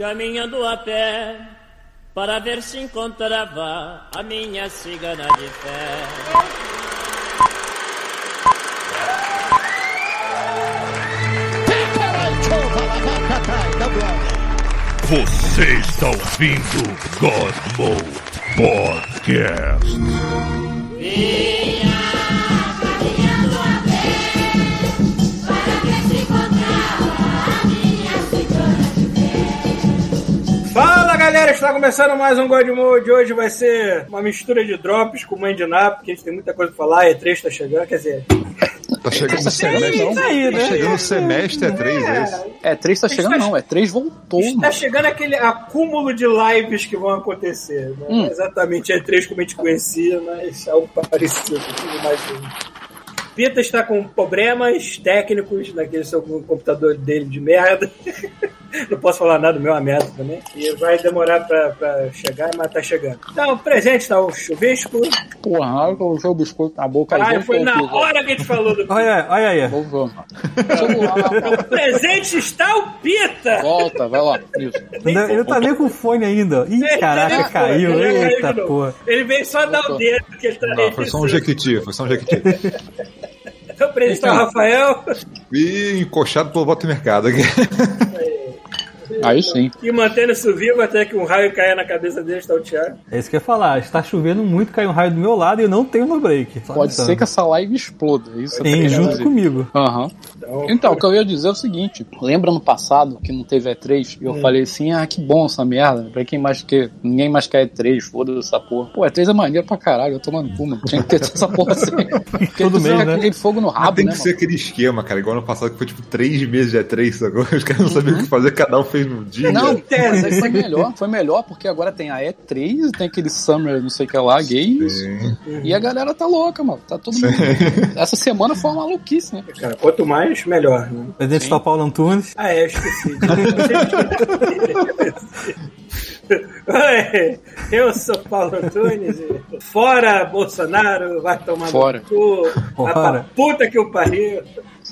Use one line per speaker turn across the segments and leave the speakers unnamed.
caminhando a pé, para ver se encontrava a minha cigana de fé.
Você está ouvindo God Mode Podcast.
Fala galera, está começando mais um God Mode. Hoje vai ser uma mistura de drops com mãe de nap, porque a gente tem muita coisa pra falar. E3 está chegando, quer dizer,
Tá chegando o semestre.
Isso aí,
Tá
né?
chegando o semestre, é três, é isso?
É, 3 tá chegando, não. É 3 voltou,
está
mano.
chegando aquele acúmulo de lives que vão acontecer. Né? Não é Exatamente, é E3 como a gente conhecia, mas é algo parecido. tudo mais um. Pita está com problemas técnicos naquele seu computador dele de merda. Não posso falar nada, o meu é uma merda também. E vai demorar pra, pra chegar, mas tá chegando. Então, presente está o chuvisco.
Porra, na hora que eu o biscoito na boca, aí
Caralho,
voltou
foi na
aqui,
hora que a gente falou do
Olha, olha aí.
Voltou. Chegou lá,
presente está o Pita!
volta, vai lá. Isso.
Ainda- Ele tá nem com fone ainda. Ih, caraca, caiu.
Ele caiu de
Eita
novo.
porra.
Ele veio só dar o dedo, porque ele tá
Não, foi só um jequiti, foi só um jequiti.
Então, o Rafael.
E encoxado pelo voto mercado aqui.
Aí sim.
E mantendo-se vivo até que um raio caia na cabeça dele, está o Thiago.
É isso que eu ia falar. Está chovendo muito, caiu um raio do meu lado e eu não tenho no break.
Pode ser que essa live exploda. Isso eu
Tem junto
dizer.
comigo.
Aham. Então, o que eu ia dizer é o seguinte: lembra no passado que não teve E3? E eu
Hum.
falei assim: ah, que bom essa merda. Pra quem mais quer, ninguém mais quer E3, foda-se essa porra. Pô, E3 é maneiro pra caralho, eu tô no cu, mano. Tinha que ter essa porra assim. Porque
Todo mês, né?
aquele fogo no
Mas
rabo,
tem
né,
que
mano?
ser aquele esquema, cara, igual ano passado que foi tipo três meses de E3, sacou? Os caras não sabiam o que fazer, cada um fez num dia.
Não, mas aí foi melhor. Foi melhor porque agora tem a E3, tem aquele Summer, não sei o que lá, games.
Sim.
E a galera tá louca, mano. Tá todo mundo. Essa semana foi uma maluquice, né?
Cara, quanto mais, melhor, né?
Presidente está Paulo Antunes.
Ah, é, eu esqueci. Oi, eu sou Paulo Antunes. Fora Bolsonaro, vai tomar
Fora.
no cu. Vai
Fora.
puta que o pariu.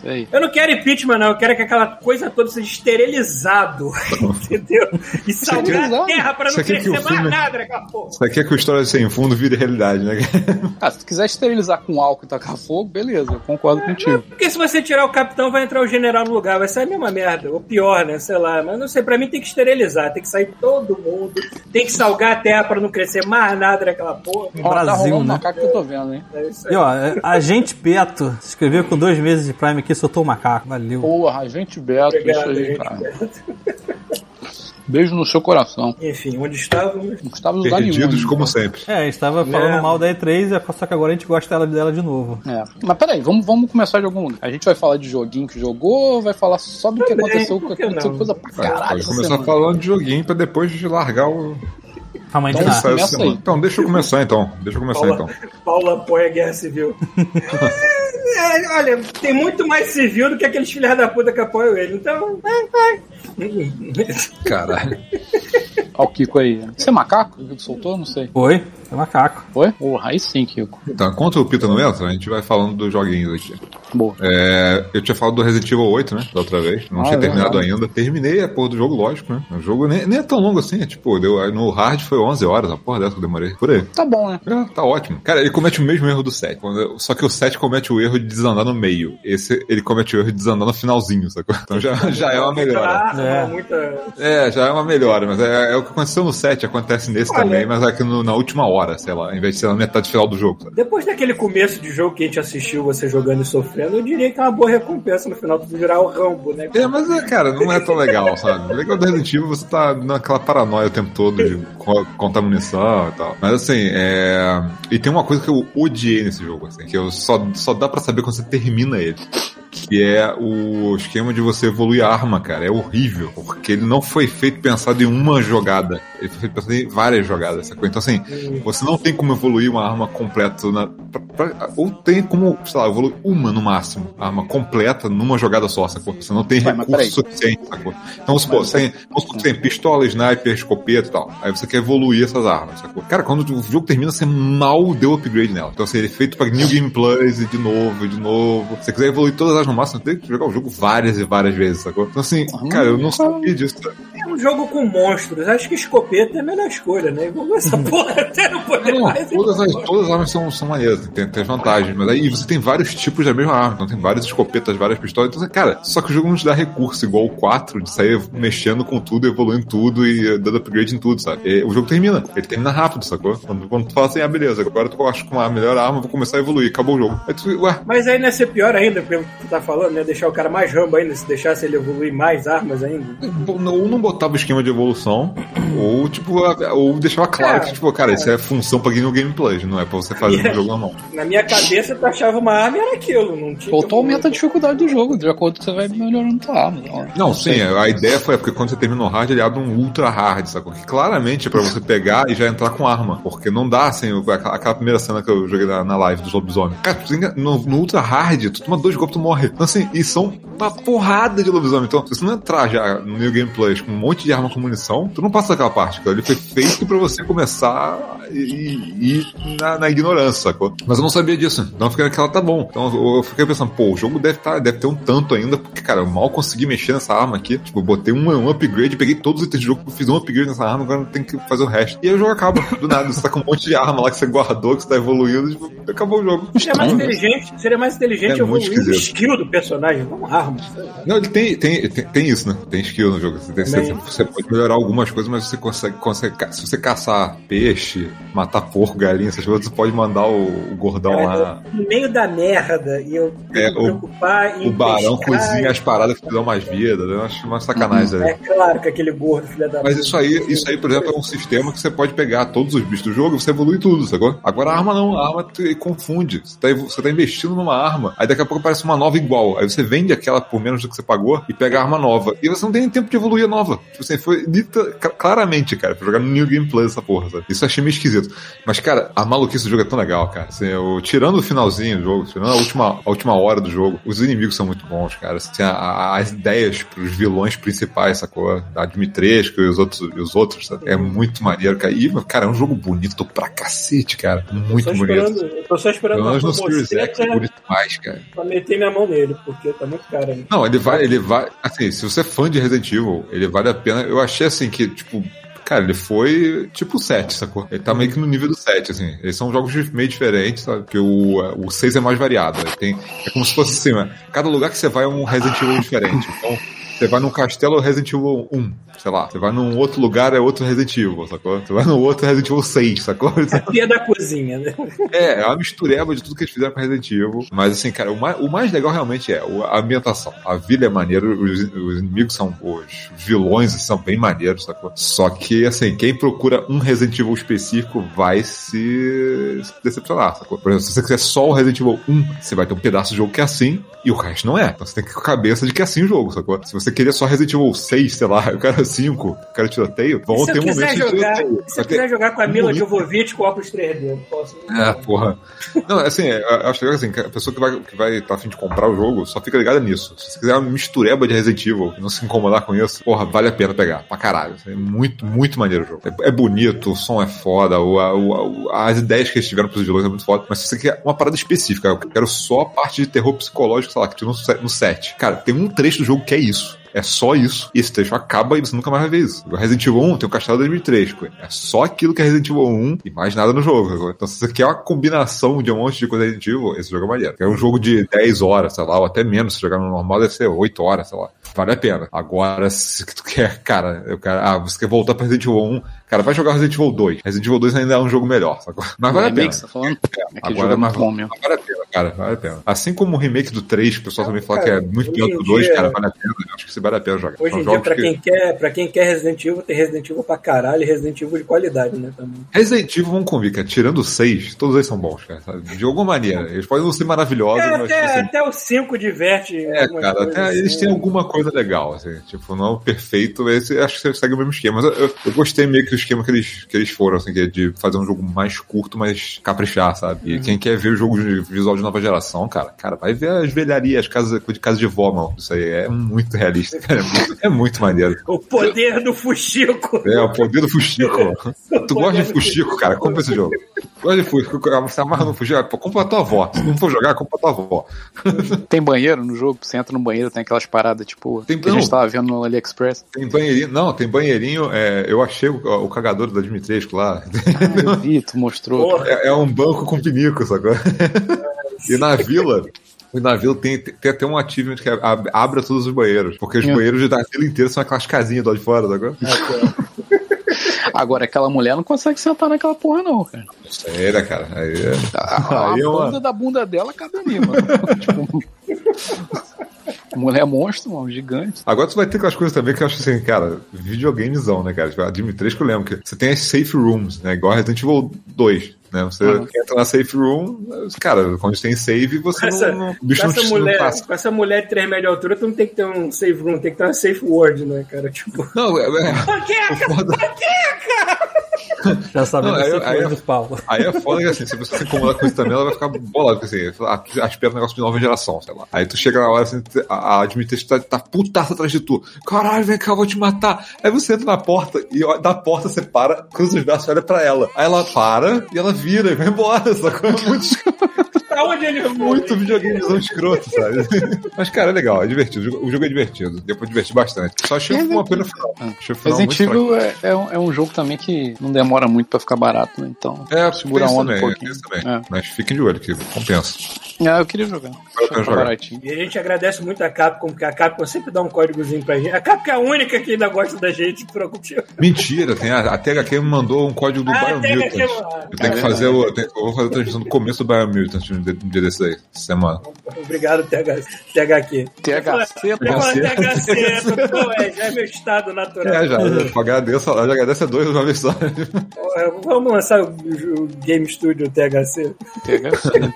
Aí.
Eu não quero impeachment, não. Eu quero que aquela coisa toda seja esterilizado. entendeu? E salgar a
Esterilizado?
terra pra não crescer
o
mais
filme-
nada naquela porra.
Isso aqui é que o História Sem Fundo vira realidade, né?
Ah, se tu quiser esterilizar com álcool e tacar fogo, beleza, eu concordo contigo.
Porque se você tirar o capitão, vai entrar o general no lugar. Vai ser a mesma merda. Ou pior, né? Sei lá. Mas não sei, pra mim tem que esterilizar. Tem que sair todo mundo. Tem que salgar a terra pra não crescer mais nada naquela porra.
Ó, tá
Brasil,
rolando
né?
macaco que eu tô vendo, hein?
É isso aí.
E ó, é, Agente Beto se inscreveu com dois meses de Prime aqui, soltou o macaco. Valeu.
Porra, gente Beto,
Obrigado,
isso aí,
gente.
cara. Beijo no seu coração.
Enfim, onde estávamos?
Não estava usando
Perdidos
nenhum.
como sempre.
É, a gente tava falando
É.
mal da E3, só que agora a gente gosta dela, dela de novo.
É. Mas peraí, vamos, vamos começar de algum lugar. A gente vai falar de joguinho que jogou ou vai falar só do que
Também,
aconteceu?
por
Que
que
aconteceu
não?
coisa pra caralho
começar
semana.
falando de joguinho pra depois de largar o.
A mãe de
Então,
essa
começa aí.
Então, deixa eu começar então. Deixa eu começar
Paula,
então.
Paula apoia a guerra civil. É, olha, tem muito mais civil do que aqueles filhos da puta que apoiam ele. Então, vai, vai.
Caralho.
Olha o Kiko aí. Você é macaco? O Kiko soltou? Não sei.
Foi, foi macaco.
Foi? Porra, aí sim, Kiko.
Então, enquanto o Pita não entra, a gente vai falando dos joguinhos aqui.
Boa.
É, eu tinha falado do Resident Evil 8, né? Da outra vez. Não
Ah,
tinha
é
terminado
verdade.
ainda. Terminei a porra do jogo, lógico, né? O jogo nem, nem é tão longo assim. É tipo, deu, no hard foi 11 horas. A porra dessa que eu demorei. Por aí.
Tá bom, né?
É, tá ótimo. Cara, ele comete o mesmo erro do 7. Quando- Só que o 7 comete o erro de desandar no meio. Esse, ele comete o erro de desandar no finalzinho, sacou? Então já, já é uma melhora.
Ah,
É.
muita.
É, já é uma melhora, mas é, é o que aconteceu no 7, acontece nesse
Olha.
também, mas aqui no- na última hora, sei lá, em vez de ser na metade final do jogo. sabe?
Depois daquele começo de jogo que a gente assistiu você jogando e sofrendo, eu diria que é uma boa recompensa no final tu virar o Rambo, né?
É, mas, é, cara, não é tão legal, sabe? Legal do Resident Evil você tá naquela paranoia o tempo todo de co- contar munição e tal. Mas assim, é. E tem uma coisa que eu odiei nesse jogo, assim, que eu só, só dá pra saber quando você termina ele. Que é o esquema de você evoluir a arma, cara. É horrível, porque ele não foi feito pensado em uma jogada. Ele foi feito pensado em várias jogadas, sacou? Então, assim, você não tem como evoluir uma arma completa. Na, pra- pra- ou tem como, sei lá, evoluir uma no máximo. Arma completa numa jogada só, sacou? Você não tem
mas
recurso suficiente, sacou? Então, vamos supor, você tem, vamos supor tem pistola, sniper, escopeta e tal. Aí você quer evoluir essas armas, sacou? Cara, quando o jogo termina, você mal deu upgrade nela. Então, assim, ele é feito pra New Game Plus e de novo, e de novo. Se você quiser evoluir todas as no máximo, tem que jogar o jogo várias e várias vezes, sacou? Então, assim, cara, eu não sabia disso.
Um jogo com monstros. Acho que escopeta é a melhor escolha, né? Vamos essa porra até não poder
Não,
mais.
todas, as, todas as armas são, são maneiras, tem, tem as vantagens, mas aí você tem vários tipos da mesma arma, então tem várias escopetas, várias pistolas, então, cara, só que o jogo não te dá recurso, igual o 4, de sair mexendo com tudo, evoluindo tudo e dando upgrade em tudo, sabe? E o jogo termina, ele termina rápido, sacou? Quando, quando tu fala assim, ah, beleza, agora eu acho que com a melhor arma, vou começar a evoluir, acabou o jogo. Aí tu, ué,
Mas aí não ia ser pior ainda, pelo que tu tá falando, né? Deixar o cara mais rambo ainda, se deixasse ele evoluir mais armas ainda.
ou não botava o esquema de evolução, ou tipo, ou deixava claro
É,
que, tipo, cara, isso é função pra no gameplay, não é pra você fazer no jogo normal.
Na minha cabeça, tu achava uma arma e era aquilo. Não tinha
Ou tu aumenta a dificuldade do jogo, de acordo com que você vai melhorando tua arma. Não,
Não, sim, a ideia foi porque quando você termina o hard, ele abre um ultra hard, sacou? Que claramente é pra você pegar e já entrar com arma. Porque não dá, assim, aquela, primeira cena que eu joguei na, na live dos lobisomens. Cara, tu tem- no, no ultra hard, tu toma dois golpes, tu morre. Então, assim, e são uma porrada de lobisomem. Então, se você não entrar já no new gameplay com um monte de arma com munição, tu não passa daquela parte, cara. Ele foi feito pra você começar e ir na, na ignorância, sacou? Mas eu não sabia disso. Então eu fiquei naquela, tá bom. Então eu fiquei pensando, pô, o jogo deve, tá, deve ter um tanto ainda, porque, cara, eu mal consegui mexer nessa arma aqui. Tipo, eu botei um, um upgrade, peguei todos os itens do jogo, fiz um upgrade nessa arma, agora tem que fazer o resto. E aí o jogo acaba, do nada. Você tá com um monte de arma lá que você guardou, que você tá evoluindo, tipo, acabou o jogo.
Seria mais inteligente, seria mais inteligente
É
evoluir o skill do personagem, não arma. lá.
Não, ele tem, tem, tem, tem isso, né? Tem skill no jogo. Você, tem- você- você pode melhorar algumas coisas, mas você consegue, consegue. Se você caçar peixe, matar porco, galinha, essas coisas, você pode mandar o, o gordão lá.
No meio da merda e eu
É,
me
o-
preocupar em
O barão cozinha as paradas que te dão mais vida, né? Eu acho uma sacanagem.
É
né?
claro que aquele gordo, filho da
Mas isso aí, isso aí, por exemplo, é um sistema que você pode pegar todos os bichos do jogo e você evolui tudo, sacou? Agora a arma não, a arma te confunde. Você tá, você tá investindo numa arma, aí daqui a pouco aparece uma nova igual. Aí você vende aquela por menos do que você pagou e pega a arma nova. E você não tem tempo de evoluir a nova. Tipo assim, foi dita cl- claramente, cara, pra jogar no New Game Plus essa porra, sabe? Isso eu achei meio esquisito. Mas, cara, a maluquice do jogo é tão legal, cara. Assim, eu, tirando o finalzinho do jogo, tirando a última, a última hora do jogo, os inimigos são muito bons, cara. Assim, a- a- as ideias pros vilões principais, sacou? A Dimitrescu e os outros, e os outros sabe? É muito maneiro, cara. E, cara, é um jogo bonito pra cacete, cara. Muito bonito.
eu tô só esperando
Pelo menos no Series X é bonito demais, cara.
pra meter minha mão nele, porque tá muito caro ainda.
Não, ele vai, ele vai. Assim, se você é fã de Resident Evil, ele vale a pena. Eu achei assim que, tipo. Cara, ele foi tipo o 7, sacou? Ele tá meio que no nível do 7, assim. Eles são jogos meio diferentes, sabe? Porque o, o 6 é mais variado. Ele tem, é como se fosse assim, né? Cada lugar que você vai é um Resident Evil diferente. Então, você vai num castelo é Resident Evil 1, sei lá. Você vai num outro lugar é outro Resident Evil, sacou? Você vai num outro é Resident Evil 6, sacou?
A pia da cozinha, né?
É, é uma mistureba de tudo que eles fizeram com Resident Evil. Mas assim, cara, o mais, o mais legal realmente é a ambientação. A vila é maneira, os, os inimigos são os vilões são bem maneiros, sacou? Só que, assim, quem procura um Resident Evil específico vai se, se decepcionar, sacou? Por exemplo, se você quiser só o Resident Evil 1, você vai ter um pedaço do jogo que é assim e o resto não é. Então você tem que ir com a cabeça de que é assim o jogo, sacou? Se você queria só Resident Evil 6, sei lá, eu quero 5, eu quero tiroteio, vão
se
ter
eu quiser
momentos de
jogar,
tiroteio.
se eu
ter-
quiser jogar com a
um
Mila
momento-
Jovovich com óculos 3D, eu posso.
é, porra. Não, assim, eu acho legal assim, que a pessoa que vai, que vai tá afim de comprar o jogo só fica ligada nisso. Se você quiser uma mistureba de Resident Evil e não se incomodar com isso, porra, vale a pena pegar. Pra caralho. É muito, muito maneiro o jogo. É, é bonito, o som é foda, o, o- as ideias que eles tiveram pros vilões é muito foda. Mas se você quer uma parada específica, eu quero só a parte de terror psicológico, sei lá, que tinha no, se- no set. Cara, tem um trecho do jogo que é isso. É só isso. E esse trecho acaba e você nunca mais vai ver isso. O Resident Evil 1 tem o Castelo 2003. pô. É só aquilo que é Resident Evil 1 e mais nada no jogo. Então, se você quer uma combinação de um monte de coisa Resident Evil, esse jogo é maneiro. É um jogo de 10 horas, sei lá, ou até menos. Se jogar no normal, deve ser 8 horas, sei lá. Vale a pena. Agora, se tu quer, cara, eu quero, ah, você quer voltar pra Resident Evil 1, cara, vai jogar Resident Evil 2. Resident Evil 2 ainda é um jogo melhor, sacou? Mas vale a pena.
tá falando?
Agora
jogo é
mas
bom.
Vale a pena, cara, vale a pena. Assim como o remake do 3, que o pessoal também fala que é muito pior que o 2,
dia-
cara, vale a pena. Eu acho que isso vale a pena jogar.
Hoje em dia, pra
que-
quem, quer, pra quem quer Resident Evil, tem Resident Evil pra caralho e Resident Evil de qualidade, né? Também.
Resident Evil, vamos convir, cara, tirando o 6, todos eles são bons, cara, sabe? De alguma maneira. Eles podem não ser maravilhosos,
É,
mas,
até,
tipo assim,
até o 5 diverte.
É, cara, até
assim,
eles têm
né?
alguma coisa legal, assim, tipo, não é perfeito, esse, acho que você segue o mesmo esquema. Mas eu, eu, eu gostei meio que do esquema que eles, que eles foram, assim, que é de fazer um jogo mais curto, mas caprichar, sabe? E quem quer ver o jogo de visual de nova geração, cara, cara, vai ver as velharias, as casas de casa de vó, mano. Isso aí é muito realista, cara. É muito, é muito maneiro.
O poder do Fuxico.
É, o poder do Fuxico. mano. Tu gosta de Fuxico, cara? Compra esse jogo. Gosta de Fuxico, você amarra no Fuxico, pô, compra a tua avó. Se não for jogar, compra a tua avó.
Tem banheiro no jogo? Você entra no banheiro, tem aquelas paradas, tipo,
Tem-
que a gente
não.
tava vendo no AliExpress.
Tem banheirinho, não, tem banheirinho, é, eu achei o, o cagador da Dimitrescu lá.
Ah, eu vi, tu mostrou.
É, é um banco com pinico, sacou? E na vila. E na vila tem, tem, até um achievement que é ab- abra todos os banheiros. Porque os
É.
banheiros da vila inteira são aquelas casinhas do lado de fora, sacou?
Agora, aquela mulher não consegue sentar naquela porra, não, cara.
Sério, cara. Aí é...
A, a
Aí é
da bunda dela cabe ali, mano. tipo, mulher monstro, mano, gigante.
Agora tu vai ter aquelas coisas também que eu acho assim, cara, videogamezão, né, cara? Tipo, a Dimitrescu eu lembro que você tem as safe rooms, né? Igual Resident Evil 2. Né? Você
Uhum.
entra na safe room, cara, quando tem save, você
Essa,
não. O
com,
bicho não
essa
não
mulher,
passa.
com essa mulher de 3 metros de altura, tu não tem que ter um safe room, tem que ter uma safe word, né, cara? Tipo.
Não, é, é,
Panqueca!
foda-
Já sabendo
Não, aí-
sempre
aí-
aí, dos Paulo.
Aí é foda que assim, se você se incomodar com isso também, ela vai ficar bolada, porque assim, ah, tu espera um negócio de nova geração, sei lá. Aí tu chega na hora assim, a, a Dimitrescu tá, tá putaça atrás de tu. Caralho, vem cá, eu vou te matar. Aí você entra na porta e ó, da porta você para, cruza os braços e olha pra ela. Aí ela para e ela vira e vai embora, sacou? É muito
onde ele foi?
muito videogamezão escroto, sabe? Mas, cara, é legal, é divertido. O jogo- é divertido. Deu pra divertir bastante. Só achei
Resident
uma pena final. Achei o final
Resident Evil é, é um, é um jogo também que não demora muito pra ficar barato, né? Então,
É,
segura a onda um
também,
pouquinho.
isso também.
É.
Mas fiquem de olho que compensa.
Ah, eu queria jogar.
Eu quero
Tá
jogar.
baratinho.
E a gente agradece muito a Capcom, porque a Capcom sempre dá um códigozinho pra gente. A Capcom é a única que ainda gosta da gente, por algum motivo.
Mentira, tem a, a THQ me mandou um código do
Ah,
Biomutant. Eu tenho que
É
fazer o. Eu, tenho- eu vou fazer a transmissão do começo do Biomutant um dia um dia desses aí, semana.
Obrigado, TH, THQ.
THC,
THC.
THC, pô, é, já é meu estado natural.
É, já. Eu agradeço, eu agradeço a dois de uma vez só.
Porra, Vamos lançar o, o Game Studio THC.
THC.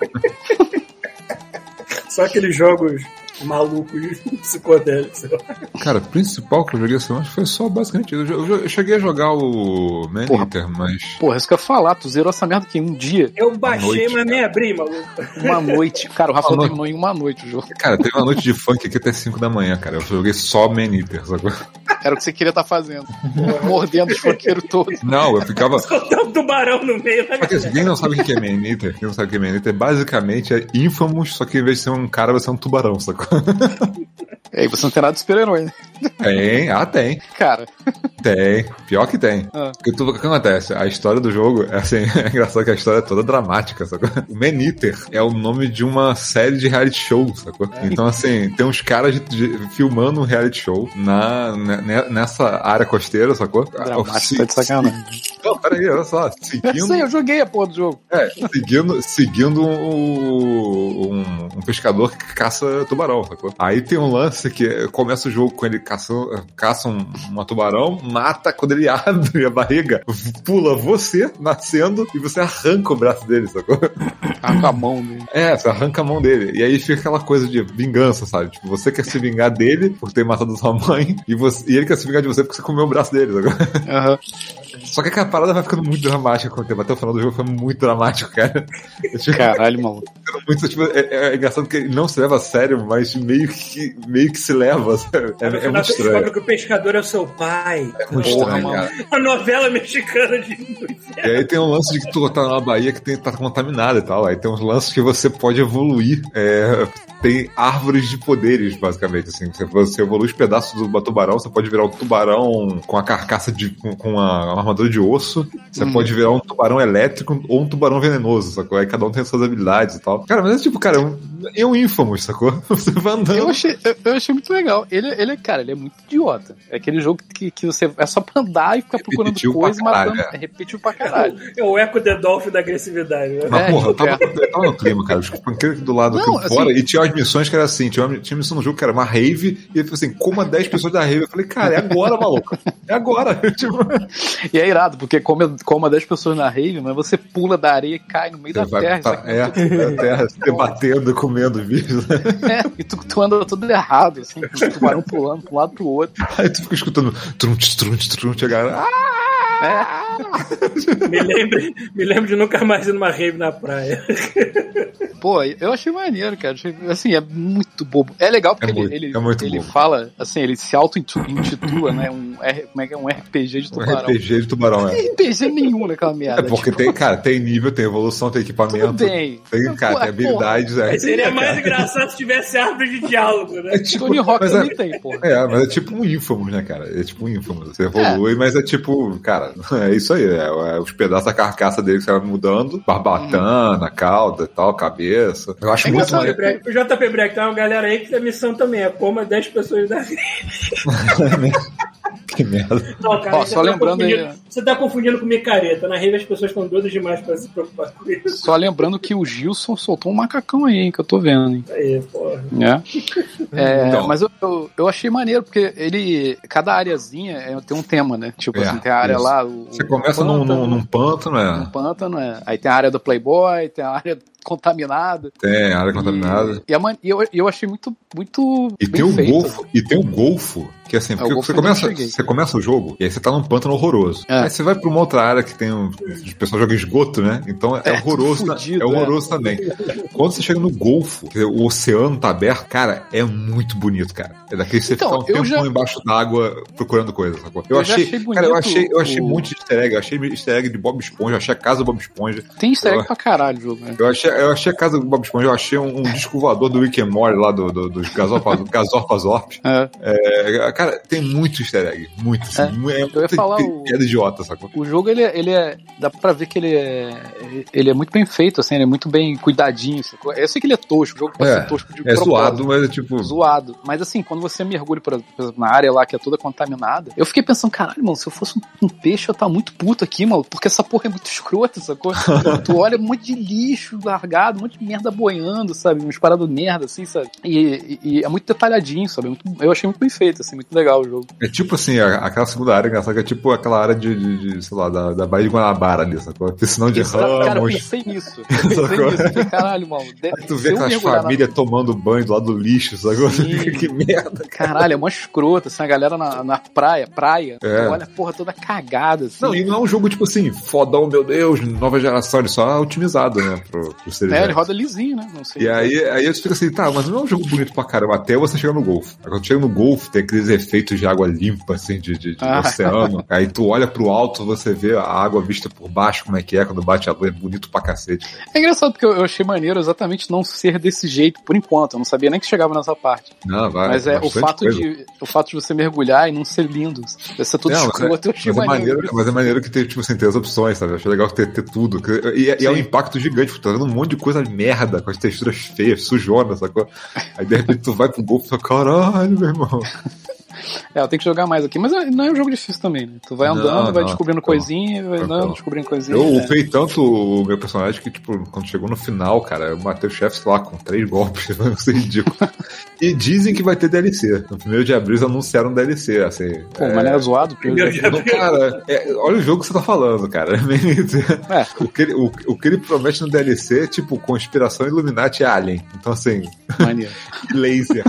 Só aqueles jogos malucos, psicodélicos. sei lá.
Cara, o principal que eu joguei essa semana foi só basicamente. isso. Eu, jo- eu cheguei a jogar o Man
Porra.
Eater, mas.
Porra, isso que eu ia falar, tu zerou essa merda aqui em um dia,
Eu baixei,
noite,
mas nem abri, maluco.
uma noite. Cara, o Rafael
Uma
terminou em uma noite o jogo.
Cara, teve uma noite de funk aqui até 5 da manhã, cara. Eu joguei só Man Eater, sacou?
Era o que você queria estar fazendo. Mordendo os funkeiros todos.
Não, eu ficava.
Tem um tubarão no meio. né?
Só que assim, quem não sabe o que é Man Eater, quem não sabe o que é Man Eater, basicamente é Infamous, só que em vez de ser um cara, você é um tubarão, sacou?
E aí você não tem nada de super-herói, né?
Tem, ah, tem.
Cara,
Tem, pior que tem.
Ah.
Porque tudo o que acontece? A história do jogo é assim, é engraçado que a história é toda dramática, sacou? O Man Eater é o nome de uma série de reality show, sacou? Então, assim, tem uns caras de- de- filmando um reality show na, ne- nessa área costeira, sacou?
dramático, tá de sacanagem.
Não, peraí, olha só.
Eu
Seguindo.
sei, eu joguei a porra do jogo.
É, seguindo, seguindo um, um, um pescador que caça tubarão, sacou? Aí tem um lance que é- começa o jogo com ele caçando, caça um, uma tubarão, mata, quando ele abre a barriga, pula você nascendo e você arranca o braço dele, sacou?
Com a mão dele.
É, você arranca a mão dele. E aí fica aquela coisa de vingança, sabe? Tipo, você quer se vingar dele por ter matado sua mãe e, você, e ele quer se vingar de você porque você comeu o braço dele, sacou?
Aham.
Só que aquela parada vai ficando muito dramática com o tempo. Até o final do jogo foi muito dramático, cara.
Caralho, maluco.
muito, tipo, é, é engraçado que ele não se leva a sério, mas meio que, meio que se leva. sabe? É, é muito
você
estranho.
descobre que o pescador é o seu pai.
É muito
Porra,
estranho, cara.
Uma novela mexicana de.
E aí tem um lance de que tu tá numa Bahia que tem, tá contaminada e tal. Aí tem uns lances que você pode evoluir. é, tem árvores de poderes, basicamente. Assim. Você, você evolui os pedaços do tubarão, você pode virar um tubarão com a carcaça de. com, com a, uma armadura de osso. Você
Hum.
pode virar um tubarão elétrico ou um tubarão venenoso, sacou? Aí cada um tem suas habilidades e tal. Cara, mas é tipo, cara, é um, é um Infamous, sacou? Você vai andando.
Eu achei, eu, eu achei muito legal. Ele, ele, cara, ele é muito idiota. É aquele jogo que, que você é só pra andar e ficar procurando
Repetitivo pra
coisa e matando.
caralho,
É repetitivo pra caralho.
É o eco The Dolphin da agressividade, né?
Mas,
É,
porra, eu
tipo,
tava, eu tava no clima, cara. Os panqueiros do lado,
Não,
aqui
assim-
fora, e tinha as missões que era assim: tinha, uma, tinha missão no jogo que era uma rave, e ele falou assim: coma 10 pessoas da rave. Eu falei, cara, é agora, maluco. É agora. tipo,
E é irado, porque come, coma 10 pessoas na rave, mas você pula da areia e cai no meio da
você vai
terra. saca?
é, pra terra, se debatendo, comendo bicho.
É, e tu, tu anda tudo errado, assim, com o tubarão pulando pra um lado pro outro.
Aí tu fica escutando trunte, trunte, trunte, a galera. Ah!
Me lembro, me lembro de nunca mais ir numa rave na praia.
Pô, eu achei maneiro, cara. Assim, é muito bobo. É legal porque
É muito-
ele, ele,
é muito
ele fala, assim, ele se auto-intitula, né? Um, como é que é? Um RPG de
Um
tubarão.
RPG de tubarão, é.
RPG nenhum naquela
É
merda.
porque
tipo,
tem, cara, tem nível, tem evolução, tem equipamento.
Tudo bem.
Tem, cara,
Pô,
tem habilidades. É,
Mas seria mais engraçado se tivesse árvore de diálogo, né?
é tipo,
Tony Hawk também
é,
tem, porra.
é, mas é tipo um Infamous, né, cara? É tipo um Infamous. Você evolui, mas é tipo, cara, é isso aí. É, é os pedaços da carcaça dele que você vai mudando, barbatana, cauda e tal, cabeça. Eu acho
É
muito maneiro.
O JP Breck, tem uma galera aí que a missão também é coma 10 pessoas da.
Que merda.
Não, cara,
Ó,
você
só
tá
lembrando aí-
confundindo- Você tá confundindo com micareta. Na rave as pessoas estão doidas demais pra se preocupar com isso.
Só lembrando que o Gilson soltou um macacão aí, hein, que eu tô vendo, hein.
Aí, porra.
né? É,
Então.
Mas eu, eu, eu achei maneiro, porque ele. Cada areazinha é- tem um tema, né? Tipo
É,
assim, tem a área
isso.
lá. O,
Você começa
o
num,
pântano,
num, num pântano,
num
é.
pântano, é. Aí tem a área do Playboy, tem a área contaminada.
Tem área contaminada.
E, a man- e eu, eu achei muito, muito.
E tem o
feito.
golfo, e tem o golfo, que assim, porque
É, o golfo
você
eu não
começa, você começa o jogo, e aí você tá num pântano horroroso.
É.
Aí você vai pra uma outra área que tem um, os pessoal jogam esgoto, né? Então é,
É,
horroroso,
tudo fudido,
é horroroso também. Quando você chega no golfo, o oceano tá aberto, cara, é muito bonito, cara. É daquele que você
Então,
fica um
eu
tempo
já-
embaixo d'água procurando coisas. sacou? Eu,
Eu
achei,
achei
cara, eu achei, eu achei
o-
muito easter egg, eu achei easter egg de Bob Esponja, eu achei a casa do Bob Esponja.
Tem easter egg
Eu-
pra caralho o jogo, né?
Eu achei, eu achei a casa do Bob Esponja, eu achei um, um disco voador do Rick Morty lá do, do, dos Gasorpazorp.
É.
É, cara, tem muito easter egg. Muito, assim. É,
ia
muita
falar
pi-
o-
piada idiota, sacou?
O jogo, ele, é- ele é. Dá pra ver que ele é. Ele é muito bem feito, assim, ele é muito bem cuidadinho. sacou? Eu sei que ele é tosco, o jogo pode
É,
ser tosco de
É
propósito.
zoado, mas é tipo.
zoado. Mas assim, quando você mergulha, por exemplo, na área lá que é toda contaminada, eu fiquei pensando, caralho, mano, se eu fosse um, um peixe, eu tá muito puto aqui, mano, porque essa porra é muito escrota, sacou? tu olha um monte de lixo largado, um monte de merda boiando, sabe? Uns paradas merda, assim, sabe? E, e- e é muito detalhadinho, sabe? Muito- eu achei muito bem feito, assim, muito legal o jogo.
É tipo assim, aquela segunda área, engraçado, que é tipo aquela área de, de, de, sei lá, da, da Baía de Guanabara ali, sacou? Piscinão de
Isso, cara, cara, eu
ramos.
pensei nisso. Eu pensei
Sacou?
nisso. Falei, caralho, mano. Deve,
Aí tu vê aquelas
mergulhar na-
famílias tomando banho do lado do lixo, sacou? Que merda.
Caralho, é mó escrota, assim, a galera na, na praia, praia,
É.
olha a porra toda cagada, assim.
Não, e não é um jogo tipo assim, fodão, meu Deus, nova geração, ele só é otimizado, né, pro, pro
É, ele roda lisinho, né? Não sei.
E aí, aí eu fico assim, tá, mas não é um jogo bonito pra caramba, até você chegar no Golfo. Aí Quando chega no Golfo, tem aqueles efeitos de água limpa, assim, de, de, de
Ah.
oceano. Aí tu olha pro alto, você vê a água vista por baixo, como é que é, quando bate a luz, é bonito pra cacete.
É engraçado porque eu, eu achei maneiro exatamente não ser desse jeito, por enquanto. Eu não sabia nem que chegava nessa parte.
Não, vai.
Mas é o fato,
coisa.
de, o fato de você mergulhar e não ser lindo. Ser tudo
Não,
escroto, eu
mas,
achei
é, mas, é
maneiro.
maneiro, mas é maneiro que tem, tipo assim, tem as opções, sabe? Eu achei legal ter, ter tudo. E, e é um impacto gigante, porque tá um monte de coisa merda, com as texturas feias, sujonas, sacou? Aí de repente tu vai pro golfe e fala, caralho, meu irmão.
É, eu tenho que jogar mais aqui. Mas é- não é um jogo difícil também, né? Tu vai
Não,
andando, vai
não,
descobrindo
tranquilo,
coisinha, vai andando, descobrindo coisinha.
Eu
é.
upei tanto o meu personagem que, tipo, quando chegou no final, cara, eu matei o chefe, sei lá, com três golpes, vai ser ridículo. e dizem que vai ter DLC. No primeiro de abril eles anunciaram DLC, assim.
Pô,
é...
mas é zoado. porque-
Primeiro de
Não, cara, é, olha o jogo que você tá falando, cara.
É.
o, que ele, o, o que ele promete no DLC é tipo conspiração Illuminati Alien. Então, assim,
Maneiro.
laser.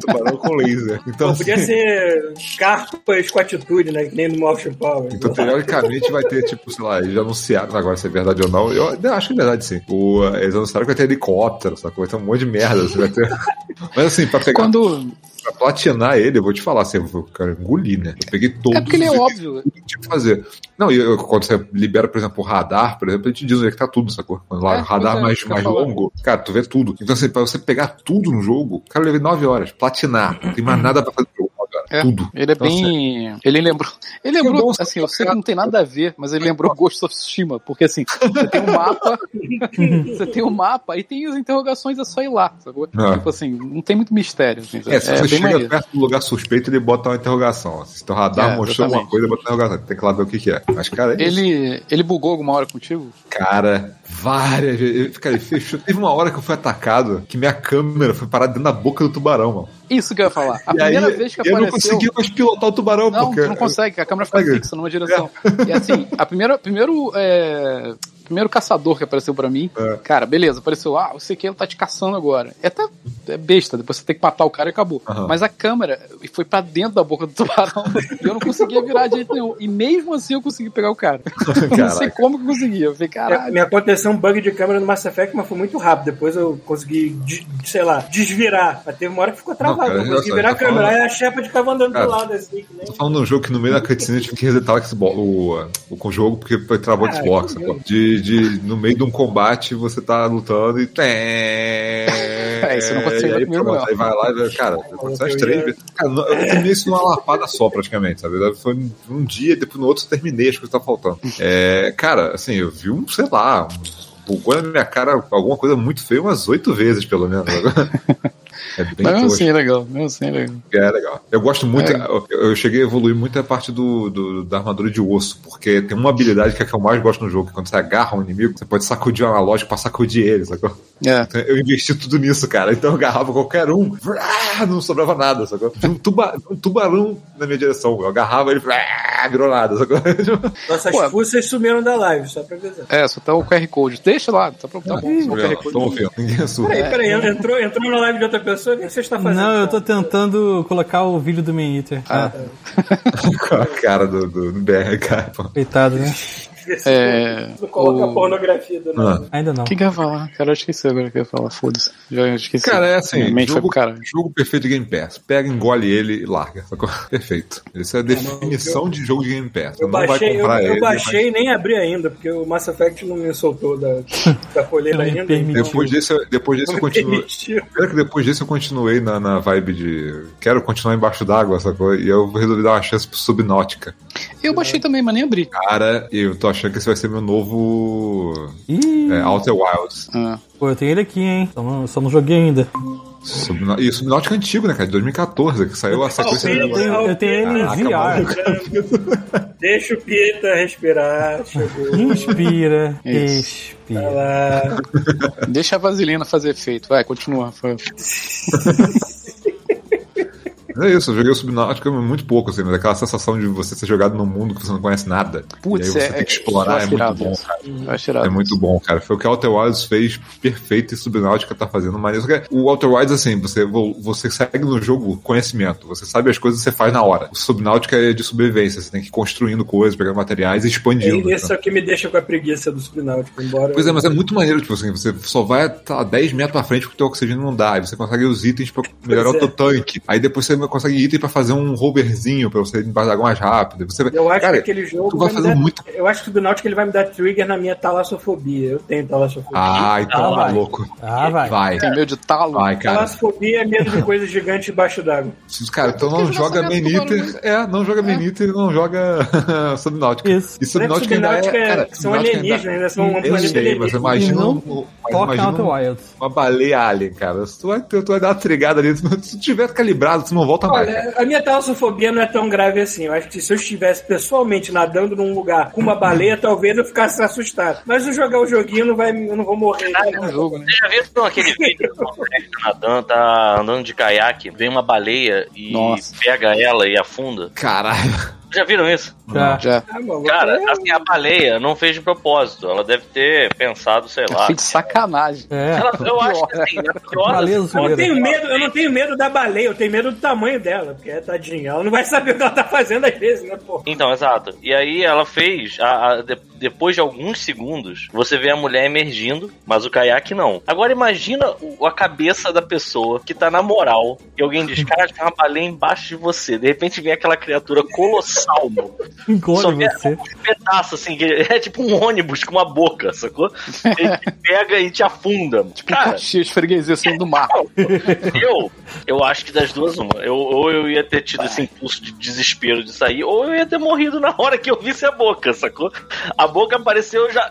Tubarão com laser. Então,
Pô,
assim,
ser carpas com atitude, né? Que nem no Motion Power.
Então, teoricamente, vai ter, tipo, sei lá, eles anunciaram agora se é verdade ou não. Eu, eu acho que é verdade, sim. O, eles anunciaram que vai ter helicóptero, sacou? Vai ter um monte de merda. Assim, vai ter... Mas assim, pra pegar.
Quando.
Pra platinar ele, eu vou te falar, assim, eu cara, engolir, né? Eu peguei todos
É porque ele é óbvio.
que tinha que fazer. Não, e eu- quando você libera, por exemplo, o radar, por exemplo, ele te diz onde é que tá tudo, sacou? Quando lá,
É,
o radar
é,
mais, mais longo, cara, tu vê tudo. Então, assim, pra você pegar tudo no jogo, cara, eu levei 9 horas. Platinar. Não tem mais nada pra fazer no jogo.
É,
Tudo.
Ele é
Então, assim,
bem. Ele lembrou. Ele lembrou. Assim, eu sei que não tem nada a ver, mas ele lembrou Ghost of Tsushima. Porque assim, você tem um mapa. você tem um mapa e tem as interrogações, é só ir lá, sacou?
É.
Tipo assim, não tem muito mistério. Assim,
É, se
é
você chega
maneiro.
perto do lugar suspeito, ele bota uma interrogação. Se teu radar
É,
mostrou
exatamente.
alguma coisa, bota uma interrogação. Tem que lá ver o que, que é. Mas, cara, é isso.
Ele, ele bugou alguma hora contigo?
Cara, várias vezes. Cara, fechou. Teve uma hora que eu fui atacado que minha câmera foi parada dentro da boca do tubarão, mano.
Isso que eu ia falar. A
E aí,
primeira vez que
eu não
apareceu.
conseguia mais pilotar o tubarão,
Não,
porque.
tu não consegue, a câmera fica fixa numa direção. E assim, a primeira, primeiro é, primeiro caçador que apareceu pra mim.
É.
Cara, beleza, apareceu, ah, você que ele tá te caçando agora. É até é besta, depois você tem que matar o cara e acabou.
Aham.
Mas a câmera foi pra dentro da boca do tubarão e eu não conseguia virar de jeito nenhum. E mesmo assim eu consegui pegar o cara. Eu não sei como que eu conseguia. Eu falei,
É,
caralho.
Me aconteceu um bug de câmera no Mass Effect, mas foi muito rápido. Depois eu consegui, de- sei lá, desvirar. Mas teve uma hora que ficou travado.
cara,
Não, consegui
engraçado,
virar a câmera.
falando-
Aí a Shepard ficava andando
Cara,
do lado assim. Que nem...
Tô falando de um jogo que no meio da cutscene eu tive que resetar o Xbox, o, o, o jogo porque travou o Xbox. sacou? De, de, no meio de um combate você tá lutando e. É,
isso não aconteceu
aí,
comigo,
pronto,
não.
Aí vai lá e vai, cara, aconteceu as três vezes. Cara, eu terminei isso numa lapada só, praticamente, sabe? Foi um, um dia, depois no outro eu terminei as coisas que tá faltando. É, cara, assim, eu vi um, sei lá, um bugou na minha cara alguma coisa muito feia umas oito vezes, pelo menos. É bem
Mas mesmo assim é legal, mesmo assim é legal.
É legal. Eu gosto muito.
É.
Eu, cheguei a evoluir muito a parte do, do- da armadura de osso, porque tem uma habilidade que é a que eu mais gosto no jogo, que quando você agarra um inimigo, você pode sacudir o analógico pra sacudir ele, sacou?
É.
Então, Eu investi tudo nisso, cara. Então eu agarrava qualquer um, não sobrava nada, sacou? Tinha um, tuba- um tubarão na minha direção. Eu agarrava ele, virou nada, sacou?
Nossas
Pô,
fuças sumiram da live, só pra avisar.
É, só tá o QR Code. Deixa lá, tá, pra- tá bom. Só o QR Code.
Tô ouvindo, ninguém assusta.
Peraí, peraí, entrou, entrou na live de outra pessoa, o que você está fazendo?
Não, eu tô tentando colocar o vídeo do Man Eater.
Ah.
Com a cara do, do, do BR, cara. pô.
Coitado, né?
É,
Não coloca
o-
pornografia do nada.
Ainda não.
O que que eu ia falar? Cara, eu esqueci agora o que eu ia falar, foda-se. Já esqueci.
Cara, é assim,
Minha mente foi
jogo,
pro
jogo perfeito de Game Pass. Pega, engole ele e larga. Sacou? Perfeito. Essa é a definição de jogo de Game Pass.
Eu
não
baixei,
vai
eu, eu
ele.
baixei e nem abri ainda, porque o Mass Effect não me soltou da, da
me
ainda. então
Depois desse, eu- depois desse eu continuei. Primeiro que depois desse eu continuei na, na vibe de. Quero continuar embaixo d'água, sacou? E eu resolvi dar uma chance pro Subnautica.
Eu baixei também, mas nem abri.
Cara, eu tô achando que esse vai ser meu novo.
Ih,
É, Outer Wilds.
Ah.
pô, eu tenho ele aqui, hein? Só não, só não joguei ainda.
Subna... E o Subnautica é antigo, né, cara? De 2014, que saiu a sequência.
Eu
tenho, eu tenho ele VR.
Deixa o Pita respirar. Chegou.
Inspira,
Isso.
Vai
expira.
Deixa a vaselina fazer efeito. Vai, continua, Rafael.
É isso, eu joguei o Subnautica muito pouco, assim, mas aquela sensação de você ser jogado num mundo que você não conhece nada.
Putz,
e aí você
é-
tem que
é-
explorar, é
acho
muito bom,
isso.
cara. É muito bom, cara. Foi o que o Outer Wilds fez perfeito e Subnautica tá fazendo maneiro. O Outer Wilds, assim, você, você segue no jogo conhecimento. Você sabe as coisas que você faz na hora. O Subnautica é de sobrevivência. Você tem que ir construindo coisas, pegando materiais e expandindo.
E Esse é
então.
o que me deixa com a preguiça do Subnáutico, embora.
Pois é, mas é muito maneiro, tipo assim, você só vai tá, 10 metros pra frente porque o teu oxigênio não dá, aí você consegue os itens pra melhorar
Pois
o
é.
teu tanque. Aí depois você consegue item pra fazer um roverzinho pra você ir embaixo da água mais rápido. Você,
Eu acho
cara,
que aquele jogo.
tu vai fazer
dar-
muito.
Eu acho que o Subnáutico ele vai me dar trigger na minha talassofobia. Eu tenho talassofobia.
Ah, então
Ah,
tá
vai.
louco.
Ah, vai.
Vai.
Tem medo de talo?
Vai, cara.
Talassofobia é medo de coisas gigantes debaixo d'água.
Cara, então não joga
do
Maniter.
tubarão,
É, não joga Maniter e não joga Subnautica.
Isso.
E Subnautica ainda é.
Subnáutica é-
Cara,
são alienígenas, ainda são um planeta
mas
alienígena.
imagina.
Não
um- imagina um- uma baleia alien, cara. Tu vai, tu vai dar uma trigada ali. Se tu tiver calibrado, tu não volta cara.
Olha, a minha talassofobia não é tão grave assim. Eu acho que se eu estivesse pessoalmente nadando num lugar com uma baleia, talvez eu ficasse assustado. Mas eu jogar o joguinho, não vai, eu não vou morrer.
É um jogo, né?
Vocês já viram aquele vídeo moleque tá nadando, tá andando de caiaque, vem uma baleia e
Nossa.
pega ela e afunda?
Caralho.
Já viram isso?
Já.
Já.
Ah,
Cara,
é-
assim, a baleia não fez de propósito. Ela deve ter pensado, sei lá.
Feito de sacanagem.
É.
Ela, eu acho que assim, a pior
Baleia
Eu tenho medo, eu não tenho medo da baleia, eu tenho medo do tamanho dela, porque é tadinha. Ela não vai saber o que ela tá fazendo às vezes, né, pô?
Então, exato. E aí ela fez, a- a- de- depois de alguns segundos, você vê a mulher emergindo, mas o caiaque não. Agora imagina a cabeça da pessoa que tá na moral e alguém diz, cara, tem uma baleia embaixo de você. De repente vem aquela criatura colossal, Só
Engole
vê
você.
um pedaço, assim, que é tipo um ônibus com uma boca, sacou? Ele te pega e te afunda.
Tipo,
Cara,
Caxias freguesia saindo do mar.
eu, eu acho que das duas, uma. Eu, ou eu ia ter tido esse impulso de desespero de sair, ou eu ia ter morrido na hora que eu visse a boca, sacou? A boca apareceu, já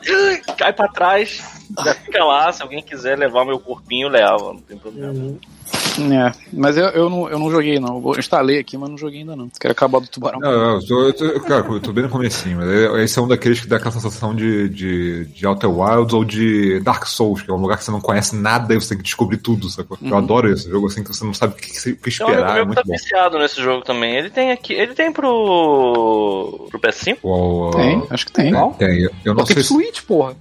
cai pra trás, já fica lá. Se alguém quiser levar meu corpinho, leva, não tem problema.
É, mas eu, eu, não, eu não joguei, não. Eu instalei aqui, mas não joguei ainda, não. Quero acabar do tubarão.
Não, eu tô, eu tô- cara, eu tô bem no comecinho, mas é- esse é um daqueles que dá aquela sensação de, de, de Outer Wilds ou de Dark Souls, que é um lugar que você não conhece nada e você tem que descobrir tudo, sacou? Eu adoro esse jogo, assim, que você não sabe o que, que- o que
Tem amigo
esperar, é
meu que
muito
tá
bom.
viciado nesse jogo também. Ele tem aqui. Ele tem pro. pro PS5?
O-
Tem, acho que tem.
Qual?
Tem, eu não
Tem
sei
pro
se
Switch, porra.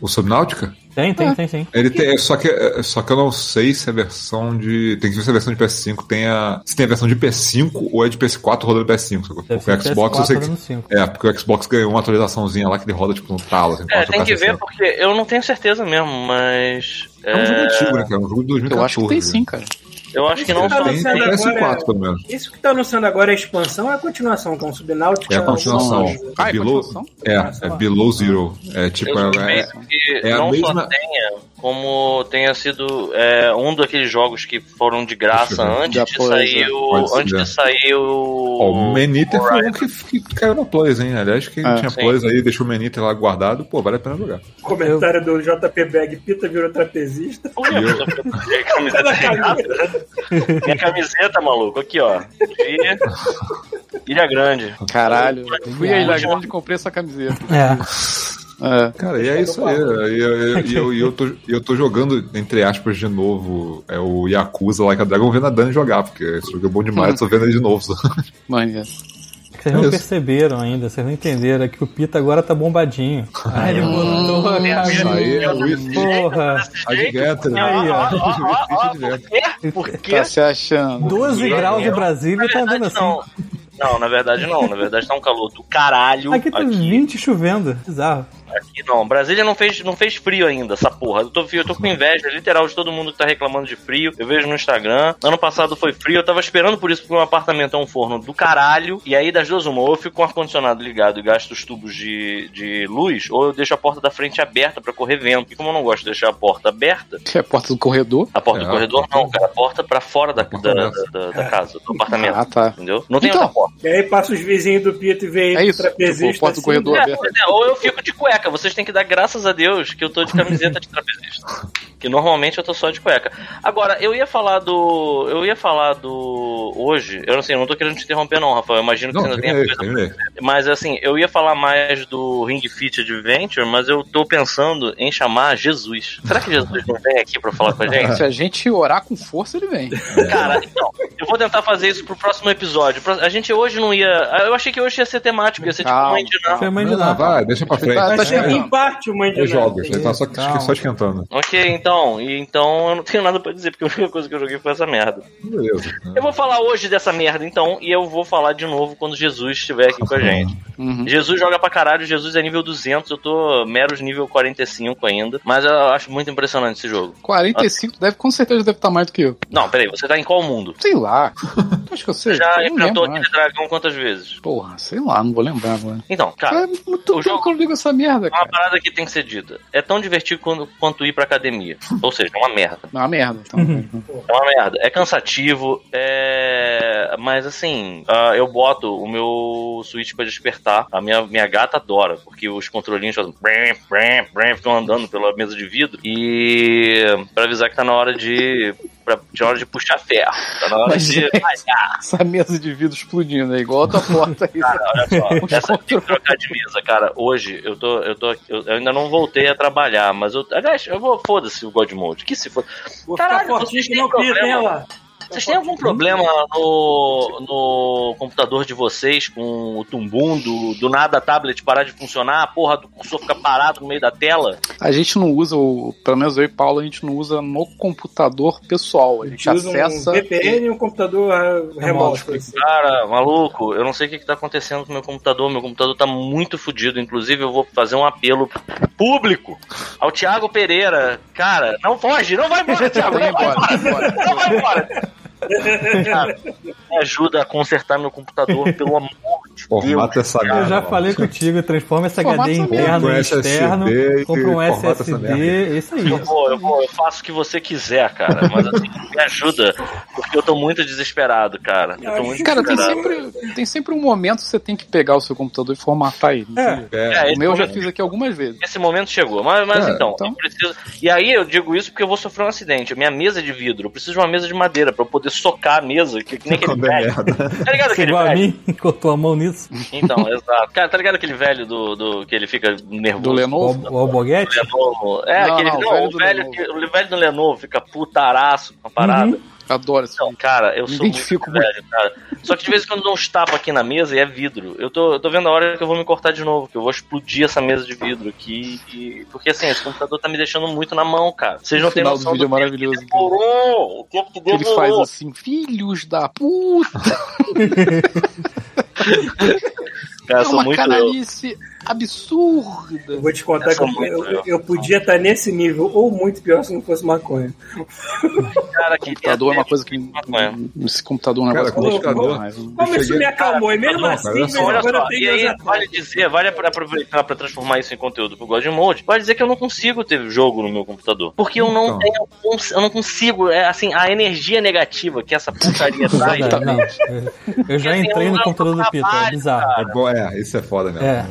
o Subnáutica,
Tem, tem, tem, sim.
ele tem, só que, é, só que eu não sei se a versão de, tem que ver se a versão de PS5 tem a, se tem a versão de PS5 ou é de PS4 rodando PS5, sacou?
Deve
Porque o Xbox, eu sei que, é, porque o Xbox ganhou uma atualizaçãozinha lá que ele roda, tipo, no talo, assim,
É, tem que ver porque eu não tenho certeza mesmo, mas.
É um jogo antigo, né, cara? É um jogo de 2014.
Eu acho que tem sim, cara.
Eu acho que não
Tá
Tem
agora-
PS4, pelo menos.
Isso que tá anunciando agora é a expansão ou é a continuação? Com o Subnáutica?
É a continuação.
Ah, é
Below,
continuação?
é, é Below Zero. É tipo,
Eu
é, é a
não
mesma-
só tenha, como tenha sido é, um daqueles jogos que foram de graça antes
Já
de sair o. Antes de sair o.
Ó, o Maniter foi um que, que caiu na Plays, hein? Aliás, quem
É,
tinha
sim.
Plays aí deixou o Maniter lá guardado, pô, vale a pena jogar.
Comentário do JP Bag, Pita virou trapezista.
Olha,
Eu-.
Minha camiseta, maluco, aqui ó. E... Ilha Grande.
Caralho. Fui a Ilha Grande e comprei essa camiseta.
É.
É.
Cara, e é isso aí. E eu, e eu, e eu, tô, e eu tô jogando, entre aspas, de novo, é o Yakuza lá que a Dragon vendo a Dani jogar, porque esse jogo é bom demais, eu tô vendo ele de novo.
Maneiro.
Vocês não
É isso.
perceberam ainda, vocês não entenderam é que o Pita agora tá bombadinho. Aí ele botou a
Isso aí é
camisa. Porra.
Advento, né?
Aí, ó.
Por quê?
Tá se achando.
12 graus de Brasília
Na
tá andando assim.
não. Não, na verdade não. Na verdade tá um calor do caralho.
Aqui tá 20 chovendo. Bizarro.
Aqui não, Brasília não fez, não fez frio ainda, essa porra. Eu tô, eu tô com inveja literal de todo mundo que tá reclamando de frio. Eu vejo no Instagram. Ano passado foi frio, eu tava esperando por isso, porque um apartamento é um forno do caralho. E aí, das duas, uma, ou eu fico com o ar-condicionado ligado e gasto os tubos de, de luz, ou eu deixo a porta da frente aberta pra correr vento. E como eu não gosto de deixar a porta aberta,
Que é a porta do corredor.
a porta
É,
do corredor não, cara, a porta pra fora da,
porta
da, da, da casa, do apartamento.
Ah, tá.
Entendeu? Não tem
Então,
outra porta.
E aí passa os vizinhos do Pita e vem
É isso,
trapezista.
tipo, porta do
assim,
corredor
né?
É,
aberta.
é, ou eu fico de cueca. Vocês têm que dar graças a Deus que eu tô de camiseta de trapezista. Que normalmente eu tô só de cueca. Agora, eu ia falar do. Eu ia falar do. Hoje, eu não sei, eu não tô querendo te interromper, não, Rafael. Eu imagino que
Não,
você ainda
tem
tenha coisa.
tem.
Mas assim, eu ia falar mais do Ring Fit Adventure, mas eu tô pensando em chamar Jesus. Será que Jesus não vem aqui pra falar com a gente?
Se a gente orar com força, ele vem.
Cara, então, eu vou tentar fazer isso pro próximo episódio. A gente hoje não ia. Eu achei que hoje ia ser temático, ia ser tipo
Calma.
mãe de não.
Foi mãe de
Não,
Natal.
vai, deixa pra frente.
Tá- tá É.
em parte o Mãe de
É
Natal.
jogos, ele tá só, só esquentando.
Ok, então, então eu não tenho nada pra dizer, porque a única coisa que eu joguei foi essa merda.
Beleza.
Eu vou falar hoje dessa merda, então, e eu vou falar de novo quando Jesus estiver aqui com a gente.
Uhum.
Jesus joga pra caralho, Jesus é nível 200, eu tô meros nível 45 ainda, mas eu acho muito impressionante esse jogo.
45, deve, com certeza deve estar mais do que eu.
Não, peraí, você tá em qual mundo?
Sei lá. Acho que eu sei.
Já
eu
enfrentou aquele dragão quantas vezes?
Porra, sei lá, não vou lembrar agora.
Então, cara,
é muito
o jogo-
que eu não ligo essa merda,
uma
cara.
parada que tem que ser dita. É tão divertido quanto, quanto ir pra academia. Ou seja, é uma merda.
É uma merda. Então,
É uma merda. É cansativo, é. Mas assim, ah, eu boto o meu Switch pra despertar. A minha, minha gata adora, porque os controlinhos fazem. Bram, bram, bram, ficam andando pela mesa de vidro. E. pra avisar que tá na hora de. Pra, de hora de puxar ferro. Tá na hora
Mas,
de. malhar.
essa mesa de vidro explodindo, é igual a tua porta aí.
Cara, olha só, essa tem que trocar de mesa, cara. Hoje eu tô, eu tô, eu, eu ainda não voltei a trabalhar, mas eu, aliás, eu vou foda-se o God Mode, que se for. Caralho, vocês têm problema?
lá.
Vocês têm algum problema no, no computador de vocês com o tumbum, do, nada a tablet parar de funcionar, a porra do cursor ficar parado no meio da tela?
A gente não usa, o, pelo menos eu e Paulo, a gente não usa no computador pessoal. A gente
Usa
acessa.
um VPN e um computador ah, remoto. assim.
Cara, maluco, eu não sei o que, que tá acontecendo com o meu computador. Meu computador tá muito fodido. Inclusive, eu vou fazer um apelo público ao Thiago Pereira. Cara, não foge, não vai embora, Thiago. Não vai
embora.
Não vai embora. Cara, me ajuda a consertar meu computador, pelo amor
Formata essa merda.
Eu já
mano.
falei contigo, transforma esse
Formata
HD
essa
interno
merda.
em externo,
SSD
compra um
essa
SSD, isso aí.
Eu vou, eu vou, eu faço o que você quiser, cara. Mas assim, me ajuda, porque eu tô muito desesperado, cara. Eu tô muito
Cara, tem
desesperado.
sempre, tem sempre um momento que você tem que pegar o seu computador e formatar ele. entendeu?
É.
É,
O meu eu já fiz aqui algumas vezes.
Esse momento chegou, mas, mas
É,
então,
então.
eu preciso. E aí eu digo isso porque eu vou sofrer um acidente. A minha mesa é de vidro, eu preciso de uma mesa de madeira pra eu poder socar a mesa, que, que nem aquele
é
velho.
merda.
Tá ligado
Você
aquele
igual a
velho?
mim, cortou a mão nisso.
Então, exato. Cara, tá ligado aquele velho do, do que ele fica nervoso?
Do Lenovo?
o Alboguete?
É,
Não,
aquele.
não,
Não,
o velho
velho, que- o velho do Lenovo fica putaraço com a parada.
Uhum.
Adoro esse filme.
cara, eu
Me
sou
identifico
muito velho, cara. Só que de vez em quando dou uns tapas aqui na mesa e é vidro. Eu tô, eu tô vendo a hora que eu vou me cortar de novo, que eu vou explodir essa mesa de vidro aqui. e- Porque assim, esse computador tá me deixando muito na mão, cara. Vocês não
O
têm
final do
noção
vídeo é
tempo
maravilhoso,
Que demorou, o tempo que
Que ele
demorou.
faz assim, filhos da puta,
Cara,
é
eu sou
uma
muito
canalice absurda.
Eu vou te contar
Essa
que eu, eu,
legal.
eu podia estar nesse nível, ou muito pior se não fosse maconha.
cara que
computador é uma coisa que.
Maconha.
Esse computador é um
Cara,
negócio que me deixa com.
Como isso me acalmou? E mesmo assim,
olha
de
só,
eu
e aí vale dizer, vale aproveitar pra transformar isso em conteúdo pro God Mode, vale dizer que eu não consigo ter jogo no meu computador. Porque eu não
Então.
tenho, eu não consigo, é assim, a energia negativa que essa putaria traz.
Verdade, não. Eu- Eu já entrei no computador do Pito, é bizarro.
É, bom, é, isso é foda mesmo.
É.
É.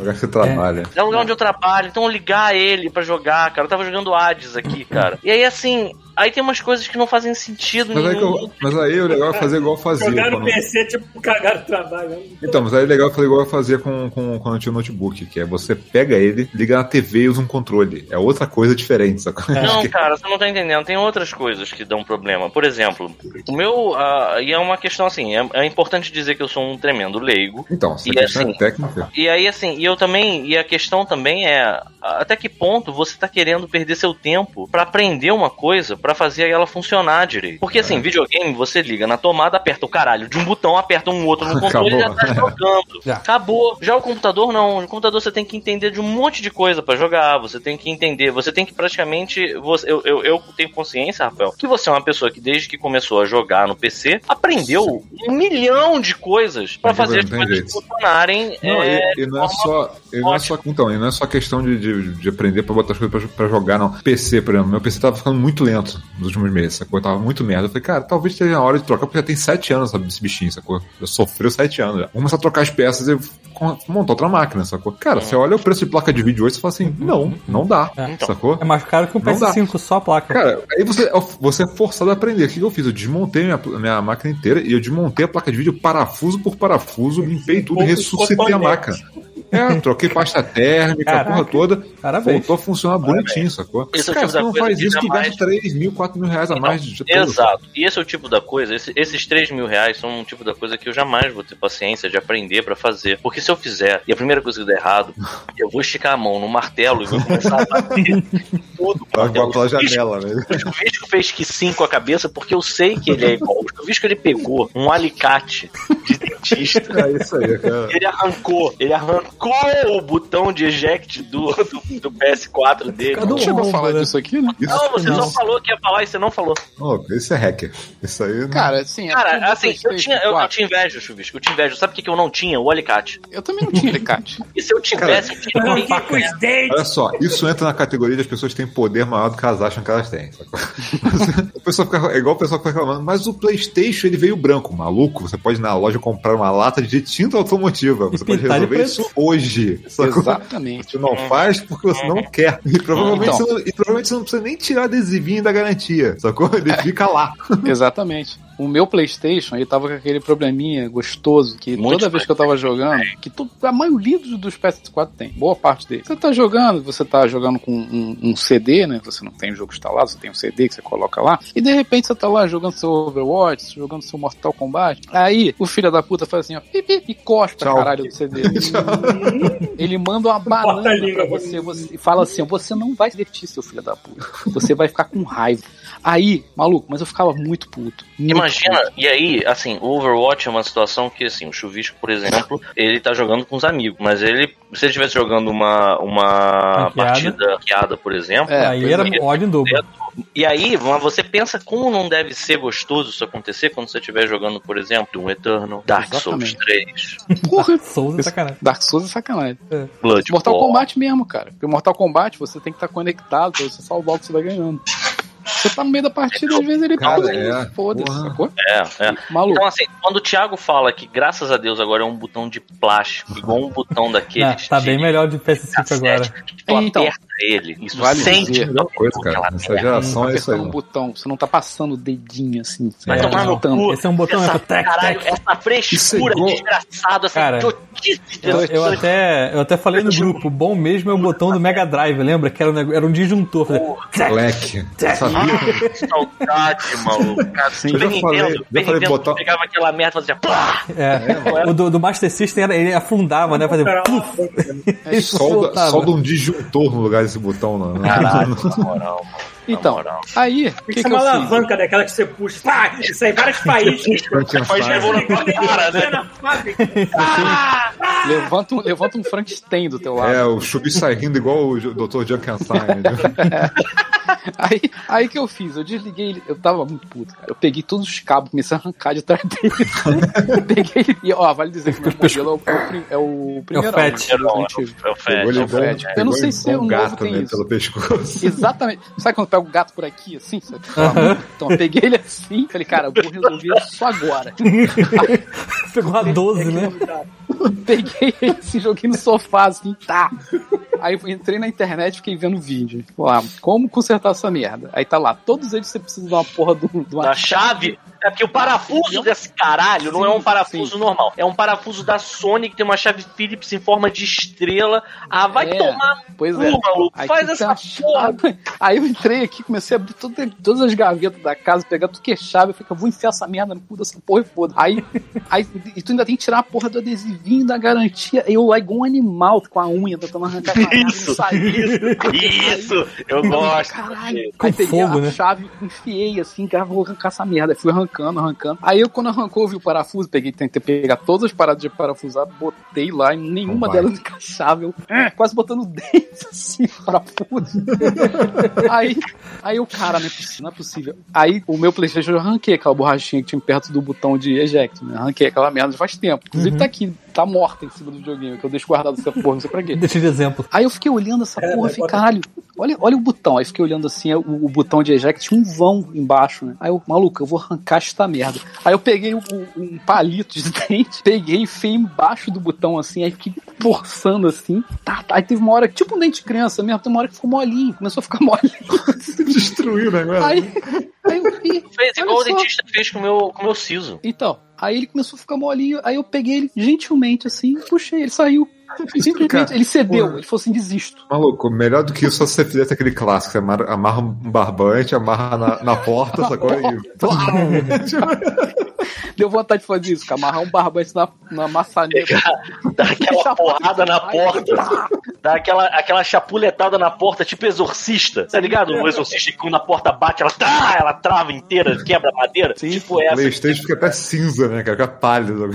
trabalha.
É um lugar onde eu trabalho, então ligar ele pra jogar, cara. Eu tava jogando Hades aqui, cara. E aí, assim, aí tem umas coisas que não fazem sentido
Mas aí,
nenhum.
eu- mas aí o legal é fazer igual eu fazia.
Jogar no
quando-
PC, tipo, cagar no trabalho.
Então, mas aí é legal fazer igual eu fazia com, com, quando eu tinha o notebook, que é você pega ele, liga na TV e usa um controle. É outra coisa diferente?
Não, cara, você não tá entendendo. Tem outras coisas que dão problema. Por exemplo, o meu. ah, e é uma questão assim: é, é importante dizer que eu sou um tremendo leigo.
Então, se
E
questão
assim-
é técnica,
E aí, assim, e eu também. E a questão também é. Até que ponto você tá querendo perder seu tempo pra aprender uma coisa pra fazer ela funcionar direito? Porque, assim, videogame, você liga na tomada, aperta o caralho de um botão, aperta um outro no controle e já tá jogando.
Já.
Acabou. Já o computador não. O computador você tem que entender de um monte de coisa pra jogar. Você tem que entender. Você tem que praticamente. Você, eu, eu, eu tenho consciência, Rafael, que você é uma pessoa que desde que começou a jogar no PC aprendeu um milhão de coisas pra
Não,
fazer as coisas
jeito.
funcionarem.
Não,
é,
e, e não é só. E não é só então, e não é só questão de, de, de aprender pra botar as coisas pra, pra jogar, não. PC, por exemplo, meu PC tava ficando muito lento nos últimos meses, sacou? Tava muito merda. Eu falei, cara, talvez seja a hora de trocar, porque já tem 7 anos sabe, esse bichinho, sacou? Já sofreu 7 anos já. Vamos começar a trocar as peças e montar outra máquina, sacou? Cara, você olha o preço de placa de vídeo hoje e fala assim, não, não dá,
É.
sacou?
É mais caro que um
Não dá.
PS5, só a placa.
Cara, aí você, você é forçado a aprender. O que, que eu fiz? Eu desmontei minha, minha máquina inteira e eu desmontei a placa de vídeo parafuso por parafuso, limpei tudo e ressuscitei a máquina. É, troquei pasta térmica, a
Caraca.
porra toda.
Parabéns.
Voltou a funcionar bonitinho, sacou?
Esse é o
Cara, você não faz
que
isso, tu
jamais-
gasta 3 mil, 4 mil reais a mais de de.
Exato. E esse é o tipo da coisa, esse- esses 3 mil reais são um tipo da coisa que eu jamais vou ter paciência de aprender pra fazer. Porque se eu fizer, e a primeira coisa que der errado, eu vou esticar a mão no martelo e vou começar a bater tudo.
Vai
Chuvisco-
janela, né?
O Chuvisco fez que sim com a cabeça porque eu sei que ele é igual. O Chuvisco ele pegou um alicate de dentista.
É isso aí, cara.
Ele arrancou, ele arrancou o botão de eject do, do, do PS4 dele.
Cadê
Não
o
chegou a falar
né?
disso aqui, né?
Não, você
Não.
só falou que ia falar e você não falou.
Ô, isso é hacker. Isso aí. não-
Cara, assim, é o
Cara, assim, eu, tinha, eu, eu
4,
te invejo, Chuvisco. Eu te invejo. Sabe o que, que eu não tinha? O alicate.
eu também não tinha alicate.
E se eu tivesse, eu tinha
os dentes.
Olha só, isso entra na categoria de as pessoas que têm poder maior do que elas acham que elas têm. sacou? a pessoa fica, é igual o pessoal que fica reclamando, mas o PlayStation ele veio branco, maluco. Você pode ir na loja comprar uma lata de tinta automotiva. Você pode resolver isso hoje. Sacou?
Exatamente.
Você não faz porque você não quer. E provavelmente,
Então.
você, não, e provavelmente você não precisa nem tirar adesivinho da garantia, sacou? Ele fica lá.
Exatamente. O meu PlayStation, ele tava com aquele probleminha gostoso que
Muito
toda vez que eu tava jogando, que to- a maioria dos, dos PS4 tem, boa parte deles. Você tá jogando, você tá jogando com um, um CD, né? Você não tem o jogo instalado, você tem um CD que você coloca lá, e de repente você tá lá jogando seu Overwatch, jogando seu Mortal Kombat. Aí o filho da puta faz assim, ó, pipi, e cospe a
Tchau.
caralho do CD. Ele manda uma banana
Corta
pra você, você e fala assim: você não vai se divertir, seu filho da puta. Você vai ficar com raiva. Aí, maluco, mas eu ficava muito puto. muito
Imagina,
puto.
e aí, assim, o Overwatch é uma situação que, assim, o Chuvisco, por exemplo, ele tá jogando com os amigos, mas ele, se ele estivesse jogando uma, uma partida ranqueada, por exemplo,
É,
Aí era
é.
ódio em dobro.
e aí mas você pensa como não deve ser gostoso isso acontecer quando você estiver jogando, por exemplo, um Eternal, Dark Souls
Exatamente.
3,
Porra,
Souza, sacanagem.
Dark Souls é sacanagem.
Bloodborne.
Mortal Kombat mesmo, cara. Porque Mortal Kombat você tem que estar conectado pra você salvar o que você vai ganhando. Você tá no meio da partida, às vezes ele
Cara,
pula
é.
foda-se, sacou?
É, é.
Maluco.
Então, assim, quando o Thiago fala que, graças a Deus, agora é um botão de plástico, igual um botão daqueles.
Ah, tá
de
bem melhor de PS5 agora.
Tu
Então,
aperta ele, isso
vale
sente
Melhor coisa, cara.
merda.
geração é isso aí.
apertando um botão, você não tá passando o dedinho assim. você
Vai
tá
tomar no cu.
Esse é um botão,
essa,
é pro tec,
caralho,
tec.
essa frescura
é
desgraçada, essa
Cara, Eu, eu até, eu até falei no grupo, o bom mesmo é o botão do Mega Drive, lembra? Que era um, era um disjuntor.
Moleque.
Que saudade, maluco. Cara,
Sim,
Super Nintendo,
falei-
Super
falei
Nintendo
botar-
pegava aquela merda e fazia plá!
É, o do, do Master System era, ele afundava, né? Fazia pluf, e
Solda,
soltava.
solda um disjuntor no lugar desse botão, não.
Caralho, na moral, mano.
Então, aí, que,
que
que
ser uma alavanca daquela que você puxa. Pá! Sai várias faíscas.
Levou na cara, né?
Levanta um, levanta um Frankenstein do teu lado.
É, o Chubi sai rindo igual o Dr. Junkenstein.
Aí, aí que eu fiz, eu desliguei ele, eu tava muito puto, cara. Eu peguei todos os cabos, comecei a arrancar de trás dele. Eu peguei ele. E, ó, vale dizer que o meu modelo é o, é o primeiro.
Fat.
É o-
né,
é o
é o
igual,
Fred. Eu não sei se o novo
gato,
tem
né,
isso.
pelo pescoço.
Exatamente. Sabe quando pega o gato por aqui, assim? Sabe? Então, eu peguei ele assim, falei, cara, eu vou resolver isso agora.
Pegou a 12, né?
Peguei assim, joguei no sofá, assim, tá. Aí eu entrei na internet e fiquei vendo vídeo. Lá, como consertar essa merda? Aí tá lá, todos eles você precisa de uma porra de de uma
Da chave. É porque o parafuso desse caralho não é um parafuso normal. É um parafuso da Sony que tem uma chave Phillips em forma de estrela. Ah, vai
É,
tomar
Pois
cu,
é.
maluco.
Aí
Faz essa porra.
chave. Aí eu entrei aqui, comecei a abrir tudo- todas as gavetas da casa, pegar tudo que é chave. Eu falei, eu vou enfiar essa merda no cu dessa porra e foda. Aí, aí e tu ainda tem que tirar a porra do adesivinho da garantia. Eu lá igual um animal com a unha tentando arrancar a merda,
Isso,
saía.
Isso, eu gosto.
Caralho.
Com
aí peguei
fogo,
a
né?
chave, enfiei assim, cara, vou arrancar essa merda. Aí fui arrancando, arrancando. Aí eu, quando arrancou, eu vi o parafuso, peguei, tentei pegar todas as paradas de parafusar, botei lá e nenhuma
vai.
delas encaixava. Eu quase botando o dente assim, parafuso. aí, aí o cara, não é possível, não é possível. Aí o meu Playstation eu arranquei aquela borrachinha que tinha perto do botão de eject, né? Arranquei aquela merda faz tempo. Inclusive tá aqui, tá morta em cima do videogame, que eu deixo guardado essa porra, não sei pra quê.
Deixa de exemplo.
Aí eu fiquei olhando essa
É,
porra
bota-
caralho, olha, olha o botão. Aí fiquei olhando assim, o, o botão de eject tinha um vão embaixo, né? Aí eu, maluco, eu vou arrancar esta merda. Aí eu peguei o- um palito de dente, peguei e enfiei embaixo do botão assim, aí fiquei forçando assim. Tá, tá. Aí teve uma hora, tipo um dente de criança mesmo, tem uma hora que ficou molinho, começou a ficar molinho.
Destruiu o negócio.
Aí, aí eu vi.
Fez igual o dentista fez com o meu, com o meu siso.
Então, aí ele começou a ficar molinho, aí eu peguei ele gentilmente assim, puxei, ele saiu. Simplesmente,
Cara,
ele cedeu,
porra.
ele falou assim, desisto.
Maluco, melhor do que isso só se você fizesse aquele clássico. Você amarra, amarra um barbante, amarra na, na porta, sacou? E...
Deu vontade de fazer isso, cara, amarrar um barbante na, na maçaneta.
Dá aquela porrada na porta. Dá aquela, aquela chapuletada na porta, tipo exorcista. Tá ligado? O exorcista que quando a porta bate, ela, tá, ela trava inteira, quebra a madeira. tipo
O
essa.
Playstation fica até cinza, né, cara? Fica pálido.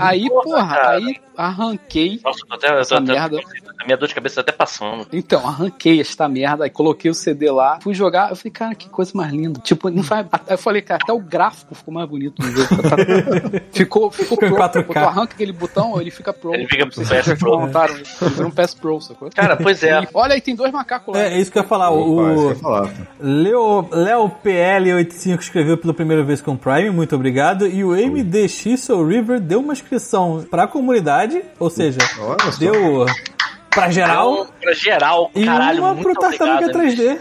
Aí, porra,
cara.
aí arranquei.
Nossa, eu tô até, tô,
Essa
até-
merda.
a minha dor de cabeça tá até passando.
Então, arranquei esta merda, aí coloquei o CD lá, fui jogar, eu falei, cara, que coisa mais linda. Tipo, não faz. Eu falei, cara, até o gráfico ficou mais bonito no jogo. Ficou, ficou pro.
4K.
Quando tu arranca aquele botão, ele fica pro.
Ele fica pro PS Pro.
montaram, ele virou um PS Pro, sacou?
Cara, pois é.
E olha aí, tem dois macacos lá.
É, é isso que eu ia falar. O
falar.
Leo, Leo PL85 escreveu pela primeira vez com o Prime, muito obrigado. E o MDX Soul River deu uma inscrição pra comunidade, ou seja,
Olha só.
deu pra geral
pra geral,
e
caralho,
uma
muito
pro Tartaruga
obrigado,
3D.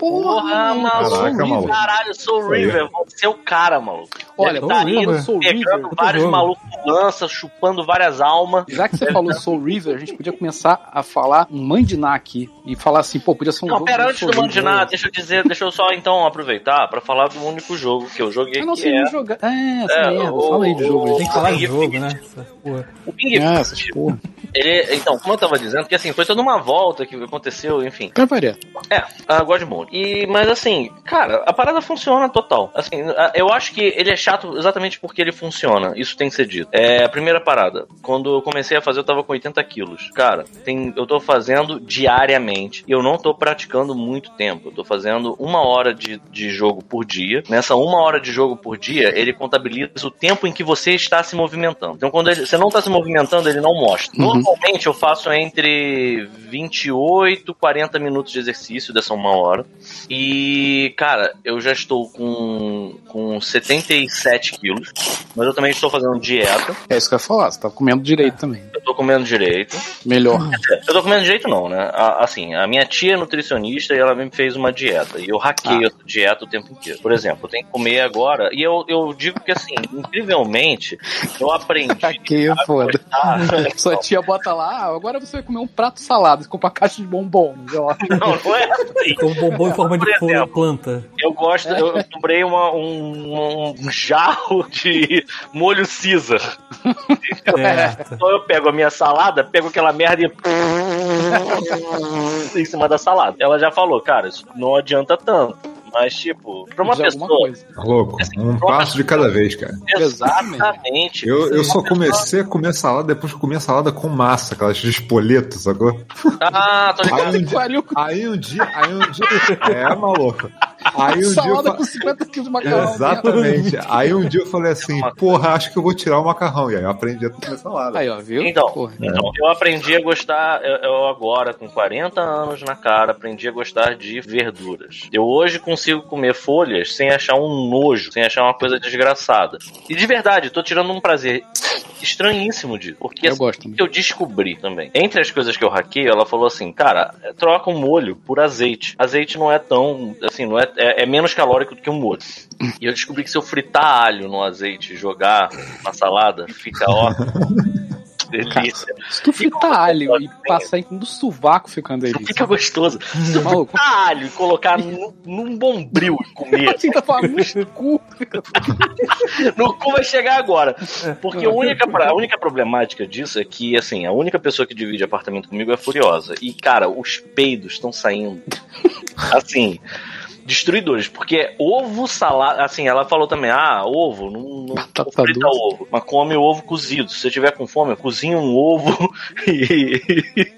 Porra,
maluco.
maluco.
Caraca, maluco.
Caralho, eu sou o
Isso aí.
River, você é o cara, maluco.
Olha,
Soul
tá
River.
indo,
Soul
pegando
River.
vários malucos lança, chupando várias almas.
Já que você falou Soul River, a gente podia começar a falar um mandiná aqui e falar assim, pô, podia ser um
Não,
jogo
pera, antes
Soul
do
River.
nada, deixa eu dizer, deixa eu só então aproveitar pra falar do único jogo que eu joguei
Ah, não,
que
você
é
não jogar. É, essa
É,
merda.
o-
Fala aí de jogo.
Tem que falar de jogo, né? Porra.
o
É, porra.
Ele, então, como eu tava dizendo, que assim, foi toda uma volta que aconteceu, enfim.
Pra variar.
É, a God Mode. E, mas assim, cara, a parada funciona total. Assim, eu acho que ele é chato exatamente porque ele funciona. Isso tem que ser dito. É, a primeira parada. Quando eu comecei a fazer, eu tava com 80 quilos. Cara, tem, eu tô fazendo diariamente. E eu não tô praticando muito tempo. Eu tô fazendo uma hora de, de jogo por dia. Nessa uma hora de jogo por dia, ele contabiliza o tempo em que você está se movimentando. Então, quando ele- você não tá se movimentando, ele não mostra.
Uhum.
Normalmente eu faço entre 28 40 minutos de exercício dessa uma hora. E, cara, eu já estou com, com 77 quilos. Mas eu também estou fazendo dieta.
É isso que eu ia falar, você tá comendo direito também.
Eu tô comendo direito.
Melhor.
Eu tô comendo direito não, né? A- Assim, a minha tia é nutricionista e ela me fez uma dieta. E eu hackeio essa dieta o tempo inteiro. Por exemplo, eu tenho que comer agora. E eu, eu digo que assim, incrivelmente, eu aprendi.
Aqui é foda.
Ah,
Sua tia bota lá, ah, agora você vai comer um prato você compra uma caixa de bombons. ó.
não, não é assim.
Com bombom em forma de
exemplo.
planta.
Eu gosto, eu comprei uma- um, um jarro de molho Caesar. Então eu pego a minha salada, pego aquela merda e. em cima da salada. Ela já falou, cara, isso não adianta tanto. Mas, tipo, pra uma pessoa.
coisa.
Tá louco? Um passo de cada vez, cara.
Exatamente.
Eu, eu só comecei a comer salada depois que eu comi a salada com massa, aquelas de espoleto, sacou?
Ah, tô ligado.
Aí um dia, aí um dia, aí um dia, é maluco. Aí um dia eu
salada
fa-
com 50 quilos de macarrão.
Exatamente. Aí um dia eu falei assim, porra, acho que eu vou tirar o macarrão. E aí eu aprendi a comer salada.
Aí, ó, viu?
Então,
Porra.
então, eu aprendi a gostar, eu, eu agora, com 40 anos na cara, aprendi a gostar de verduras. Eu hoje consigo comer folhas sem achar um nojo, sem achar uma coisa desgraçada. E de verdade, tô tirando um prazer estranhíssimo disso. Porque
Eu
assim,
gosto
eu descobri também. Entre as coisas que eu hackeio, ela falou assim, cara, troca o molho por azeite. Azeite não é tão, assim, não é, é, é menos calórico do que um molho. E eu descobri que se eu fritar alho no azeite e jogar na salada, fica ó. Delícia.
Se tu fritar alho e passar em do sovaco ficando aí.
Fica gostoso. Se tu fritar alho e colocar num, num bombril e comer,
Assim, tá falando no cu.
no cu vai chegar agora. Porque a única, a única problemática disso é que, assim, a única pessoa que divide apartamento comigo é Furiosa. E, cara, os peidos estão saindo. Assim. Destruidores, porque ovo salada. Assim, ela falou também: ah, ovo, não, não
Batata
frita ovo, mas come ovo cozido. Se você tiver com fome, cozinha um ovo e,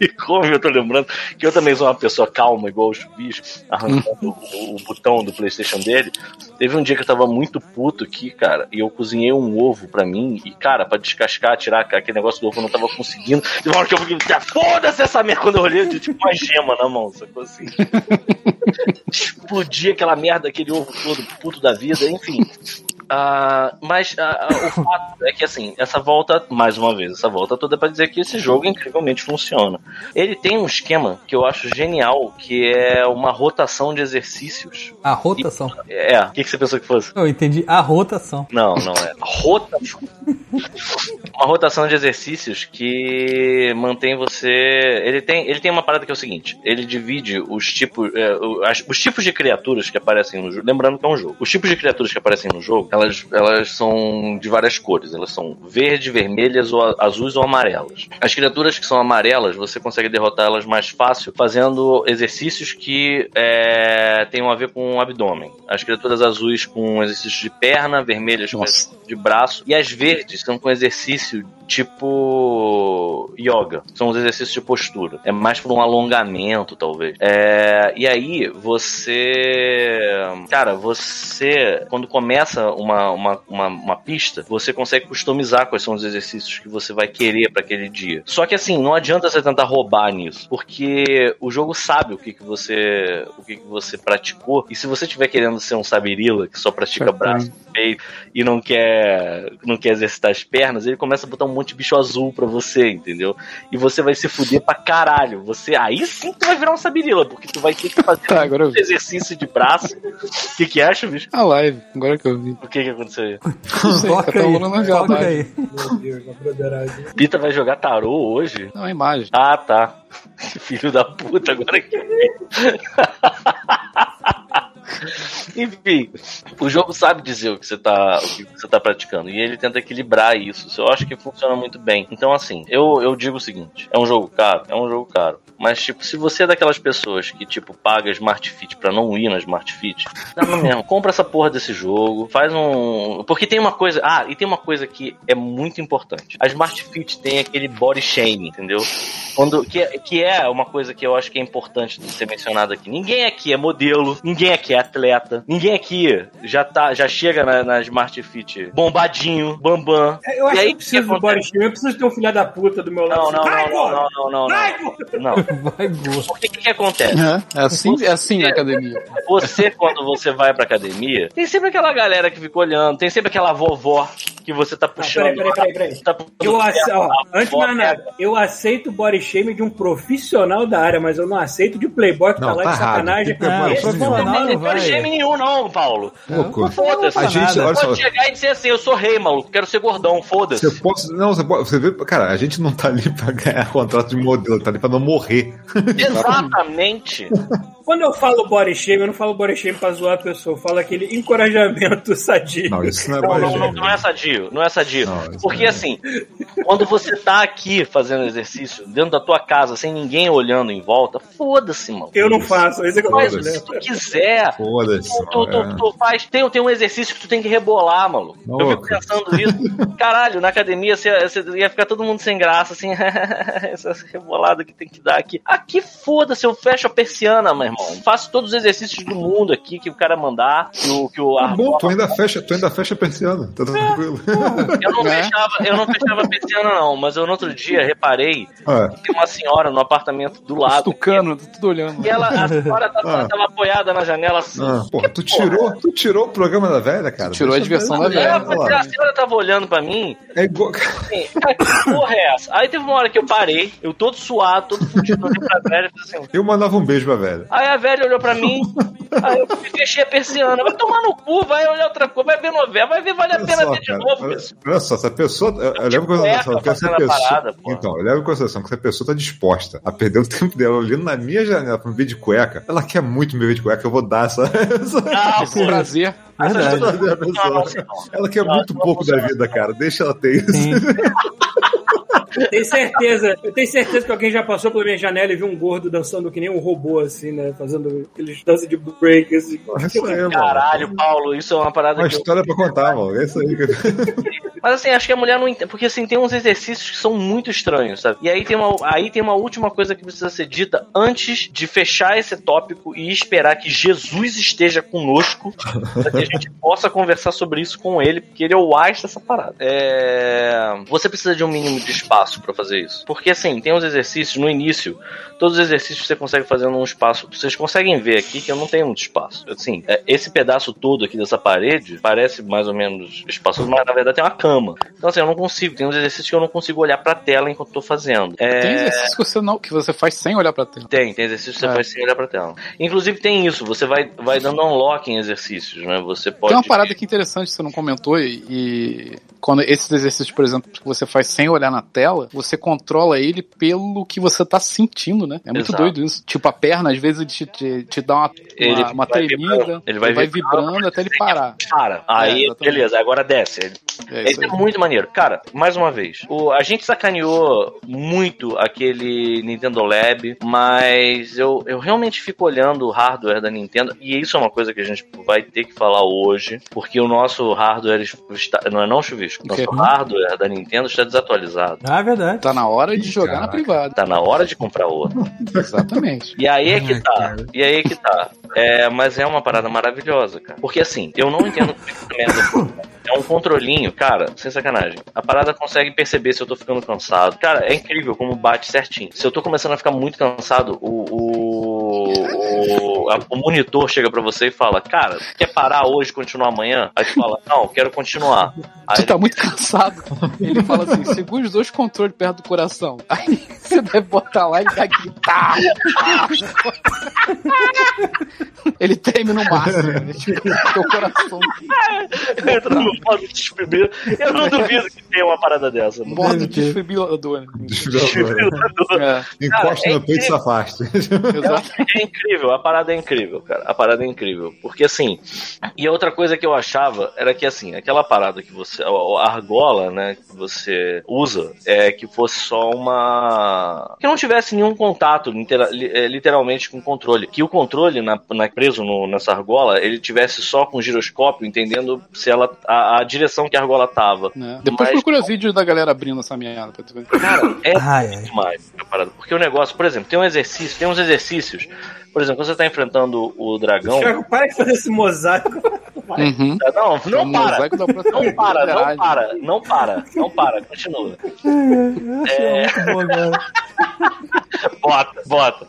e come. Eu tô lembrando que eu também sou uma pessoa calma, igual o Chubisco, arrancando o, o botão do PlayStation dele. Teve um dia que eu tava muito puto aqui, cara, e eu cozinhei um ovo pra mim, e, cara, pra descascar, tirar aquele negócio do ovo, eu não tava conseguindo. De uma hora que eu fiquei, "Ah, foda-se essa merda, quando eu olhei, eu tinha tipo uma gema na mão, sacou assim? Aquela merda, aquele ovo todo puto da vida, enfim. Ah, mas ah, o fato é que, assim, essa volta, mais uma vez, essa volta toda é pra dizer que esse jogo incrivelmente funciona. Ele tem um esquema que eu acho genial, que é uma rotação de exercícios.
A rotação.
É, o que, que você pensou que fosse?
Eu entendi a rotação.
Não, não é. Rotação. uma rotação de exercícios que mantém você. Ele tem, ele tem uma parada que é o seguinte: ele divide os tipos, é, o- as- os tipos de criaturas que aparecem no jogo. Lembrando que é um jogo. Os tipos de criaturas que aparecem no jogo, elas, elas são de várias cores. Elas são verde, vermelhas, ou azuis ou amarelas. As criaturas que são amarelas, você consegue derrotar elas mais fácil fazendo exercícios que é, tenham a ver com o abdômen. As criaturas azuis com exercícios de perna, vermelhas com
Nossa.
de braço, e as verdes são com exercício tipo yoga. São os exercícios de postura. É mais por um alongamento, talvez. É, e aí, você. Cara, você. Quando começa uma, uma, uma, uma pista, você consegue customizar quais são os exercícios que você vai querer para aquele dia. Só que assim, não adianta você tentar roubar nisso, porque o jogo sabe o que, que você o que, que você praticou. E se você estiver querendo ser um sabirila que só pratica braço, peito e não quer não quer exercitar as pernas, ele começa a botar um monte de bicho azul pra você, entendeu? E você vai se fuder pra caralho. Você, aí sim tu vai virar um sabirila, porque tu vai ter que fazer
Tá, agora
um exercício de braço. O que que acha, bicho?
A live, agora que eu vi.
O que que aconteceu aí?
Não sei,
Toca
tá
aí,
rolando
toca aí.
Meu Deus.
Pita vai jogar tarô hoje?
Não, a imagem.
Ah, tá. Filho da puta, agora que. Enfim, o jogo sabe dizer o que você tá, o que você tá praticando e ele tenta equilibrar isso. Eu acho que funciona muito bem. Então, assim, eu, eu digo o seguinte: é um jogo caro, é um jogo caro. Mas, tipo, se você é daquelas pessoas que, tipo, paga Smart Fit pra não ir na Smart Fit, dá no mesmo. Compra essa porra desse jogo, faz um. Porque tem uma coisa. Ah, e tem uma coisa que é muito importante. A Smart Fit tem aquele body shame, entendeu? Quando, que, é- que é uma coisa que eu acho que é importante de ser mencionado aqui. Ninguém aqui é modelo, ninguém aqui é atleta, ninguém aqui já tá, já chega na, na Smart Fit bombadinho, bambam.
É, Eu acho
aí,
que eu preciso do
que acontece?
body shame, eu preciso ter um filho da puta do meu lado.
Não, não,
Vai,
não, não, não, não, não, não. Não.
Vai.
Porque o que, que acontece?
É, é assim, é assim na academia.
Você, quando você vai pra academia, tem sempre aquela galera que fica olhando, tem sempre aquela vovó que você tá
Ah,
puxando.
peraí, peraí, peraí, peraí.
Tá puxando
Eu ace... ó,
a
antes de mais nada, eu aceito o body shame de um profissional da área, mas eu não aceito de um playboy que tá
Não,
lá
tá
de sacanagem.
errado.
Não,
Esse
profissional
não-
não
Não
vai.
tem shame nenhum, não, Paulo.
Louco.
Foda-se.
A gente, olha só,
Pode chegar e dizer assim, eu sou rei, maluco, quero ser gordão, foda-se.
você pode, não, você pode, você vê, cara, a gente não tá ali pra ganhar contrato de modelo, tá ali pra não morrer.
Exatamente.
Quando eu falo body shame, eu não falo body shame pra zoar a pessoa, eu falo aquele encorajamento sadio.
Não, isso não é
Não,
body
não, não, não é sadio, não é sadio.
Não, isso
Porque
é.
assim, quando você tá aqui fazendo exercício, dentro da tua casa, sem ninguém olhando em volta, foda-se, mano.
Eu não faço, esse é que eu
o
né?
tu quiser.
Foda-se.
Tu, tu,
é.
tu faz, tem, tem um exercício que tu tem que rebolar, maluco. Eu fico pensando nisso. Caralho, na academia você, você ia ficar todo mundo sem graça, assim, essa rebolada que tem que dar aqui. Aqui foda-se, eu fecho a persiana, meu irmão. Faço todos os exercícios do mundo aqui que o cara mandar, que o, que o
Tá bom, tu ainda fecha, tu ainda fecha a persiana, tá tranquilo.
Eu não,
Né?
fechava, eu não fechava a persiana, não, mas eu no outro dia reparei
Ah,
que tem uma senhora no apartamento do lado.
Tucano, tudo olhando.
E ela, a senhora tava,
Ah.
tava apoiada na janela assim.
ah, porra, tu tirou, tu tirou o programa da velha, cara.
Tirou a
Deixa
diversão da
velha
velha.
É, a senhora tava olhando pra mim,
É igual.
assim, cara, que porra é essa? Aí teve uma hora que eu parei, eu todo suado, todo fudido, olhei pra velha e falei assim.
Eu mandava um beijo pra velha.
Aí a velha olhou pra mim, aí eu fechei a persiana. Vai tomar no cu, vai olhar outra coisa, vai ver novela, vai ver, vale a
Olha
pena
só,
ver de
cara,
novo.
olha, olha só, se a pessoa. Eu, eu levo em consideração que essa pessoa.
parada,
então, eu levo em consideração que se a pessoa tá disposta a perder o tempo dela olhando na minha janela pra me ver de cueca, ela quer muito me ver de cueca, eu vou dar essa. essa...
Não,
Esse prazer.
Verdade.
Ela quer
Não,
muito
não
pouco da vida, cara. Deixa ela ter isso.
Eu tenho certeza, eu tenho certeza que alguém já passou pela minha janela e viu um gordo dançando que nem um robô, assim, né? Fazendo aqueles danças de break, assim.
Isso aí, mano.
Caralho, Paulo, isso é uma parada
Uma
que eu
história pra contar, mano. É isso aí.
Mas assim, acho que a mulher não entende. Porque assim, tem uns exercícios que são muito estranhos, sabe? E aí tem uma, aí tem uma última coisa que precisa ser dita antes de fechar esse tópico e esperar que Jesus esteja conosco para que a gente possa conversar sobre isso com ele, porque ele é o ás dessa parada. É... Você precisa de um mínimo de espaço para fazer isso. Porque assim, tem uns exercícios no início, todos os exercícios você consegue fazer num espaço. Vocês conseguem ver aqui que eu não tenho muito espaço. Assim, é, esse pedaço todo aqui dessa parede parece mais ou menos espaçoso, mas na verdade tem uma cama. Então assim, eu não consigo. Tem uns exercícios que eu não consigo olhar pra tela enquanto tô fazendo. É...
Tem exercício que você, não, que você faz sem olhar pra tela.
Tem, tem exercício que você
É.
faz sem olhar pra tela. Inclusive tem isso, você vai, vai dando unlock em exercícios, né? Você pode.
Tem uma parada que é interessante, você não comentou, e quando esses exercícios, por exemplo, que você faz sem olhar na tela, você controla ele pelo que você tá sentindo, né? É muito
Exato.
doido isso. Tipo, a perna, às vezes, ele te, te, te dá uma,
Ele
uma, uma
vai
tremida,
ele vai
vibrando,
vibrando,
até ele parar.
Para. Aí,
É,
beleza, agora desce.
É isso
é muito maneiro. Cara, mais uma vez, o, a gente sacaneou muito aquele Nintendo Lab, mas eu, eu realmente fico olhando o hardware da Nintendo, e isso é uma coisa que a gente vai ter que falar hoje, porque o nosso hardware está. Não é não, Chuvisco?
O?
Nosso hardware da Nintendo está desatualizado.
Ah, é verdade.
Tá na hora de
Ih,
jogar na
caraca.
privada.
Tá na hora de comprar outro.
Exatamente.
E aí é que tá.
cara.
E aí é que tá. É, mas é uma parada maravilhosa, cara. Porque assim, eu não entendo merda. É um controlinho, cara, sem sacanagem. A parada consegue perceber se eu tô ficando cansado. Cara, é incrível como bate certinho. Se eu tô começando a ficar muito cansado, o, o, o, a- o monitor chega pra você e fala: Cara, quer parar hoje e continuar amanhã? Aí tu fala: Não, quero continuar. Aí
Tu tá muito cansado. Ele fala assim: segura os dois controles perto do coração. Aí você deve botar lá e vai gritar. Ele treme no máximo. Né? Tipo, teu coração
entra no modo desfibrilador. Eu não duvido que tenha uma parada dessa. mano.
modo desfibrilador. né?
Desfibrilador.
É,
Encosta no peito e se afaste.
exato.
É incrível, a parada é incrível, cara. A parada é incrível. Porque assim. E a outra coisa que eu achava era que assim, aquela parada que você. A argola, né, que você usa, é que fosse só uma. Que não tivesse nenhum contato, é, literalmente, com o controle. Que o controle na, na- preso no- nessa argola, ele tivesse só com o giroscópio, entendendo se ela. a, a direção que a argola tava.
né? Depois
Mas-
procura vídeo da galera abrindo essa merda pra tu ver.
Cara, é
Ai, ai.
demais parada. Porque o negócio, por exemplo, tem um exercício, tem uns exercícios. Por exemplo, quando você tá enfrentando o dragão.
Thiago, para de fazer esse mosaico.
Uhum.
Não,
É
não
um
para. Não para, não para, não para, não para, continua.
Bom agora.
Bota, bota.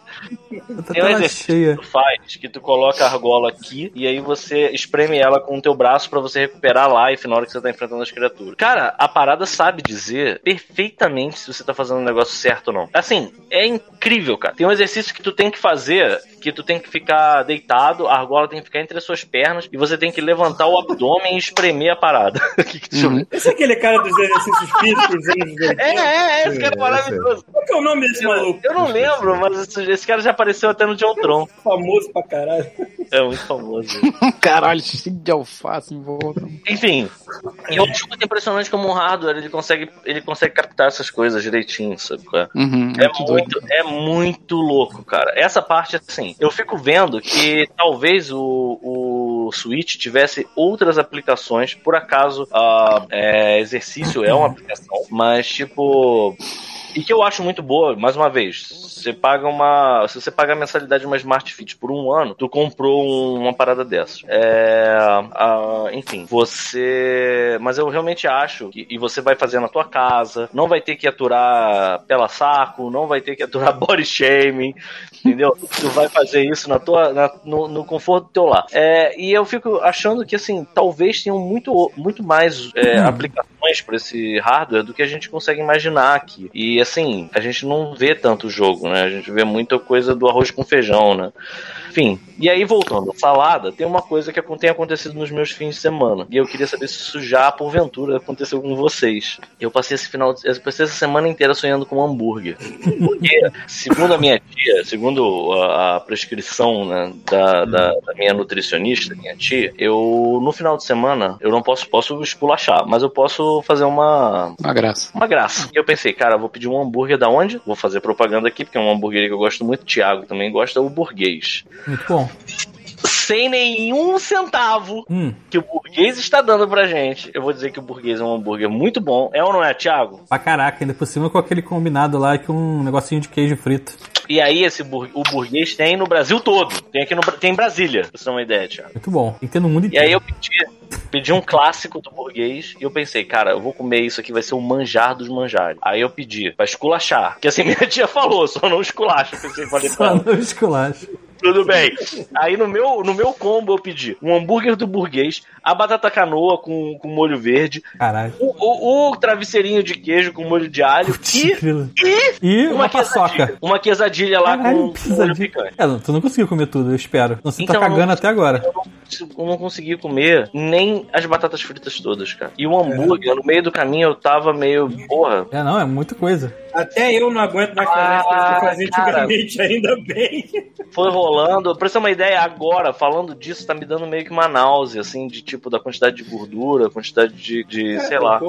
Tem um exercício que
cheia.
tu faz, que tu coloca a argola aqui e aí você espreme ela com o teu braço pra você recuperar a life na hora que você tá enfrentando as criaturas. Cara, a parada sabe dizer perfeitamente se você tá fazendo o negócio certo ou não. Assim, é incrível, cara. Tem um exercício que tu tem que fazer, que tu tem que ficar deitado, a argola tem que ficar entre as suas pernas e você tem que levantar o abdômen e espremer a parada. Que que ver.
Esse é aquele cara dos exercícios físicos dos anos 80.
É, é, é, esse cara é
É,
maravilhoso.
Qual que é o nome desse maluco?
Eu não lembro, mas esse, cara já apareceu até no John Tron.
Famoso pra caralho.
É muito famoso.
Caralho, cheio de alface em volta.
Enfim, e eu acho muito impressionante como o hardware ele consegue, ele consegue captar essas coisas direitinho, sabe? é?
Uhum,
É
muito doido.
muito, é muito louco, cara. Essa parte, assim, eu fico vendo que talvez o, o Switch tivesse outras aplicações. Por acaso, a é, exercício é uma aplicação, mas tipo. E que eu acho muito boa, mais uma vez, você paga uma. Se você paga a mensalidade de uma Smart Fit por um ano, tu comprou um- uma parada dessas. É, ah, enfim, você. Mas eu realmente acho que. E você vai fazer na tua casa, não vai ter que aturar pela saco, não vai ter que aturar body shaming, entendeu? tu vai fazer isso na tua, na- no, no conforto do teu lar. É, e eu fico achando que, assim, talvez tenham muito, muito mais é, aplicações para esse hardware do que a gente consegue imaginar aqui. E, assim, a gente não vê tanto jogo, né? A gente vê muita coisa do arroz com feijão, né? Enfim, e aí voltando, a salada tem uma coisa que tem acontecido nos meus fins de semana. E eu queria saber se isso já, porventura, aconteceu com vocês. Eu passei esse final, de- eu passei essa semana inteira sonhando com um hambúrguer. Porque, segundo a minha tia, segundo a, a prescrição né, da, da, da minha nutricionista, minha tia, eu no final de semana eu não posso, posso esculachar, mas eu posso fazer uma,
Uma graça.
uma graça. E eu pensei, cara, eu vou pedir um hambúrguer da onde? Vou fazer propaganda aqui, porque é um hambúrguer que eu gosto muito. O Thiago também gosta, o burguês.
Muito bom.
Sem nenhum centavo
Hum,
que o burguês está dando pra gente. Eu vou dizer que o burguês é um hambúrguer muito bom. É ou não é, Thiago?
pra caraca, ainda por cima com aquele combinado lá com um negocinho de queijo frito.
E aí, esse bur- o burguês tem no Brasil todo. Tem aqui no tem em Brasília, pra você ter uma ideia, Thiago.
Muito bom. Tem que ter no mundo
E
inteiro.
aí eu pedi, pedi um clássico do burguês e eu pensei, cara, eu vou comer isso aqui, vai ser o manjar dos manjares. Aí eu pedi pra esculachar, que assim minha tia falou, só não esculacha. Pensei, falei
Só
ela,
no esculacho.
Tudo bem. Aí no meu, no meu combo eu pedi um hambúrguer do burguês, a batata canoa com, com molho verde,
Caralho.
o, o, o travesseirinho de queijo com molho de alho e, e
E uma, paçoca.
Uma quesadilha lá
Caralho,
com, molho picante.
É, tu não conseguiu comer tudo, eu espero. Se tá
Então,
cagando
não-
até agora.
Eu não, eu não consegui comer nem as batatas fritas todas, cara. E o hambúrguer, no meio do caminho, eu tava meio, porra.
É, não, é muita coisa.
Até eu não aguento isso que
Ah,
fazia antigamente, ainda bem.
Foi rolando. Pra você ter uma ideia, agora, falando disso, tá me dando meio que uma náusea, assim, de tipo, da quantidade de gordura, quantidade de, de sei lá.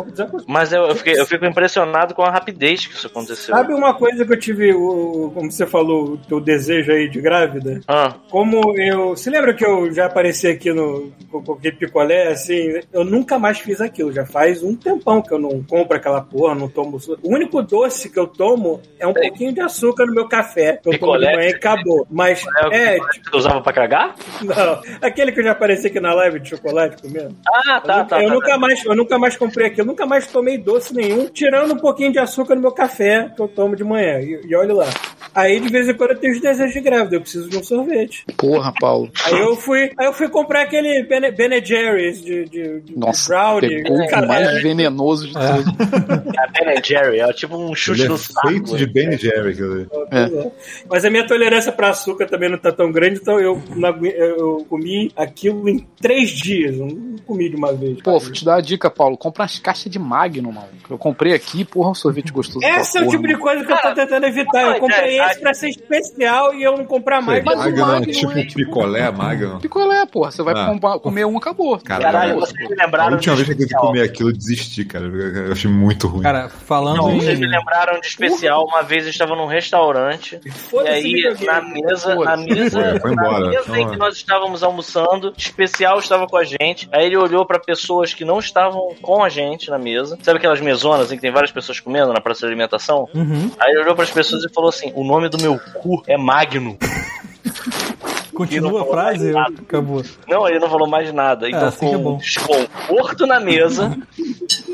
Mas eu, eu, fiquei- eu fico impressionado com a rapidez que isso aconteceu.
Sabe uma coisa que eu tive, o, como você falou, o teu desejo aí de grávida?
Ah,
Como eu. Se lembra que eu já apareci aqui no aquele picolé, assim? Eu nunca mais fiz aquilo. Já faz um tempão que eu não compro aquela porra, não tomo. O único doce que eu tomo é um pouquinho de açúcar no meu café. Que eu tomo de manhã e acabou. Mas é,
É, o que você usava pra cagar?
não. Aquele que eu já apareci aqui na live de chocolate comendo.
Ah, tá,
eu,
tá.
eu
tá,
nunca
tá.
mais, eu nunca mais comprei aquilo, eu nunca mais tomei doce nenhum, tirando um pouquinho de açúcar no meu café que eu tomo de manhã. E, e olha lá. Aí de vez em quando eu tenho os desejos de grávida, eu preciso de um sorvete.
Porra, Paulo.
Aí eu fui, aí eu fui comprar aquele Ben, ben Jerry's de, de, de
Nossa,
brownie.
pegou o mais venenoso de.
É Ben Jerry, é tipo um chute
Ele
no
é
saco.
feito de Ben Jerry, aquilo ali.
É.
Mas a minha tolerância para açúcar também não tá tão grande, então eu, eu comi aquilo em três dias. Não comi de uma vez.
Pô, vou te dar a dica, Paulo. Compra umas caixas de Magnum, mano. Eu comprei aqui, porra, um sorvete gostoso.
Esse é o
porra,
tipo de coisa que eu tô tentando evitar. Eu comprei esse pra ser especial e eu não comprar mais.
Mas
Magnum é
Magnum
tipo
é
um picolé, Magnum.
Picolé, porra. Você vai
Ah.
comer um, acabou.
Caralho,
Acabou.
vocês me
A
lembraram
última
de
vez que eu comer aquilo, eu desisti, cara. Eu achei muito ruim.
Cara, falando
Não,
em.
vocês me lembraram de especial. Uma vez eu estava num restaurante e aí na mesa, na mesa,
Foi, foi embora.
na mesa
Então,
em que nós estávamos almoçando, especial estava com a gente. Aí ele olhou pra pessoas que não estavam com a gente na mesa. Sabe aquelas mesonas em que tem várias pessoas comendo na praça de alimentação?
Uhum.
Aí ele olhou pras pessoas e falou assim: "O nome do meu cu é Magno".
Continua a frase? Acabou.
Não, ele não falou mais nada. Então
assim que é
um desconforto na mesa.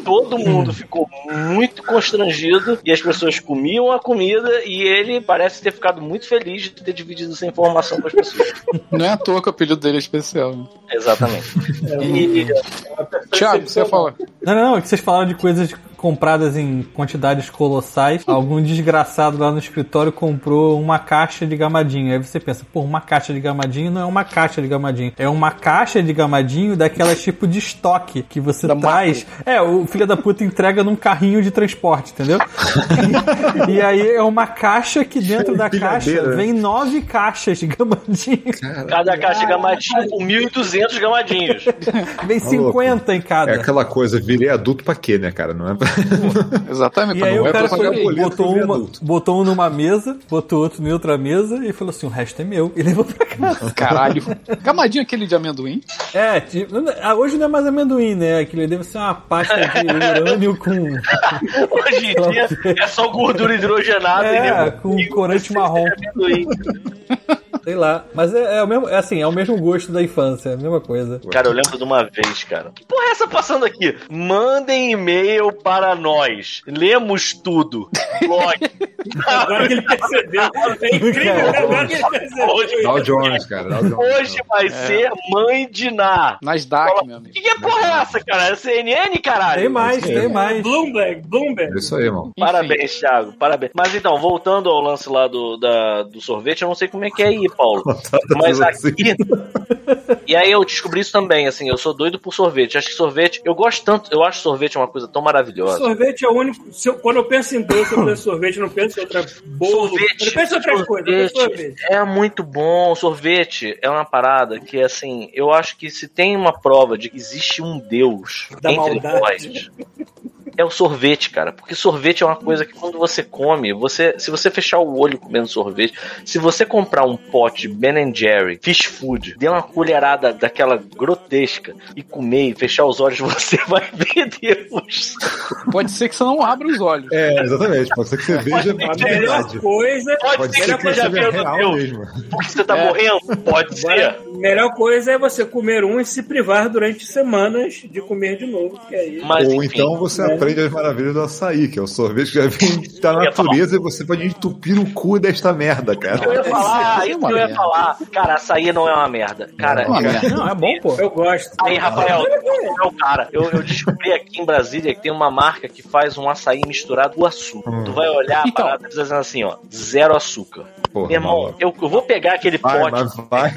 Todo mundo ficou muito constrangido e as pessoas comiam a comida e ele parece ter ficado muito feliz de ter dividido essa informação com as pessoas.
Não é à toa que o apelido dele é especial. né?
Exatamente. E,
Thiago, você ia falar.
Não, não, não, é que vocês falaram de coisas compradas em quantidades colossais. Algum desgraçado lá no escritório comprou uma caixa de gamadinho. Aí você pensa, pô, uma caixa de gamadinho não é uma caixa de gamadinho. É uma caixa de gamadinho daquelas tipo de estoque que você
Da
traz. É, o filho da puta entrega num carrinho de transporte, entendeu? e aí é uma caixa que dentro da caixa
Empilhadeira.
vem nove caixas de gamadinho.
cada caixa de gamadinho com 1.200 gamadinhos.
Vem
Tá louco.
50 em cada.
É aquela coisa, virei adulto pra quê, né, cara? Não é pra...
Exatamente.
E aí
não
o
é
cara foi, botou, uma, botou um numa mesa, botou outro em outra mesa e falou assim: o resto é meu. E levou pra casa.
Caralho. Gamadinho aquele de amendoim?
É, tipo, hoje não é mais amendoim, né? Aquilo deve ser uma pasta de urânio com,
Hoje em dia é só gordura hidrogenada
É,
e
com
e
corante marrom. sei lá. Mas é, é o mesmo, é assim, é o mesmo gosto da infância, é a mesma coisa.
Cara, eu lembro de uma vez, cara. Que porra é essa passando aqui? Mandem e-mail para nós. Lemos tudo. Blog.
Agora que ele percebeu. É incrível, né? Agora que ele percebeu.
Hoje,
Dow Jones, cara. Dow Jones.
hoje vai ser mãe de Ná.
Nasdaq, meu amigo.
Que, que porra é essa, cara? É CNN, caralho?
Tem mais, tem mais.
Bloomberg, Bloomberg.
É isso aí, irmão.
Enfim.
Parabéns, Thiago. Parabéns. Mas então, voltando ao lance lá do, da- do sorvete, eu não sei como é que é aí, Paulo. Mas aqui. E aí eu descobri isso também, assim, eu sou doido por sorvete. Acho que sorvete. Eu gosto tanto, eu acho sorvete uma coisa tão maravilhosa.
Sorvete é o único. eu- quando eu penso em doce, eu penso em sorvete, não penso em outra bolo.
Sorvete,
eu penso em eu penso em sorvete.
é muito bom. Sorvete é uma parada que, assim, eu acho que se tem uma prova de que existe um Deus
Da
entre
maldade.
nós, é o sorvete, cara. Porque sorvete é uma coisa que quando você come, você, se você fechar o olho comendo sorvete, se você comprar um pote de Ben Jerry, fish food, der uma colherada daquela grotesca e comer e fechar os olhos, você vai ver Deus.
Pode ser que você não abra os olhos.
É, exatamente. Pode ser que você veja
A
a
melhor
verdade.
coisa.
Pode,
Pode
ser
ser
que
que
você vendo
real
Deus.
mesmo.
Porque você tá
É.
morrendo? Pode ser.
Melhor coisa é você comer um e se privar durante semanas de comer de novo. Que aí...
Mas,
Ou
enfim,
então você aprende as maravilhas do açaí, que é o sorvete que já vem da natureza e você pode entupir o cu desta merda, cara.
Eu ia falar,
Isso é
que eu ia falar. Cara, açaí não é uma merda. Cara,
É uma merda.
Não, é bom, pô.
Eu gosto.
Aí, Rafael, é o cara. Eu, eu descobri aqui em Brasília que tem uma marca que faz um açaí misturado com açúcar.
Hum.
Tu vai olhar a
Então.
parada dizendo assim, ó, zero açúcar.
Porra,
Meu irmão, eu, eu vou pegar aquele
Vai,
pote
vai.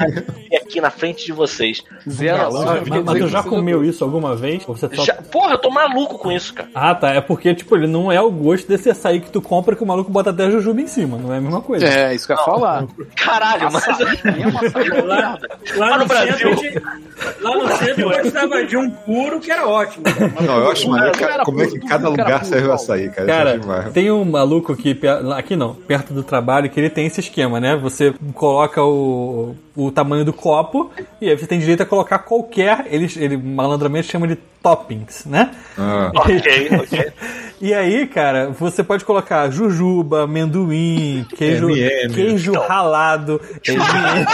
e aqui na frente de vocês.
Zero
Mas,
açúcar.
mas- mas tu já comeu isso alguma vez? Ou você só...
Já, porra, eu tô maluco com isso, cara.
Ah, tá. É porque, tipo, ele não é o gosto desse açaí que tu compra que o maluco bota até jujuba em cima. Não é a mesma coisa.
É, isso que eu ia falar.
Caralho, mas.
É uma
Lá,
merda.
lá
Lá
no,
no Brasil.
centro, a lá no centro eu gostava de um puro que era ótimo. cara.
Não, eu acho maneiro como é que cada lugar serve o açaí, cara.
Cara,
é
tem um maluco aqui, aqui não, perto do trabalho, que ele tem esse esquema, né? Você coloca o, o tamanho do copo e aí você tem direito a colocar qualquer, ele, ele malandramente chama de toppings, né?
Ah,
ok, ok.
E aí, cara, você pode colocar jujuba, amendoim, queijo,
M&M.
queijo ralado, M&M.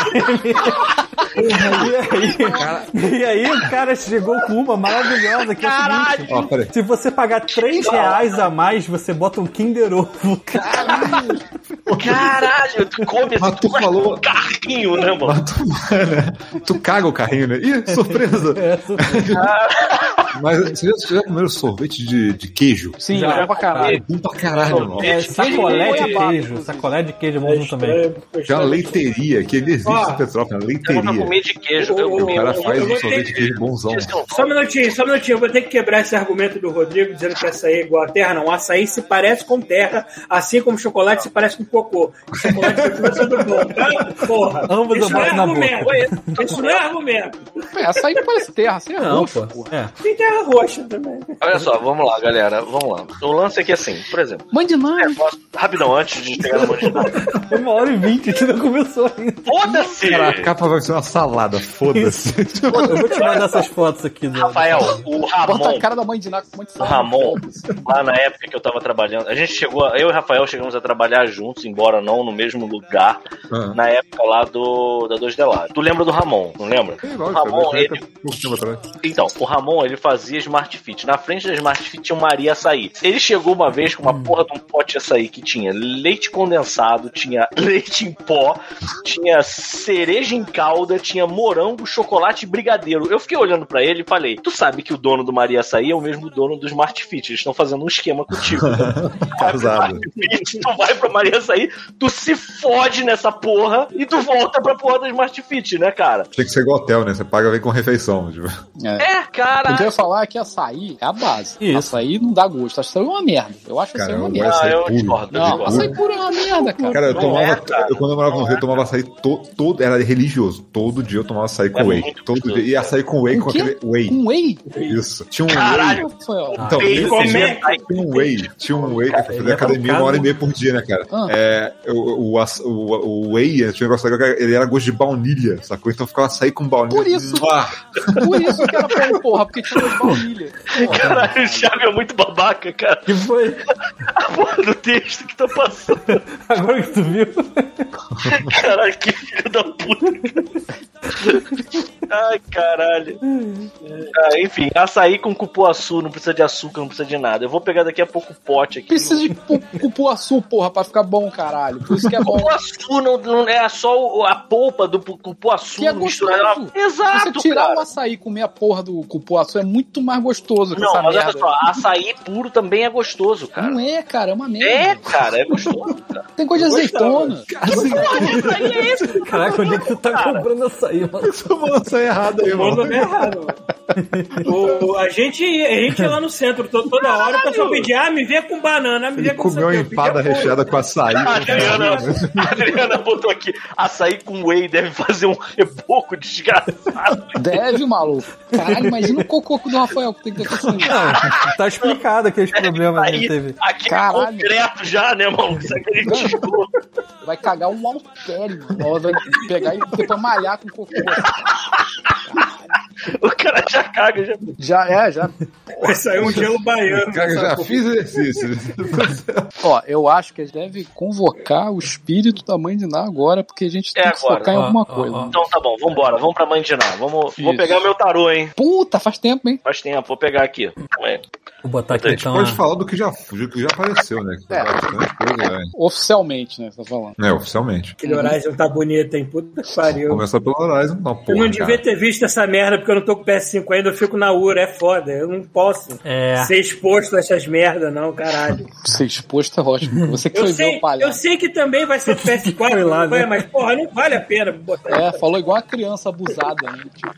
e, aí, e aí o cara chegou com uma maravilhosa que é o seguinte, se você pagar 3 reais a mais, você bota um Kinder Ovo.
Caralho, tu come
Mas tu
tu
falou-
um carrinho, né, mano?
Mas tu, né? tu caga o carrinho, né? Ih, surpresa!
É, surpresa.
Mas você já, você já comeu sorvete de, de queijo?
Sim,
Já.
já pra caralho.
É bom pra caralho, mano.
É, sacolé de queijo. Sacolé de queijo é bom
É
também.
é
Já
estranho.
leiteria, que ele existe
Ó,
em Petrópolis,
Eu nunca
leiteria.
comi de queijo. Eu
O-
cara
eu-
faz
eu
um sorvete de queijo bonzão.
Só um minutinho, só um minutinho. Eu vou ter que quebrar esse argumento do Rodrigo dizendo que açaí é igual a terra. Não, açaí se parece com terra, assim como chocolate se parece com cocô. Chocolate continua sendo bom, tá? Porra.
Ambos eu
Isso não é argumento. Isso não é argumento.
É, açaí não parece terra, é
Não, pô.
porra.
É.
Terra roxa também.
Olha só, vamos lá, galera. Vamos lá. O lance aqui é assim, por exemplo.
Mãe de nada.
negócio- Rapidão, antes de chegar no mandinar.
Uma hora e vinte, gente não começou ainda.
Foda-se!
A capa vai ser uma salada, foda-se.
Eu vou te mandar essas fotos aqui do.
Rafael, o
Bota
Ramon,
a cara da mãe de nada com um monte de
o
sal.
Ramon, lá na época que eu tava trabalhando, a gente chegou, a- eu e o Rafael chegamos a trabalhar juntos, embora não no mesmo lugar,
Ah.
na época lá do da Dois Delares. Tu lembra do Ramon, não lembra?
É,
O
lógico,
Ramon,
eu
ele. Então, o Ramon, ele fazia Smart Fit. Na frente da Smart Fit tinha um Maria Açaí. Ele chegou uma vez com uma porra de um pote de açaí que tinha leite condensado, tinha leite em pó, tinha cereja em calda, tinha morango, chocolate e brigadeiro. Eu fiquei olhando pra ele e falei: Tu sabe que o dono do Maria Açaí é o mesmo dono do Smart Fit. Eles estão fazendo um esquema contigo.
Casado.
Fit, tu vai pra Maria Açaí, tu se fode nessa porra e tu volta pra porra do Smart Fit, né, cara?
Tinha que ser igual hotel, né? Você paga vem com refeição. Tipo.
É.
É, cara.
O que eu ia falar é que açaí é a base.
Isso.
Açaí não dá gosto. Açaí é uma merda. Eu acho açaí
Cara,
uma merda.
gosto
Ah, eu discordo,
Não, açaí puro é uma merda, cara.
Cara, eu
Não
tomava.
é, cara.
eu, quando eu morava no Rio, eu tomava açaí to, todo. Era religioso. Todo dia eu tomava açaí com
É
whey. Todo dia. E açaí com whey
Com
aquele whey.
Com whey?
Isso. Tinha um
Caralho.
whey.
Rafael.
Então,
Ei,
esse
como
dia
é?
tinha um whey. Tinha um whey. Eu fazia academia uma hora e meia por dia, né, cara?
Ah.
É, o, o, o, o whey, tinha um negócio legal que ele era gosto de baunilha, sacou? Então ficava açaí com baunilha.
Por isso. Por isso que era bom, porra, porque tinha baunilha.
Caralho, o Thiago é muito babaca, cara.
Que foi?
A porra do texto que tá passando.
Agora que tu viu?
Caralho, que filho da puta. Ai, caralho. Ah, enfim, açaí com cupuaçu, não precisa de açúcar, não precisa de nada. Eu vou pegar daqui a pouco o pote aqui.
Precisa de pu- cupuaçu, porra, pra ficar bom, caralho. Por isso que é bom.
Cupuaçu não, não é só a polpa do pu- cupuaçu
Que é
misturada.
gostoso.
Exato,
Você tirar
cara.
o açaí e comer a porra do cupuaçu é muito mais gostoso que
Não,
essa
mas olha
merda.
só, açaí puro também é gostoso, cara.
Não é, cara, é uma merda.
É, cara, é gostoso. cara.
Tem coisa de azeitona.
Açaí é esse,
Caraca, onde é que tu tá
Cara.
comprando açaí, mano?
tomou açaí errado aí, mano.
é errado. O- a, gente, a gente ia lá no centro to- toda hora, o pessoal pedia, ah, me vê com banana, me vê com
comeu uma.
Eu
empada recheada com açaí.
A Adriana, a Adriana botou aqui, açaí com whey deve fazer um reboco desgraçado.
Deve, maluco. Caralho, imagina o cocô do Rafael que tem que ter assim.
Não, tá explicado aqueles problemas que ele
Aí,
teve.
aqui
Caralho.
concreto já, né, mano? Isso aqui ele tirou.
Vai cagar um haltério. Vai pegar e depois malhar com cocô.
O cara já caga, já.
Já é, já.
Vai sair um gelo baiano.
Cara, eu já fiz exercício.
Ó, eu acho que a gente deve convocar o espírito da mãe de Ná agora, porque a gente
É
tem que
agora.
focar em
Ó,
alguma
ó,
coisa.
ó.
Então tá bom, vambora, vamos pra mãe de Ná. Vamos, vou pegar meu tarô, hein?
Puta, faz tempo, hein?
Faz tempo, vou pegar aqui. Ué.
Vou botar aqui
A gente
então.
pode falar do que já, do que já apareceu, né?
É.
coisa, né?
Oficialmente, né? Você tá falando.
É, oficialmente.
Aquele Horizon tá bonito, hein? Puta que pariu.
Começa pelo Horizon, não,
Eu
porra,
não devia
cara.
ter visto essa merda porque eu não tô com PS5 ainda, eu fico na URA, é foda. Eu não posso
É.
ser exposto a essas merda, não, caralho.
Ser exposto é ótimo. Você que
Eu
foi ver
sei,
o palhaço.
eu sei que também vai ser PS4,
Foi lá, né?
mas porra, não vale a pena botar.
É, falou igual a criança abusada, né? Tipo...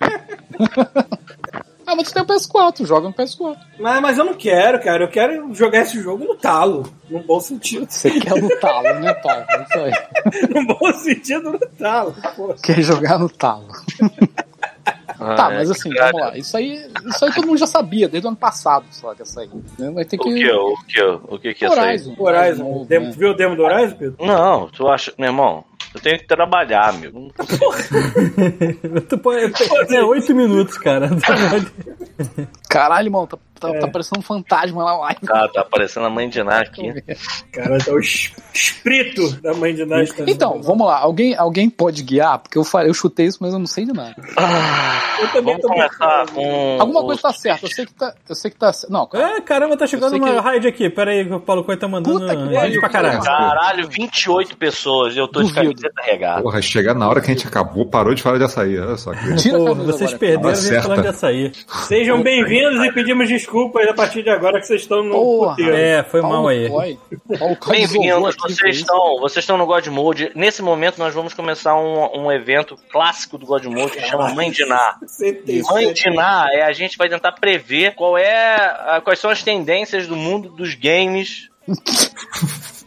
ah, mas tu tem o PS4, joga no PS4.
Mas, mas eu não quero, cara. Eu quero jogar esse jogo no talo. Num bom sentido.
Você quer no talo, né, Paulo? É Isso aí.
num bom sentido no talo. Pô.
Quer jogar no talo. Tá,
Ah,
mas
é,
assim,
cara.
vamos lá. Isso aí, isso aí todo mundo já sabia, desde o ano passado, só que essa aí. né? Vai ter
O
que.
que, o que, o que que é isso aí?
Horizon.
Horizon.
novo,
Demo-
né?
Tu viu o demo do Horizon, Pedro?
Não, tu acha, meu irmão, eu tenho que trabalhar, amigo. Consigo.
Tu pode- É oito minutos, cara.
Caralho, irmão, tá tá, tá parecendo um fantasma na live.
Tá, tá aparecendo a mãe de Ná aqui.
Cara, tá o es- espírito da mãe de também.
Então, vamos lá. Alguém, alguém pode guiar? Porque eu, falei, eu chutei isso, mas eu não sei de nada.
eu também
Vamos
tô
começar com.
Alguma coisa tá certa. Eu sei que tá. Eu sei que tá. Não, cara.
Ah, caramba, tá chegando uma
que-
raid aqui. Pera aí, que o Paulo Coelho tá mandando
Puta que pariu,
pra caralho.
Caralho, 28 pessoas. Eu tô de
Duvido.
camiseta regada.
Porra, chegar na hora que a gente acabou, parou de falar de açaí. Olha só. Que...
Tira
Pô, vocês
agora.
perderam a
Tá
gente
certa.
falando de açaí.
Sejam bem-vindos e pedimos desculpas a partir de agora que vocês estão no
Porra.
puteiro.
É, foi
Paulo
mal aí.
Bem-vindos, vocês
isso.
estão, vocês estão no God Mode. Nesse momento nós vamos começar um, um evento clássico do God Mode que chama Mãe de Ná.
67.
Mãe de Ná é a gente vai tentar prever qual é a- quais são as tendências do mundo dos games.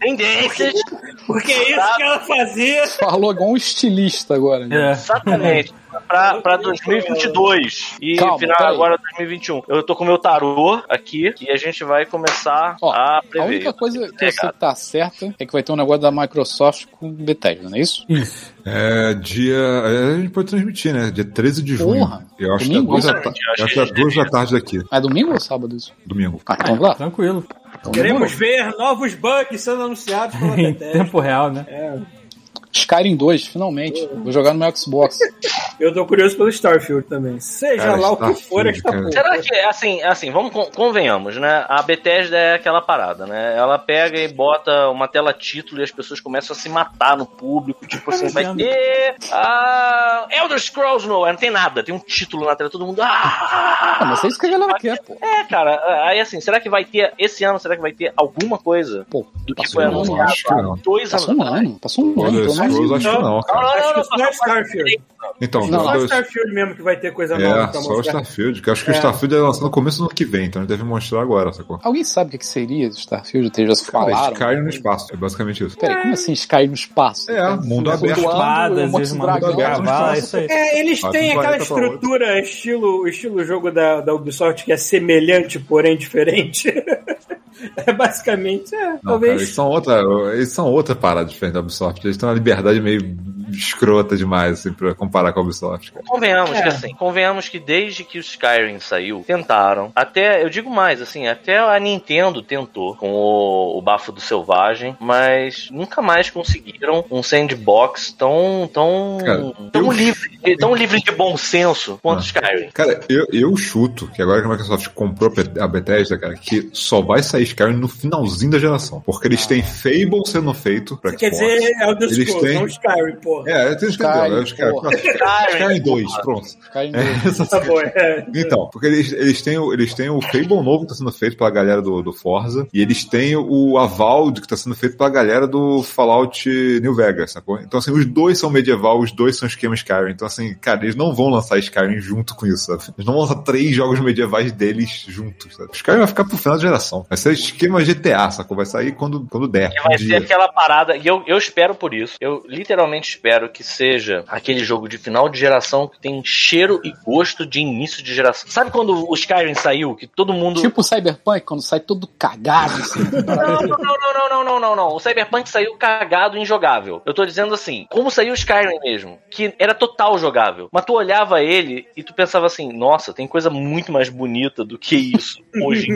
Tendências,
Porque é isso que ela fazia.
Falou igual um estilista agora. né?
É.
exatamente. Pra, pra 2022 e
Calma,
final
peraí.
agora 2021. Eu tô com meu tarô aqui e a gente vai começar
Ó,
a
A
prever.
única coisa que eu sei que tá certa é que vai ter um negócio da Microsoft com Bethesda, não é isso?
Isso.
É dia. é, a gente pode transmitir, né? Dia 13 de junho.
Porra.
Eu acho que é
Domingo?
duas da, ta- eu acho que é duas da tarde daqui,
É domingo ou sábado isso?
domingo.
Ah, então lá.
Tranquilo.
Então,
Queremos ver novos bugs sendo anunciados pela
Em
Bethesda.
tempo real, né?
Skyrim 2, finalmente. Vou jogar no meu Xbox.
Eu tô curioso pelo Starfield também. Seja
Cara,
lá o que for esta porra.
Será que, assim, assim, vamos con- convenhamos, né? A Bethesda é aquela parada, né? Ela pega e bota uma tela título e as pessoas começam a se matar no público, tipo assim, vai ter a Elder Scrolls no, não tem nada, tem um título na tela, todo mundo ah!
Ah, mas é isso que a galera quer, pô.
É, cara, aí assim, será que vai ter, esse ano, será que vai ter alguma coisa
Pô,
do que
passou
foi
um ano,
anunciado
acho que
há
não.
dois anos
Passou um ano. Passou um ano,
Scrolls, acho que não, cara.
Acho que
não,
só o Starfield.
Então,
Só o
Elder-
Starfield mesmo que vai ter coisa nova
é, só o. Starfield, que eu acho que o
É.
Starfield é lançado no começo do ano que vem, então a gente deve mostrar agora, sacou?
Alguém sabe o que que seria Starfield? Eles já se
Cara,
falaram.
Skyrim no espaço, é basicamente isso.
Peraí, como assim Skyrim no espaço?
É, mundo aberto.
Espadas,
dragão.
aberto.
É, eles têm aquela estrutura estilo, estilo jogo da, da Ubisoft que é semelhante, porém diferente. é basicamente, é,
Não,
talvez.
cara, eles são outra, eles são outra parada diferente da Ubisoft. Eles têm uma liberdade meio escrota demais, assim, pra comparar com a Ubisoft, cara.
Convenhamos
É.
que assim, convenhamos que desde que o Skyrim saiu, tentaram, até, eu digo mais, assim, até a Nintendo tentou com o, o Bafo do Selvagem, mas nunca mais conseguiram um sandbox tão, tão,
Cara,
tão
eu-
livre, tão livre de bom senso quanto o
Ah.
Skyrim.
Cara, eu, eu chuto que agora que a Microsoft comprou a Be- a Bethesda, cara, que só vai sair Skyrim no finalzinho da geração. Porque eles têm Fable sendo feito pra
quer
Xbox.
dizer Elder
Eles
Scrolls,
têm-
não Skyrim, porra.
É, eu tenho
Skyrim,
Skyrim, eu Skyrim. Skyrim 2, pronto.
Skyrim
É,
2.
Tá bom, é.
Então, porque eles, eles, têm, o- eles têm o Fable novo que tá sendo feito pela galera do, do Forza, e eles têm o Aval que tá sendo feito pela galera do Fallout New Vegas, sacou? Então, assim, os dois são medieval, os dois são esquema Skyrim. Então, assim, cara, eles não vão lançar Skyrim junto com isso, sabe? Eles não vão lançar três jogos medievais deles juntos, sabe? Skyrim vai ficar pro final da geração. Vai ser esquema GTA, sacou? Vai sair quando, quando der.
Que vai
um
ser
dia.
aquela parada, e eu, eu espero por isso. Eu literalmente espero que seja aquele jogo de final de geração que tem cheiro e gosto de início de geração. Sabe quando o Skyrim saiu, que todo mundo.
Tipo o Cyberpunk, quando sai todo cagado, assim.
Não, não, não, não, não, não, não, não. O Cyberpunk saiu cagado e injogável. Eu tô dizendo assim, como saiu o Skyrim mesmo, que era total jogável. Mas tu olhava ele e tu pensava assim, nossa, tem coisa muito mais bonita do que isso hoje.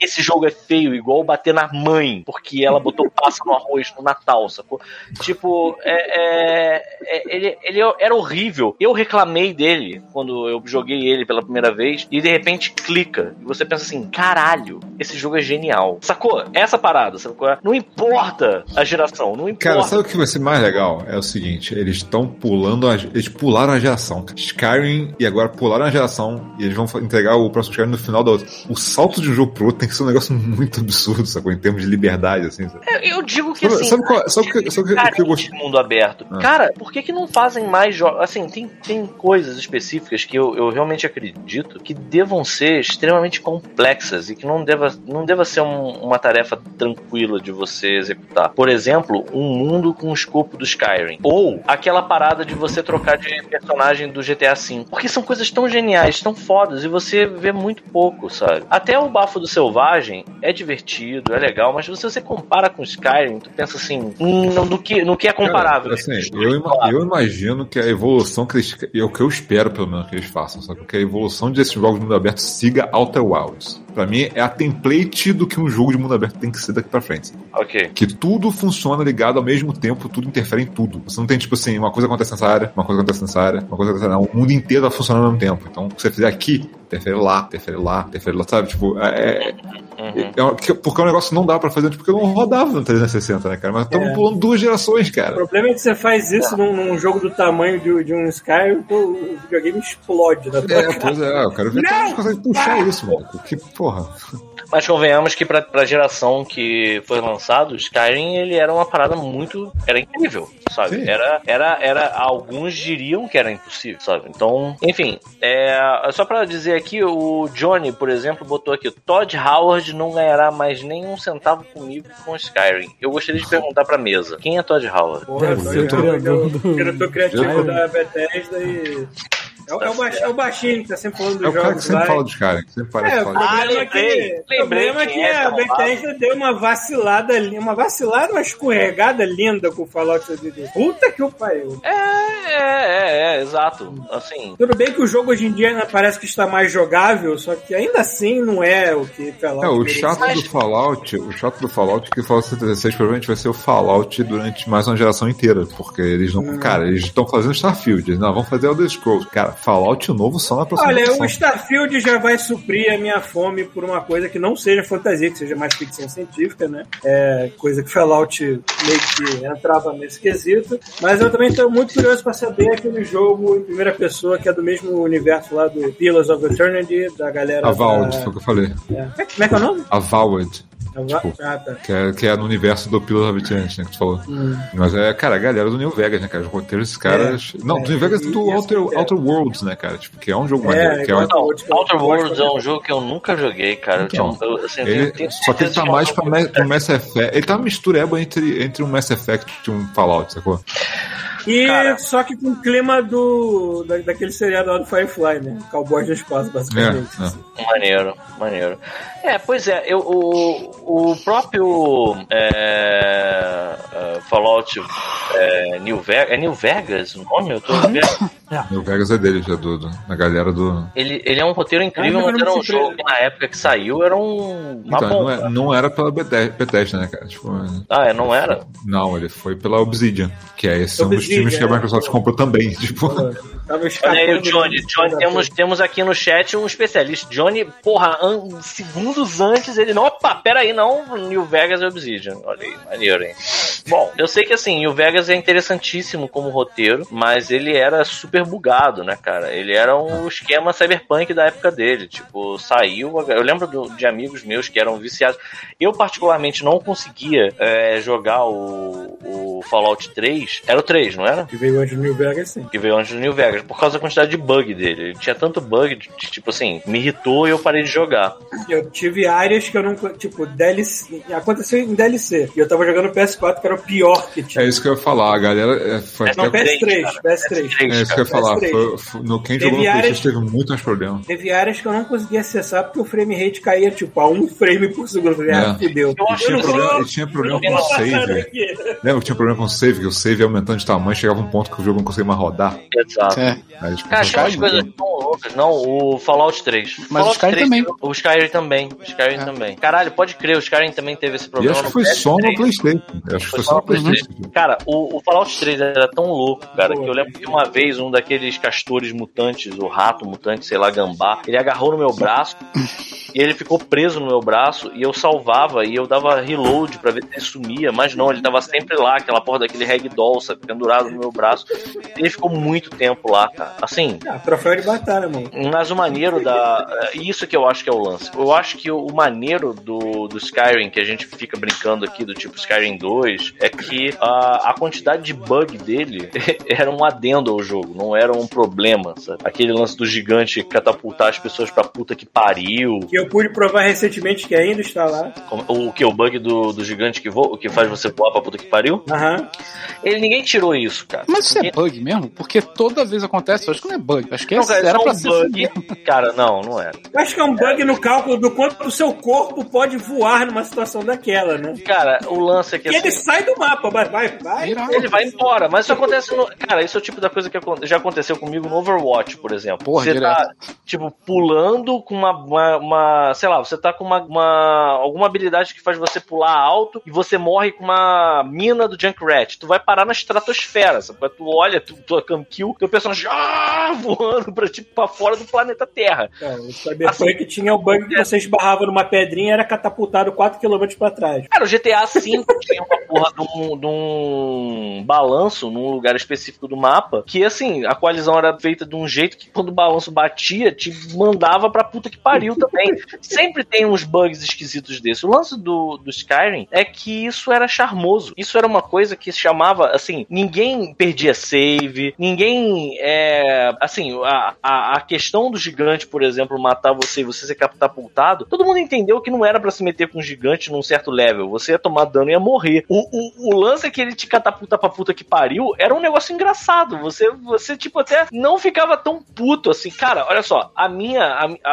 Esse jogo é feio, igual bater na mãe, porque ela botou passa no arroz no Natal, sacou? Tipo, é, é- é- ele, ele era horrível. Eu reclamei dele quando eu joguei ele pela primeira vez e de repente clica. E você pensa assim, caralho, esse jogo é genial. Sacou? Essa parada, sacou? Não importa a geração, não importa.
Cara, sabe o que vai ser mais legal? É o seguinte, eles estão pulando, a, eles pularam a geração. Skyrim e agora pularam a geração e eles vão entregar o próximo Skyrim no final da outra. O salto de um jogo pro outro tem que ser um negócio muito absurdo, sacou? Em termos de liberdade, assim. sabe?
É, Eu digo que
Sabe-
assim.
sabe qual- sabe o que- sabe que- que eu
carente
gost-
de mundo aberto.
Ah.
Cara, por que, que não fazem mais jogos? Assim, tem, tem coisas específicas que eu, eu realmente acredito que devam ser extremamente complexas e que não deva, não deva ser um- uma tarefa tranquila de você executar. Por exemplo, um mundo com o escopo do Skyrim. Ou aquela parada de você trocar de personagem do GTA V. Porque são coisas tão geniais, tão fodas, e você vê muito pouco, sabe? Até o Bafo do Selvagem é divertido, é legal, mas se você compara com Skyrim, tu pensa assim, hum, no, que, no que é comparável.
Cara, assim, eu, eu imagino que a evolução que eles. É o que eu espero, pelo menos, que eles façam, sabe? Que a evolução desses jogos de mundo aberto siga Outer Wilds. Pra mim, é a template do que um jogo de mundo aberto tem que ser daqui pra frente.
Ok.
Que tudo funciona ligado ao mesmo tempo, tudo interfere em tudo. Você não tem, tipo assim, uma coisa acontece nessa área, uma coisa acontece nessa área, uma coisa acontece. Não, o mundo inteiro tá funcionando ao mesmo tempo. Então, o que você fizer aqui, interfere lá, interfere lá, interfere lá, sabe? Tipo, é. é, é um- que- porque o negócio não dá pra fazer, porque eu não rodava no 360, né, cara? Mas estamos
É.
pulando duas gerações,
O
cara.
problema é que você faz isso num, num jogo do tamanho de, de um Skyrim, pô, o videogame explode na tua
É,
cara.
pois é, eu quero ver
Não!
como a gente consegue puxar isso, mano. Que porra.
Mas convenhamos que pra, pra geração que foi lançado, o Skyrim ele era uma parada muito. Era incrível, sabe?
Sim.
Era, era, era. Alguns diriam que era impossível, sabe? Então, enfim. É, só pra dizer aqui, o Johnny, por exemplo, botou aqui: Todd Howard não ganhará mais nem um centavo comigo com o Skyrim. Eu gostaria de perguntar pra mesa: quem é Todd Howard?
Porra,
do-
diretor criativo
Eu-
da Bethesda e. é o baixinho, é o baixinho que tá sempre falando dos
É o cara que
jogos
sempre
lá.
fala dos caras, que sempre parece
É, o
falar.
problema
Ah,
é que,
lembrei,
o problema é que
é
a. Bethesda deu uma vacilada ali, uma vacilada, uma escorregada linda com o Fallout 76. Puta que o pariu.
É, é, é, é, exato. Assim.
Tudo bem que o jogo hoje em dia ainda parece que está mais jogável, só que ainda assim não é o que Fallout
É, o chato do Fallout, o chato do Fallout é que o Fallout 76 provavelmente vai ser o Fallout durante mais uma geração inteira, porque eles não,
Hum.
cara, eles estão fazendo Starfield, eles não vão fazer Elder Scrolls. Cara, Fallout novo só na próxima
Olha, o Starfield já vai suprir a minha fome por uma coisa que não seja fantasia, que seja mais ficção científica, né? É coisa que Fallout meio que entrava nesse quesito. Mas eu também estou muito curioso para saber aquele jogo em primeira pessoa que é do mesmo universo lá do Pillars of Eternity, da galera.
Avowed,
da...
foi o que eu falei.
É. Como é que é o nome?
Avowed. Tipo,
Ah, tá.
Que é, que é no universo do Pillars of Eternity, né, que tu falou.
Hum.
Mas é, cara, a galera do New Vegas, né, cara? Os roteiros desses caras... não,
é,
do New Vegas e do Outer, Outer Worlds, né, cara? Tipo, que é um jogo
É,
maneiro. Que é, um-
Não,
Outer
Worlds é um jogo que eu nunca joguei, cara. Eu
Então,
tinha, eu, assim, eu
ele,
tenho
só que ele tá
é
mais pra, Mass Effect. Ele tá uma mistureba entre, entre um Mass Effect e um Fallout, sacou?
E
Cara.
só que com o clima do, da, daquele seriado lá do Firefly, né? Cowboys do espaço, basicamente.
É, é.
Maneiro, maneiro. É, pois é, eu, o, o próprio é, é, Fallout é, New Vegas. É New Vegas o nome? Eu tô vendo.
New Vegas é dele, já do, do- da galera do.
Ele, ele é um roteiro incrível,
Ah, mas
era
não
um jogo que na época que saiu era um, uma
Então, não,
bomba.
é- não era pela Bethesda, né, cara? Tipo,
Ah, é, não era?
não, ele foi pela Obsidian, que é esse um dos
Obsidian,
times que a
é.
Microsoft comprou também. Tipo,
Olha aí o Johnny. Johnny temos, temos aqui no chat um especialista. Johnny, porra, an- segundos antes ele não. Opa, pera aí, não. New Vegas é Obsidian. Olha aí, maneiro, hein? Bom, eu sei que assim, New Vegas é interessantíssimo como roteiro, mas ele era super bugado, né, cara? Ele era um esquema cyberpunk da época dele. Tipo, saiu. Eu lembro do- de amigos meus que eram viciados. Eu, particularmente, não conseguia é, jogar o, o Fallout 3. Era o 3, não era?
Que veio antes do New Vegas, sim.
que veio antes do New Vegas, por causa da quantidade de bug dele. Ele tinha tanto bug, de- tipo assim, me irritou e eu parei de jogar.
Eu tive áreas que eu não. Tipo, DLC. Aconteceu em DLC. E eu tava jogando PS4, que era o pior que tinha.
é isso que eu ia falar, a galera. é, foi
Não,
até-
PS3,
cara.
PS3.
é isso que eu ia falar.
PS3.
Foi, foi- no, quem
Teve
jogou no
áreas-
PlayStation teve muito mais problema.
Teve áreas que eu não conseguia acessar porque o frame rate caía, tipo, a um frame por segundo. Eu falei,
É.
ah, fudeu.
Eu
E tinha problema, e tinha problema com o save. Lembra que tinha problema com o save, que o save ia aumentando de tamanho, chegava um ponto que o jogo não conseguia mais rodar.
Exato.
É.
Tipo,
Cara, tinha umas
Skyrim,
coisas tão loucas. Não, o Fallout 3.
Mas
Fallout
o Skyrim
3,
também.
O Skyrim também. O Skyrim
É.
também. Caralho, pode crer, o Skyrim também teve esse
E
problema.
acho que
no
foi só no
PS3.
PlayStation. Eu acho que foi só no PlayStation.
Cara, o, o Fallout 3 era tão louco, cara, que eu lembro que uma vez um daqueles castores mutantes, o rato mutante, sei lá, gambá, ele agarrou no meu braço e ele ficou preso no meu braço e eu salvava e eu dava reload pra ver se ele sumia, mas não, ele tava sempre lá, aquela porra daquele ragdoll, sabe, pendurado no meu braço. E ele ficou muito tempo lá, cara. Assim,
Ah, troféu de batalha, mano.
mas o maneiro da. é, Isso que eu acho que é o lance. Eu acho que o maneiro do, do Skyrim, que a gente fica brincando aqui, do tipo Skyrim 2, é que a, a quantidade de bug dele era um adendo ao jogo, não era um problema, sabe? Aquele lance do gigante catapultar as pessoas pra puta que pariu.
Que eu pude provar recentemente que ainda está lá.
Como- O que? O bug do, do gigante que voa, que faz você voar pra puta que pariu?
Aham.
Ele, ninguém tirou isso, cara.
Mas isso é bug mesmo? Porque toda vez acontece. Eu acho que não é bug. Acho que é,
Não, cara,
era
é
pra
um
ser
bug.
assim.
Cara, não, não era.
Eu acho que é um bug no cálculo do quanto o seu corpo pode voar numa situação daquela, né?
Cara, o lance é que
E ele
assim,
sai do mapa, vai, vai, vai.
Ele vai embora, mas isso acontece no. Cara, isso é o tipo da coisa que já aconteceu comigo no Overwatch, por exemplo.
Porra,
Você tá,
direto.
tipo, pulando com uma, uma, uma uma. Sei lá, você tá com uma, uma- alguma habilidade que faz você pular alto e você morre com uma mina do Junkrat. Tu vai parar na estratosfera, sabe? Tu olha, tu, tu cam kill, teu personagem ah, voando pra, tipo, pra fora do planeta Terra.
É, o Cyberpunk tinha o bug que você esbarrava numa pedrinha e era catapultado 4km pra trás.
Cara, o GTA V tinha uma porra de um, de um balanço num lugar específico do mapa que, assim, a coalizão era feita de um jeito que quando o balanço batia, te mandava pra puta que pariu também. Sempre tem uns bugs esquisitos desses. O lance do, do Skyrim é que isso era charmoso. Isso era uma coisa que chamava, assim, ninguém perdia save, ninguém, é, assim, a, a, a questão do gigante, por exemplo, matar você e você ser catapultado, todo mundo entendeu que não era pra se meter com um gigante num certo level. Você ia tomar dano e ia morrer. O, o, o lance é que ele te catapulta pra puta que pariu era um negócio engraçado. Você, você tipo, até não ficava tão puto assim. Cara, olha só, a minha, a, a-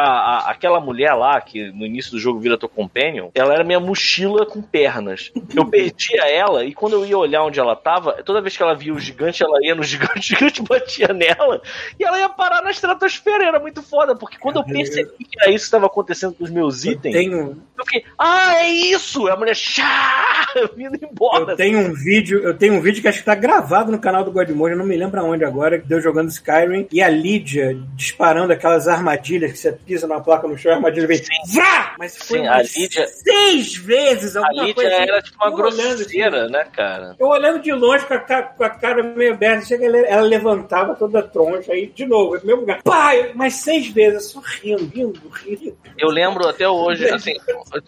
a- aquela mulher lá, que no início do jogo vira tua companion, ela era minha mochila com pernas. Eu perdia ela e quando eu ia olhar onde ela tava, toda vez que ela via o gigante, ela ia no gigante, o gigante batia nela e ela ia parar na estratosfera. Era muito foda, porque quando eu percebi que era isso que estava acontecendo com os meus
Eu
itens,
tenho,
eu fiquei, ah, é isso! A mulher, chá, vindo embora.
eu tenho um vídeo, eu tenho um vídeo que acho que tá gravado no canal do Godmode, eu não me lembro aonde agora, que deu jogando Skyrim e a Lídia disparando aquelas armadilhas que você pisa numa placa no chão, a vrá! Mas foi
Sim, a Lídia-
seis vezes
A
alguma
Lídia
coisa assim.
era tipo uma
Eu olhando
grosseira, né, cara?
Eu olhando de longe com a, com a cara meio aberta, chega ela, ela levantava toda troncha, aí de novo, no mesmo lugar. Pai, mas seis vezes, só rindo, rindo, rindo.
Eu lembro até hoje, assim,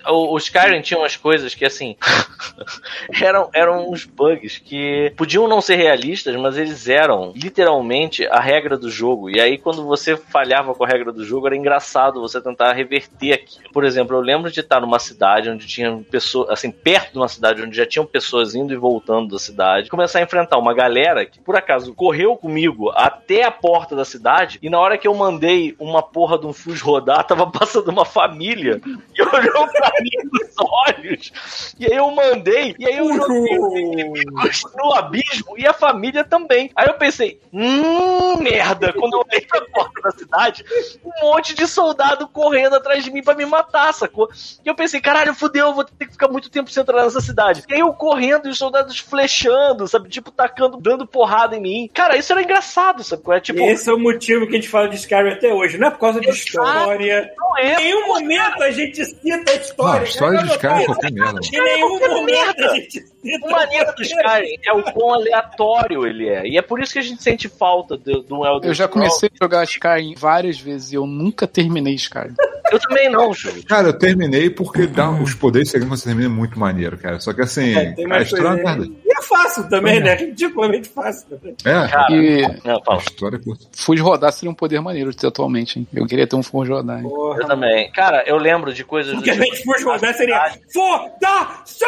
o, o Skyrim tinha umas coisas que, assim, eram, eram uns bugs que podiam não ser realistas, mas eles eram literalmente a regra do jogo. E aí, quando você falhava com a regra do jogo, era engraçado você tentar reverter aquilo. Por exemplo, eu lembro de estar numa cidade onde tinha pessoas, assim, perto de uma cidade onde já tinham pessoas indo e voltando da cidade, começar a enfrentar uma galera que, por acaso, correu comigo até a porta da cidade, e na hora que eu mandei uma porra de um fuz rodar, tava passando uma família e olhou pra mim nos olhos. E aí eu mandei, e aí eu joguei inimigos no abismo e a família também. Aí eu pensei, hum, merda. Quando eu olhei pra porta da cidade, um monte de soldado correndo atrás de mim pra me matar, sacou? E eu pensei, caralho, fudeu, eu vou ter que ficar muito tempo sem entrar nessa cidade. E aí eu correndo e os soldados flechando, sabe? Tipo, tacando, dando porrada em mim. Cara, isso era engraçado, sabe? É tipo,
Esse é o motivo que a gente fala de Skyrim até hoje. Não é por causa de
Exato.
história.
não
Em
é.
nenhum momento a gente cita a história.
Não, história de Skyrim é
Cara,
qualquer merda.
Em nenhum
qualquer
momento a gente cita
O maneiro do Skyrim é o quão aleatório ele é. E é por isso que a gente sente falta do, do Elder
Eu já comecei a jogar Skyrim várias vezes e eu nunca terminei Skyrim.
Eu também não, Júlio.
Cara, eu terminei porque dá, os poderes seguindo você termina é muito maneiro, cara. Só que assim,
É, tem
a história é.
E é fácil também, né? Ridiculamente fácil também.
É,
Cara,
E
não,
a história é curta.
fui rodar seria um poder maneiro de ter atualmente, hein? Eu queria ter um fui rodar, hein?
Porra.
Eu também. Cara, eu lembro de coisas do
Porque a
tipo,
gente for jogar seria Foda-se!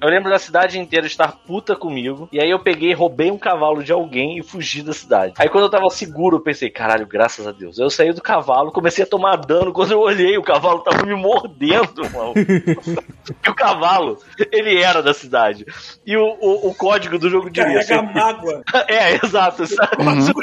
Eu lembro da cidade inteira estar puta comigo. E aí eu peguei, roubei um cavalo de alguém e fugi da cidade. Aí quando eu tava seguro, eu pensei, caralho, graças a Deus. Eu saí do cavalo, comecei a tomar dano. Quando eu olhei, o cavalo tava me mordendo, mano. e o cavalo, ele era da cidade. E o, o, o código do jogo diria.
Carrega
assim,
mágoa.
é, exato. sabe?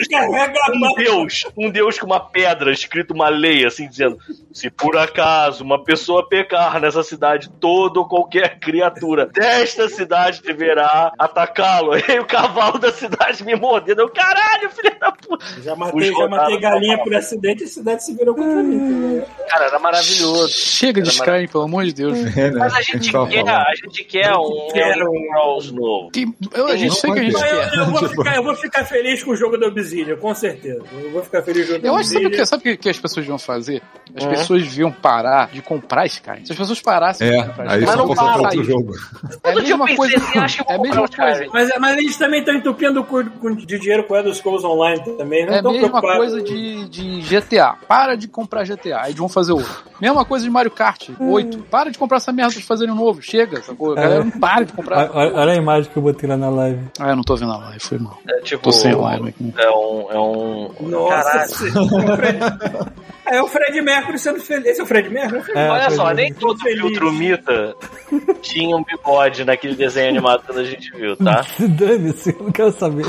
Carrega
um
mágoa.
deus, um deus com uma pedra, escrito uma lei, assim, dizendo: se por acaso uma pessoa pecar nessa cidade, todo ou qualquer criatura desta cidade deverá atacá-lo. Aí o cavalo da cidade me mordendo. Eu, caralho, filho da puta.
Já matei,
Os
já matei galinha por acidente e a cidade se virou contra mim. tá
Cara, era maravilhoso.
Chega de
Era
Skyrim, pelo amor de Deus.
É, né?
Mas a gente quer,
falando.
a gente quer um Elder novo.
Que- eu- a gente
Não
sei que a gente
pode
Eu,
quer.
eu vou ficar, eu vou ficar feliz com o jogo da Obsidian, com certeza. Eu vou ficar feliz com o jogo
Eu acho que sabe o que,
Obsidian.
sabe o que, que as pessoas deviam fazer? As
Hum.
pessoas deviam parar de comprar Skyrim. Se as pessoas parassem de
É,
comprar
aí
Skyrim,
Mas não
passou
para
pra outro
sair.
Jogo.
É a
Todo dia eu
mesma
pensei
coisa.
assim, acho que eu vou
É a mesma
comprar o
coisa.
Mas, mas eles também estão entupindo o cu de dinheiro com o Elder Scrolls Online também. Não
É a mesma coisa de, de GTA. Para de comprar GTA. Aí eles vão fazer outro. Mesma coisa de Mario Kart 8. Para de comprar essa merda de fazerem um novo. Chega, sacou? A galera não para de comprar.
Olha, olha a imagem que eu botei lá na live.
Ah, eu não tô vendo a live, foi mal.
É tipo.
Tô sem live aqui.
É um. É um.
Nossa. É o Fred Mercury sendo feliz. Esse é o Fred Mercury?
É,
Olha
pois
só,
é.
nem todo
Feliz.
filtro mita tinha um bigode naquele desenho animado que a gente viu, tá?
Dane-se, eu não quero saber.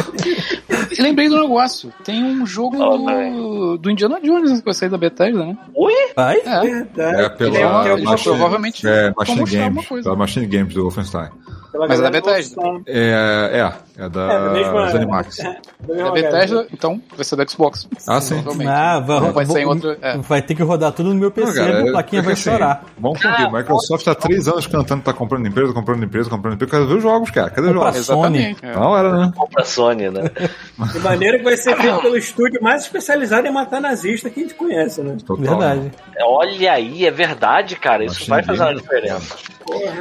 Lembrei do negócio. Tem um jogo
Oh,
do, do Indiana Jones que vai sair da Bethesda, né?
Ui?
Vai?
É.
Verdade.
É pela
é- tem alguma
Machine,
provavelmente
é, Machine Games, pela Machine Games do Wolfenstein.
Pela
Mas é da Bethesda.
evolução.
É, é, é da
É, da mesma.
Zenimax.
é, da
Bethesda,
galera.
então vai ser da Xbox.
Ah, sim.
Ah, vai,
Não vai
vou-
outro. É.
vai ter que rodar tudo no meu PC,
Não, cara,
a
é-
plaquinha
é
vai
assim,
chorar.
Vamos convir, Microsoft há três anos cantando, tá comprando empresa, comprando empresa, comprando empresa. Cadê os jogos, cara? Cadê os jogos?
Exatamente. É.
Na hora, né?
Compra Sony, né?
De maneira que vai ser feito pelo estúdio mais especializado em matar nazista que a gente conhece, né?
Total.
Verdade.
Olha aí, é verdade, cara. Isso vai fazer uma
Games.
diferença.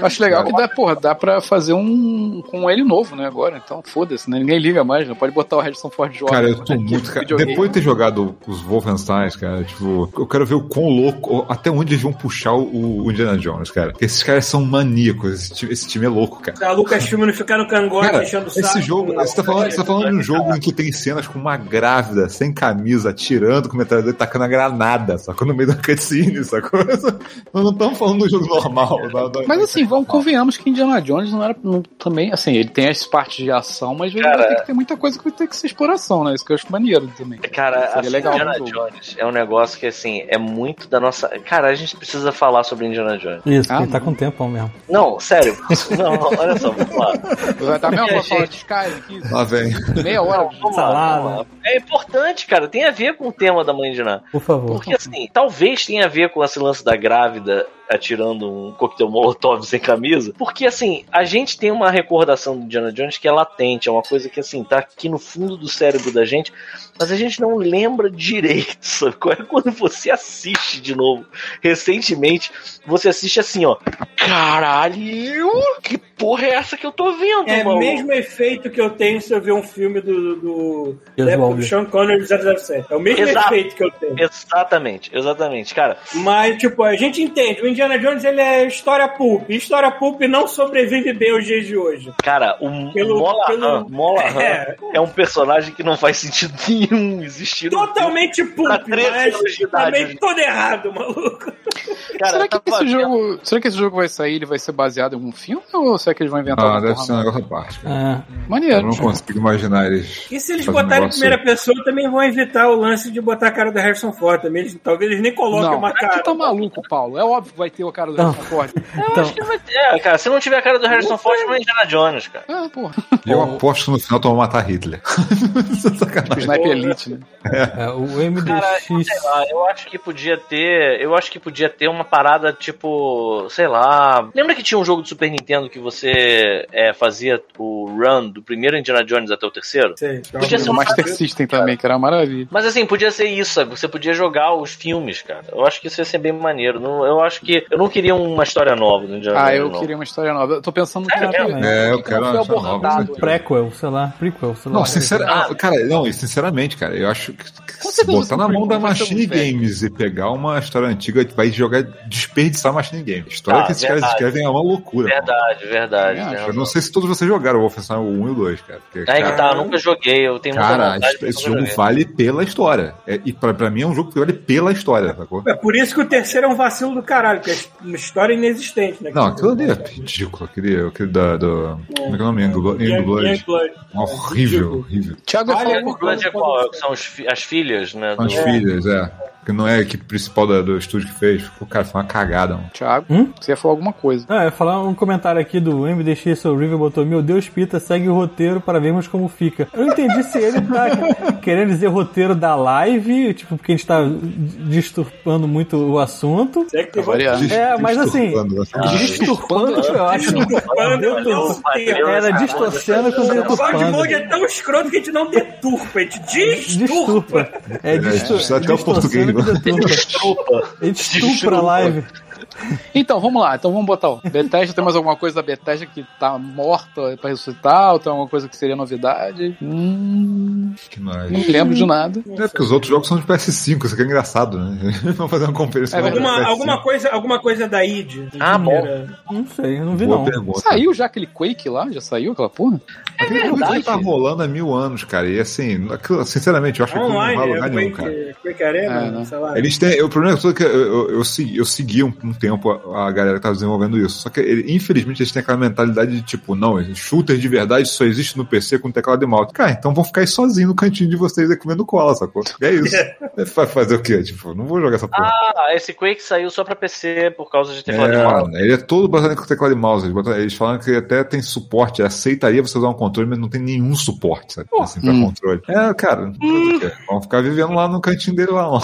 Acho legal que dá, porra, dá pra fazer um com ele novo, né, agora. Então, foda-se, né? Ninguém liga mais, né? Pode botar o Harrison Ford jovem.
Cara, eu tô muito. Cara, depois de ter jogado os Wolfenstein, cara, tipo, eu quero ver o quão louco, até onde eles vão puxar o, o Indiana Jones, cara. Porque esses caras são maníacos, esse time, esse time é louco, cara.
A Lucasfilm não ficar no cangote
Cara,
enchendo o saco.
esse jogo, você tá, falando, você tá falando de um jogo em que tem cenas com uma grávida, sem camisa, atirando com metralhadora e tacando a granada, sacou? No meio da cutscene, sacou? Nós não estamos falando do jogo normal. da- da-
Mas assim, vamos, convenhamos que Indiana Jones não era não- também, assim, ele tem as partes de ação, mas ele
Cara-
vai ter que ter muita coisa que vai ter que ser exploração, né? Isso que eu acho maneiro também.
Cara,
Seria
assim,
legal
Indiana. Jones é um negócio que, assim, é muito da nossa. Cara, a gente precisa falar sobre Indiana Jones.
Isso,
Ah,
porque tá
não.
com tempo mesmo.
Não, sério. Não, não, olha só, vamos lá.
Vai estar mesmo pra
Gente.
falar de Skyrim aqui,
Lá vem.
meia hora.
Vamos lá, vamos lá. É importante, cara. Tem a ver com o tema da mãe de Ná.
Por favor.
Porque, assim, talvez tenha a ver com esse lance da grávida atirando um coquetel molotov sem camisa. Porque, assim, a gente tem uma recordação do Indiana Jones que é latente, é uma coisa que, assim, tá aqui no fundo do cérebro da gente, mas a gente não lembra direito, sabe? é? Quando você assiste de novo, recentemente, você assiste assim, ó. Caralho! Que porra é essa que eu tô vendo,
É o mesmo efeito que eu tenho se eu ver um filme do, do, da época
Oswald.
do Sean Connery de 007. É o mesmo
Exato.
efeito que eu tenho.
Exatamente, exatamente. Cara,
Mas, tipo, a gente entende. O Indiana Jones, ele é história pulp. E história pulp não sobrevive bem aos dias de hoje.
Cara, o
Pelo-
Molahan,
pelo-
Molahan
É.
é. um personagem que não faz sentido nenhum existir. no
Totalmente
Pra
pulp,
13
mas também todo errado, maluco.
Cara,
será, que
eu tava
esse jogo, será que esse jogo vai sair ele vai ser baseado em algum filme? Ou será que eles vão inventar
Ah, deve ser um negócio à parte. cara.
Ah,
Eu
Maneiro.
não consigo imaginar eles.
E se eles botarem em
negócio-
primeira pessoa, também vão evitar o lance de botar a cara do Harrison Ford também. Eles- talvez eles nem coloquem
Não,
uma
que
cara.
tá maluco, Paulo. É óbvio que vai ter o cara do
Não.
Harrison Ford.
então,
É, cara, se não tiver a cara do Harrison Ford, não é Indiana Jones, cara.
Ah, porra.
Eu aposto que no final tu vai matar Hitler. Sacanagem.
Sniper Elite, né?
é, o
Cara,
MDX.
sei lá, eu acho que podia ter. Eu acho que podia ter uma parada tipo. Sei lá. Lembra que tinha um jogo de Super Nintendo que você é, fazia o run do primeiro Indiana Jones até o terceiro?
Sei,
Podia ser
O
um
Master System também, que era uma maravilha.
Mas assim, podia ser isso, sabe? Você podia jogar os filmes, cara. Eu acho que isso ia ser bem maneiro. Não- eu acho que. Eu não queria uma história nova do Indiana
Ah,
Jones.
eu
não.
queria uma história nova. Eu tô pensando
Sério
que.
É, eu
que
quero nova,
ainda.
Prequel, sei lá, prequel, sei lá.
Não, sinceramente, cara, não, e sinceramente, cara, eu acho que, que botar na mão da Machine
velho.
Games e pegar uma história antiga, vai jogar, desperdiçar a Machine Games. A história
Ah,
que esses caras
verdade.
escrevem é uma loucura.
Verdade, verdade.
É,
né?
Eu não sei se todos vocês jogaram o Wolfenstein 1 e o 2, cara. Porque,
que
cara,
tá, eu nunca joguei, eu tenho
cara,
vontade
esse, jogo
jogar.
vale pela história. É, e pra, pra mim é um jogo que vale pela história, sacou?
É por isso que o terceiro é um vacilo do caralho, porque é uma história inexistente, né?
Não, aquilo ali é ridículo. Aquele, aquele da, do. Como é que é o nome? Young Blood. Horrível, horrível.
Thiago ia
Olha,
é qual? São os as filhas, né?
São as
do-
filhas, é. Que não é a equipe principal da- do estúdio que fez. Ficou, cara, foi uma cagada, mano.
Thiago,
Hum?
você ia falar alguma coisa.
Ah, eu ia falar um comentário aqui do MDX Soul River botou: Meu Deus, Pita, segue o roteiro para vermos como fica. Eu não entendi se ele tá querendo dizer roteiro da live, tipo, porque a gente tá disturpando muito o assunto.
Será que
variar.
É, mas assim,
Disturpando, né?
disturpando, eu acho.
Deturpando, não,
Detur- Era distorcendo com
O
deturpando.
Godmode é tão escroto que a gente não deturpa, a gente Disturpa.
É, distur...
precisa até o português.
A gente estupra a live.
Então, vamos lá. Então vamos botar. Ó. Bethesda, tem mais alguma coisa da Bethesda que tá morta pra ressuscitar? Ou tem alguma coisa que seria novidade? Hum,
Que mais?
não me lembro de nada.
É porque os outros jogos são de PS5, isso aqui é engraçado, né? Vamos fazer uma comparação.
É
o
Alguma,
PS5.
alguma, coisa, alguma coisa da id?
Ah, bom.
Não sei, eu não vi
Boa
não.
pergunta.
Saiu já aquele Quake lá? Já saiu aquela porra?
Aquele jogo tá rolando há mil anos, cara. E assim, sinceramente, eu acho que aquilo não vai
Online,
lugar
é
nenhum, cara.
Quake, Quake Arena,
É, né?
sei lá.
Eles têm. O problema é que eu, eu, eu, segui, eu segui um, um tempo a, a galera que tava desenvolvendo isso. Só que, ele- infelizmente, eles têm aquela mentalidade de tipo, não, shooter de verdade só existe no PC com teclado e mouse. Cara, então vão ficar aí sozinho no cantinho de vocês aí comendo cola, sacou? E é isso. Vai fazer o quê? Tipo, não vou jogar essa porra.
Ah, esse Quake saiu só pra PC por causa de teclado de mouse.
É, ele é todo baseado com teclado e mouse. Eles, botam- eles falam que até tem suporte, aceitaria você usar um controle, mas não tem nenhum suporte, sabe? Assim, pra
Hum.
controle. É, cara, quê? vamos ficar vivendo lá no cantinho dele lá. lá.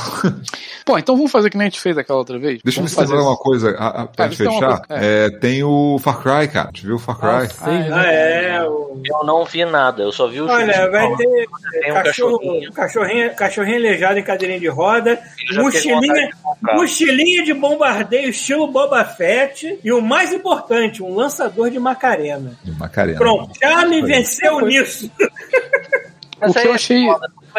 Pô, então vamos fazer que nem a gente fez aquela outra vez?
Deixa eu me fazer uma coisa a, a, pra
Ah, é
fechar.
coisa-
É, tem o Far Cry, cara. A gente viu o Far Cry?
Ah, seis,
Ah,
né?
é. O...
Eu não vi nada, eu só vi o
Olha,
chute
vai ter
Tem um
cachorro,
cachorrinho.
cachorrinho, cachorrinho aleijado em cadeirinha de roda, mochilinha,
de
mochilinha de bombardeio estilo Boba Fett e o mais importante, um lançador de Macarena.
De Macarena.
Pronto, já me venceu nisso.
O que eu achei.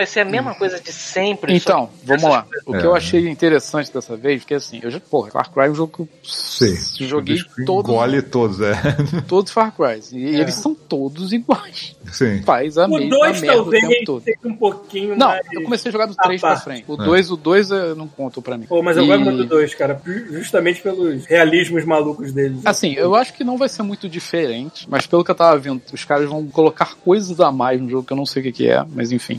Vai ser a mesma coisa de sempre.
Então,
que
vamos lá. O
É.
que eu achei interessante dessa vez, porque assim, eu já, porra, Far Cry é um jogo que eu
Sim.
joguei todos,
Engole todos, é.
todos Far Cry. E eles são todos iguais.
Sim.
Faz a,
O
mesma
2
merda o
talvez
tempo todo.
um pouquinho
Não,
mais...
eu comecei a jogar do
à
3 pra frente. O
É.
2, o 2 eh, não conta pra mim.
Pô, mas eu
E-
gosto muito do 2, cara, justamente pelos realismos malucos deles.
Assim, eu acho que não vai ser muito diferente, mas pelo que eu tava vendo, os caras vão colocar coisas a mais no jogo que eu não sei o que, que é, mas enfim.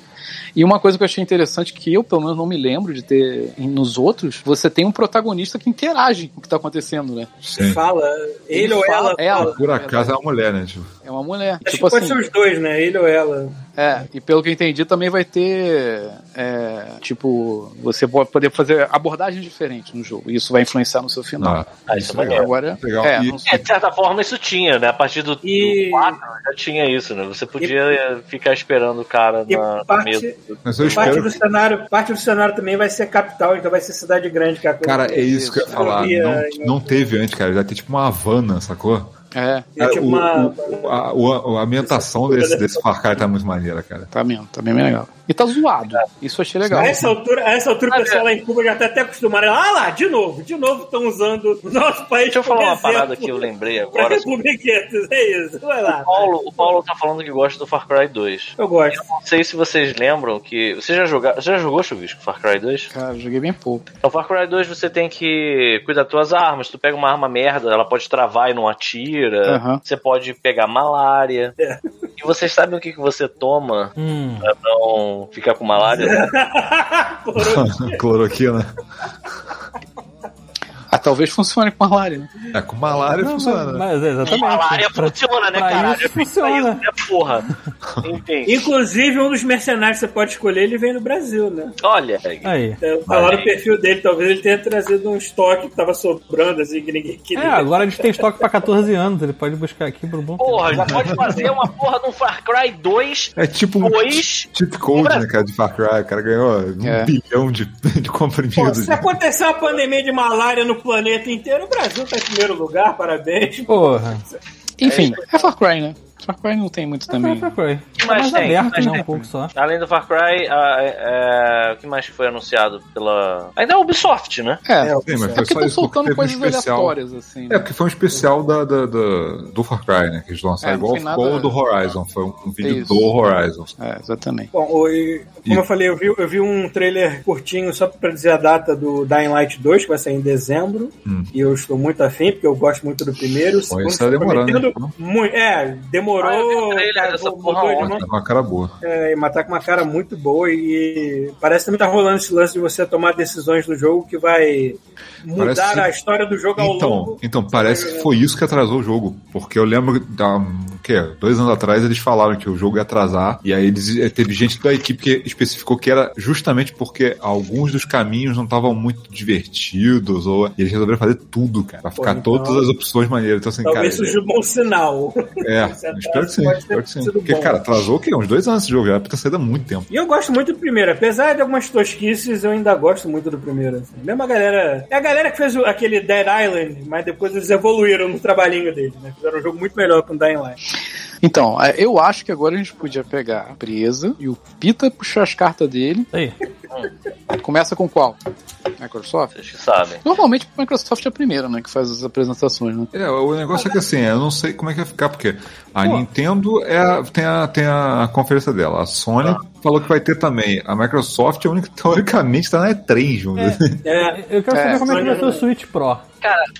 E uma coisa que eu achei interessante, que eu pelo menos não me lembro de ter nos outros, você tem um protagonista que interage com o que tá acontecendo, né?
Sim.
Fala, ele, ou
fala-
ela, fala.
Por acaso é uma mulher, né? Tipo,
É uma mulher.
Acho
tipo
que pode
assim,
ser os dois, né? Ele ou ela.
É, e pelo que eu entendi também vai ter, é, tipo, você pode poder fazer abordagens diferentes no jogo. E isso vai influenciar no seu final.
ah,
isso é maneiro.
Agora,
Legal.
é,
E-.
É, de certa forma isso tinha, né? A partir do,
E-
do 4 já tinha isso, né? Você podia eh, ficar esperando o cara
E
na, na
parte,
mesa.
Mas eu
parte do cenário, parte do cenário também vai ser capital, então vai ser cidade grande, cara.
Cara, é isso que eu ia falar. Não, não teve antes, cara. Já tem tipo uma Havana, sacou?
É,
É tipo
o,
uma-
o- a, o- a ambientação desse, desse Far Cry tá muito maneira, cara.
tá mesmo, tá bem legal. E tá zoado. Isso eu achei legal.
A essa altura, a essa altura o pessoal lá em Cuba já tá até acostumado. Ah lá, de novo, de novo estão usando o nosso país
Deixa eu falar uma parada que eu lembrei
pra
agora.
republiquetas, é isso. Vai lá.
O Paulo, o Paulo tá falando que gosta do Far Cry 2.
Eu gosto.
Não sei se vocês lembram que. Você já, joga... você já jogou, Chuvisco, Far Cry 2?
Cara, eu joguei bem pouco.
Então, Far Cry 2 você tem que cuidar das tuas armas. Tu pega uma arma merda, ela pode travar e não atira.
Aham.
Você pode pegar malária.
É.
E vocês sabem o que, que você toma
Hum.
pra não ficar com malária?
Cloroquina.
Ah, talvez funcione com a Lari, né?
É, com malária
Não,
funciona.
mas,
né?
mas exatamente.
malária
Pra-
funciona, né,
pra
caralho?
isso funciona.
né, porra? Enfim.
Inclusive, um dos mercenários que você pode escolher, ele vem do Brasil, né?
Olha,
Aí.
Então, falaram o perfil dele, talvez ele tenha trazido um estoque que tava sobrando, assim, que ninguém
É,
queria.
agora a gente tem estoque pra 14 anos, ele pode buscar aqui pro bom.
porra, já pode fazer uma porra de um Far Cry 2,
É tipo um
Dois.
cheat code, né, cara, de Far Cry. O cara ganhou um
É.
bilhão de, de
Pô,
comprimidos.
se acontecer uma pandemia de malária no planeta inteiro, o Brasil tá em primeiro lugar, parabéns.
Porra.
Enfim, é Far Cry, né? Far Cry não tem muito também.
Far Cry.
que
Tá
mais
mais
tem?
aberto, né?
tem?
Um pouco só.
Além do Far Cry, a- é, o que mais foi anunciado pela. Ainda é a Ubisoft, né?
É,
É,
Sim, mas
é
foi
porque
só
estão soltando
teve um
coisas
especial.
aleatórias, assim.
É,
né?
porque foi um especial da, da- da- do Far Cry, né? Que eles lançaram
É,
igual ficou
nada-
o do Horizon. Foi um, um vídeo
Isso.
do Horizon.
É, exatamente.
Bom, como
E-
eu falei, eu vi, eu vi um trailer curtinho só pra dizer a data do Dying Light 2, que vai sair em dezembro.
Hum.
E eu estou muito afim, porque eu gosto muito do primeiro. O segundo
isso tá
tá
demorando,
prometendo
né?
Muito, é, demorou.
Ah, eu vi o trailer
cara,
dessa
mudou
porra
de
ontem.
mão.
Tá com uma cara boa.
É, matar com uma cara muito boa e parece que também tá rolando esse lance de você tomar decisões no jogo que vai mudar
Parece-
a história do jogo ao
Então,
longo.
então, parece que foi isso que atrasou o jogo. Porque eu lembro, da, o quê? Dois anos atrás, eles falaram que o jogo ia atrasar. E aí eles, eh, teve gente da equipe que especificou que era justamente porque alguns dos caminhos não estavam muito divertidos. Ou, e eles resolveram fazer tudo, cara. Pra ficar
então,
todas as opções maneiras. Então, assim,
Talvez
cara.
seja um bom sinal.
É. espero que sim. Espero que sim. Porque,
bom.
cara, atrasou o quê? Uns dois anos esse jogo já, pra ter saído há muito tempo.
E eu gosto muito do primeiro, apesar de algumas tosquices, eu ainda gosto muito do primeiro. assim. Mesmo a galera. É a galera que fez o- aquele Dead Island, mas depois eles evoluíram no trabalhinho deles, né? Fizeram um jogo muito melhor que o Dying Light.
Então, é, eu acho que agora a gente podia pegar a presa e o Pita puxar as cartas dele.
Aí.
Começa com qual? Microsoft?
Vocês que sabem.
Normalmente a Microsoft é a primeira, né? Que faz as apresentações, né?
É, o negócio é que assim, eu não sei como é que vai ficar, porque a Nintendo é a- tem, a, tem a conferência dela. A Sony falou que vai ter também. A Microsoft é a única que teoricamente tá na E3, vamos dizer.
É,
Eu quero saber
É,
como é que vai ser o Switch Pro.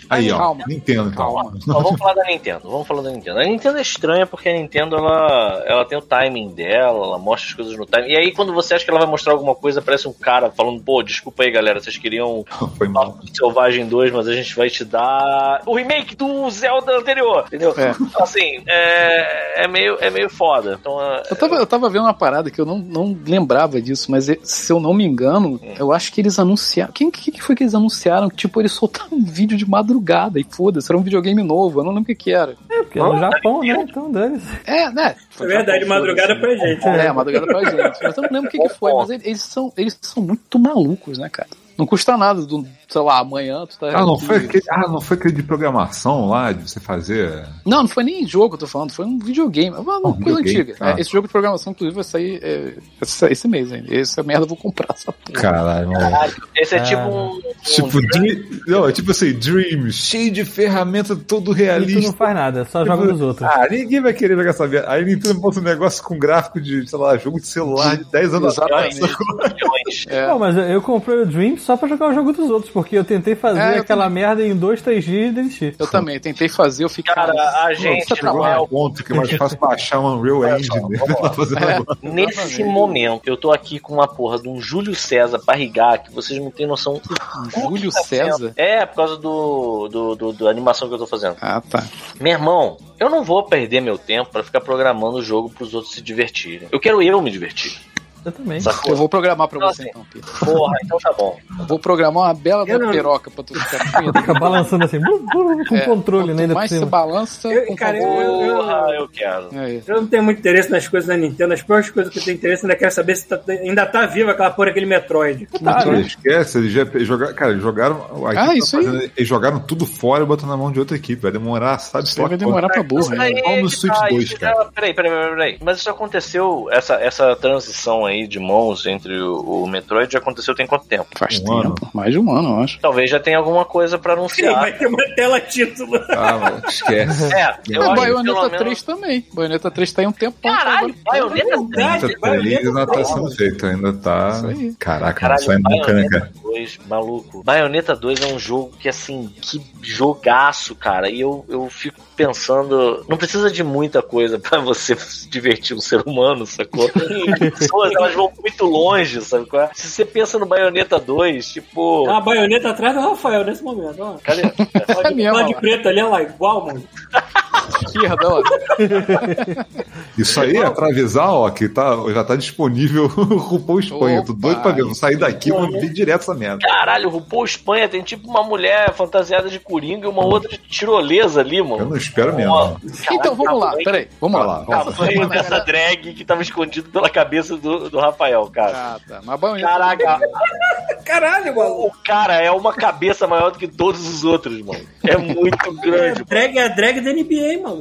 Aí, ó.
Calma.
Nintendo.
Calma.
Então, vamos falar da Nintendo. Vamos falar da Nintendo. A Nintendo é estranha porque a Nintendo ela, ela tem o timing dela, ela mostra as coisas no timing. E aí, quando você acha que ela vai mostrar alguma coisa, aparece um cara falando: pô, desculpa aí, galera, vocês queriam
Foi mal.
Selvagem 2, mas a gente vai te dar o remake do Zelda anterior, entendeu?
É.
Então, assim, é, é, meio, é meio foda. Então, é-
Eu tava, eu tava vendo uma parada que eu não, não lembrava disso, mas e- se eu não me engano, eu acho que eles anunciaram. Quem que, que foi que eles anunciaram? Tipo, eles soltaram um vídeo de madrugada e foda-se, era um videogame novo, eu não lembro o que que era.
É, porque é no Japão, né? Então dane-se.
É, né?
é verdade, madrugada pra gente.
É, madrugada pra gente. Mas eu não lembro o que, que foi, mas eles são, eles são muito malucos, né, cara? Não custa nada, do, sei lá, amanhã tu tá.
Ah, não
aqui-
foi aquele, ah, não foi aquele de programação lá, de você fazer.
Não, não foi nem jogo, eu tô falando, foi um videogame. Uma,
Um
coisa
videogame,
antiga.
tá.
É, esse jogo de programação, inclusive, vai sair é, esse, esse mês ainda. Essa merda eu vou comprar essa porra.
Caralho, mano.
Caralho, esse é tipo um. um
Tipo, Dream, não, é tipo assim, Dream, cheio de ferramenta, todo
E tu não
realista.
faz nada, só joga dos outros.
Ah, ninguém vai querer jogar essa merda. Aí Nintendo bota um negócio com gráfico de, sei lá, jogo de celular de 10 anos atrás.
É.
Pô, mas eu, eu comprei o Dream só pra jogar o jogo dos outros, porque eu tentei fazer
É, eu
aquela merda em dois, três dias e desisti.
Eu também, tentei fazer, eu fiquei.
Cara, a gente
Você
Chegou
trabalha.
um ponto que é mais fácil baixar um Unreal Engine. né? Tá
É.
Nesse momento, eu tô aqui com uma porra de um Júlio César barrigar, que vocês não têm noção. do cu
Júlio
tá
César?
sendo. É, por causa do, do, do- da animação que eu tô fazendo.
Ah, tá.
Meu irmão, eu não vou perder meu tempo pra ficar programando o jogo pros outros se divertirem. Eu quero eu me divertir.
Eu também.
Sacou?
Eu vou programar pra
Nossa.
você então, Pedro.
Porra, então tá bom.
Eu vou programar uma bela
Eu
da
não-
piroca pra tu ficar.
Fica balançando assim, blu, blu, com
É,
controle, né?
Mais você
cima.
balança,
Eu- cara, eu-.
Porra, eu quero.
É.
Eu não tenho muito interesse nas coisas da Nintendo. As piores coisas que eu tenho interesse, eu ainda quero saber se tá- ainda tá viva aquela porra, aquele Metroid.
Tá,
Não
né?
esquece, eles já jogaram. Cara, eles jogaram.
Ah,
equipe
isso
tá
aí.
fazendo- Eles jogaram tudo fora e botaram na mão de outra equipe. Vai demorar, sabe?
Isso aí vai demorar pra burra, né?
Aí
no Switch
tá,
2,
isso
cara.
peraí, peraí, peraí. Mas isso aconteceu, essa, essa transição aí de mãos entre o, o Metroid já aconteceu tem quanto tempo?
Faz
Um
tempo.
ano.
Mais de um ano, eu acho.
Talvez já tenha alguma coisa pra
Sim,
anunciar.
vai ter uma tela título.
Ah, esquece.
É, eu
É,
acho que
Bayonetta
menos...
3 também. Bayonetta 3 tá aí um tempo.
Caralho, Bayonetta 3.
Verdade,
Ainda tá, ainda tá sendo feito, ainda tá.
Aí.
Caraca, não
Caralho,
sai nunca, né, cara?
Bayonetta 2, maluco. Bayonetta 2 é um jogo que, assim, que jogaço, cara. E eu, eu fico pensando, não precisa de muita coisa pra você se divertir um ser humano, sacou? As pessoas, elas vão muito longe, sabe? qual é? Se você pensa no Bayonetta 2, tipo...
A baioneta atrás do Rafael nesse momento. Ó.
Cadê?
Olha
mesmo,
lá de
ó.
preto ali, olha lá, igual, mano.
Esquerda, ó.
Isso aí é pra avisar, ó, que tá, já tá disponível o RuPaul Espanha. Eu tô
Opa,
doido pra ver. Vou sair daqui e vou ver direto essa merda.
Caralho, o RuPaul Espanha tem tipo uma mulher fantasiada de coringa e uma outra de tirolesa ali, mano.
Eu não espero mesmo.
Ó?
Então vamos lá, peraí. Vamos lá.
lá,
Vamos
Tamanho dessa drag que tava escondido pela cabeça do, do Rafael, cara.
Ah, tá. Mas Bayonetta.
Caraca,
Caralho, maluco.
o cara é uma cabeça maior do que todos os outros, mano. É muito
É
grande.
a drag, é a drag da NBA, maluco.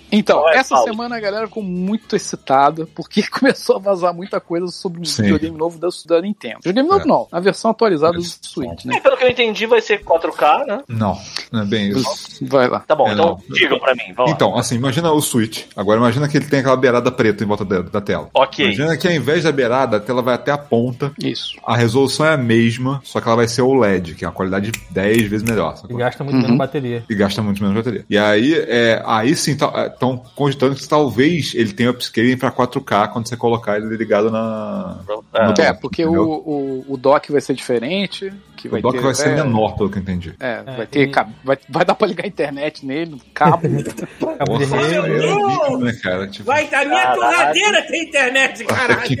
Então,
Vai,
essa
Paulo.
semana a galera ficou muito excitada porque começou a vazar muita coisa sobre um
Sim.
videogame novo da, da Nintendo. Videogame novo
É.
não, a versão atualizada do Switch, né?
É, pelo que eu entendi, vai ser 4K, né?
Não, não é bem isso.
Vai lá.
Tá bom,
É,
então
não.
digam pra mim. Vamos lá.
Então, assim, imagina o Switch. Agora imagina que ele tem aquela beirada preta em volta da, da tela.
Ok.
Imagina que ao invés da beirada, a tela vai até a ponta.
Isso.
A resolução é a mesma, só que ela vai ser OLED, que é uma qualidade 10 vezes melhor.
E gasta muito
Uhum.
menos bateria.
E gasta muito menos bateria. E aí, é, aí sim, estão cogitando que talvez ele tenha upscaling para 4K quando você colocar ele ligado na.
É.
no
É, porque o, o, o dock vai ser diferente, que
O
vai
dock
ter.
vai ser
é,
menor, pelo que eu entendi.
É,
É,
vai ter.
e-
cab- Vai, vai dar pra ligar a internet nele, no cabo.
Cabo de rede.
é né, cara? Tipo,
Vai, da minha torradeira tem internet, caralho.
que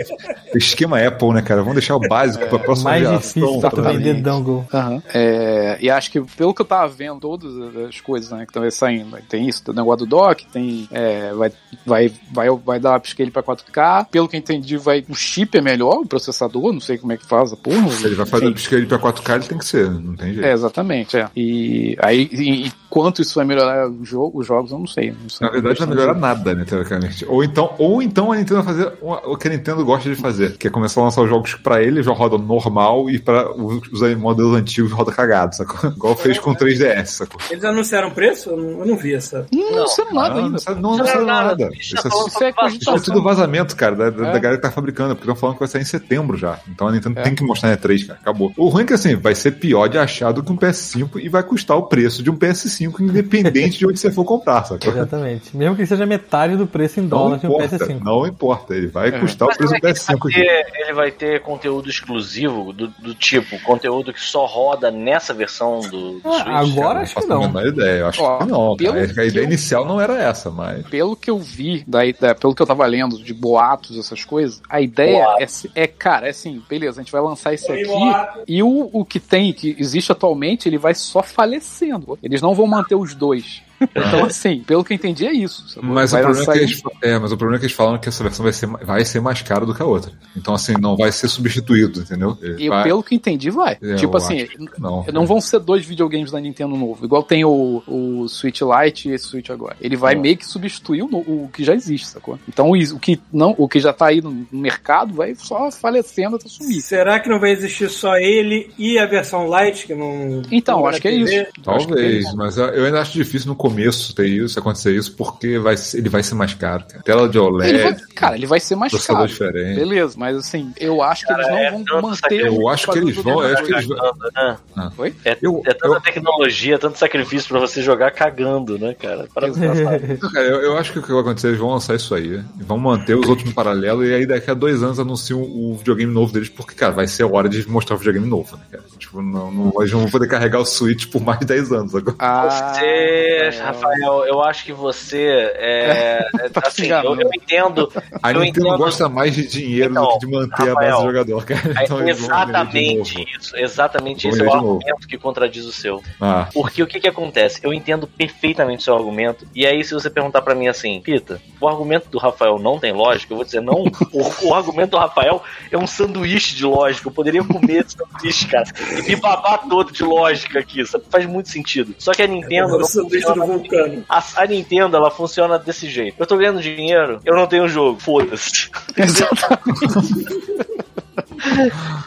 esquema Apple, né, cara? Vamos deixar o básico pra próxima
Mais
geração.
difícil tu
pra-
vender dongle.
Aham. É, e acho que pelo que eu tava vendo, todas as coisas né, que estão saindo, tem isso, tem o negócio do dock, tem. é, vai, vai, vai, vai dar upscale pra 4K. Pelo que eu entendi, vai, o chip é melhor, o processador, não sei como é que faz a porra.
Ele vai fazer
Enfim.
upscale pra 4K, tem que ser, não tem jeito.
É, exatamente, é. E aí, e quanto isso vai melhorar o jogo, os jogos, eu não sei. Não sei
Na verdade, não vai melhorar nada, né, teoricamente. Ou então, ou então a Nintendo vai fazer uma- o que a Nintendo gosta de fazer, que é começar a lançar os jogos pra ele, já roda normal, e pra os, os modelos antigos roda cagado, sacou? Igual fez com o 3DS, sacou?
Eles anunciaram preço? Eu não, eu não vi essa.
Não, não sei nada ainda.
não sabe, não, não
Não,
sabe
nada. Isso
Isso
tá
é,
Isso é
isso é tudo vazamento, cara, da, da,
É.
da galera que tá fabricando, porque estão falando que vai sair em setembro já. Então a Nintendo tem que mostrar na E3, cara. Acabou. O ruim é que assim, vai ser pior de achar do que um PS5 e vai custar o preço de um PS5, independente de onde você for comprar, sacou?
Exatamente. Mesmo que seja metade do preço em
Não
dólar de um
importa,
PS5.
não importa. Ele vai
É.
custar o
Mas
preço do
ele vai,
PS5 aqui.
ter, ele vai ter conteúdo exclusivo do, do tipo, conteúdo que só roda nessa versão do, do
Ah,
Switch.
agora
Não
acho que
faço a
não.
menor ideia. Eu acho
Ó,
que não.
pelo
cara. A
que
ideia
eu-
inicial não era essa, mas.
Pelo que eu vi, daí, da- pelo que eu tava lendo de boatos, essas coisas, a ideia é, é, cara, é assim, beleza, a gente vai lançar esse aqui
boato.
e o, o que tem, que existe atualmente, ele vai só falecendo. Eles não vão manter os dois. Então, assim, pelo que eu entendi, é isso.
Mas o, problema é, que eles, é, mas o problema é que eles falam que essa versão vai ser, vai ser mais cara do que a outra. Então, assim, não vai ser substituído, entendeu?
E
vai-
pelo que entendi, vai.
É,
tipo assim,
não.
não vão ser dois videogames da Nintendo novo. Igual tem o, o Switch Lite e esse Switch agora. Ele vai meio que substituir o, o que já existe, sacou? Então o, o que não, o que já tá aí no mercado vai só falecendo até sumir.
Será que não vai existir só ele e a versão light que não.
Então,
não
acho que é isso. Acho que é
Talvez,
isso.
mas eu eu ainda acho difícil no começo ter isso, acontecer isso, porque vai, ser- ele vai ser mais caro. cara. Tela de
Ele
OLED,
vai- cara, ele vai ser mais caro.
diferente.
Beleza, mas assim, eu acho que eles não
é
vão
tanto
manter.
Eu acho que eles vão- eu acho que eles vão-
né?
Oi?
É,
Eu-
é tanta
eu-
tecnologia, tanto sacrifício pra você jogar cagando, né, cara? Para.
Cara, eu, eu acho que o que vai acontecer, eles vão lançar isso aí, né? e vão manter os outros no paralelo, e aí daqui a dois anos anunciam o videogame novo deles, porque, cara, vai ser a hora de mostrar o videogame novo, né, cara? Tipo, não, não, eles não vão poder carregar o Switch por mais de 10 anos agora.
Ah,
Você,
é.
Rafael, eu acho que você é. é,
Tá
assim,
se
eu, eu entendo.
A
eu
Nintendo
entendo-
gosta mais de dinheiro
Então,
do que de manter a base
Rafael,
do jogador, cara.
é
Então
exatamente isso. Exatamente esse é o argumento que contradiz o seu.
Ah,
Porque o que que acontece? Eu entendo perfeitamente o seu argumento. E aí, se você perguntar pra mim assim, Pita, o argumento do Rafael não tem lógica, eu vou dizer, não. o, o argumento do Rafael é um sanduíche de lógica. Eu poderia comer esse sanduíche, cara, e me babar todo de lógica aqui. Isso faz muito sentido. Só que a Nintendo.
O
não funciona
vulcano.
a, a Nintendo, ela funciona desse jeito. Eu tô ganhando dinheiro, eu não tenho jogo. Foda-se.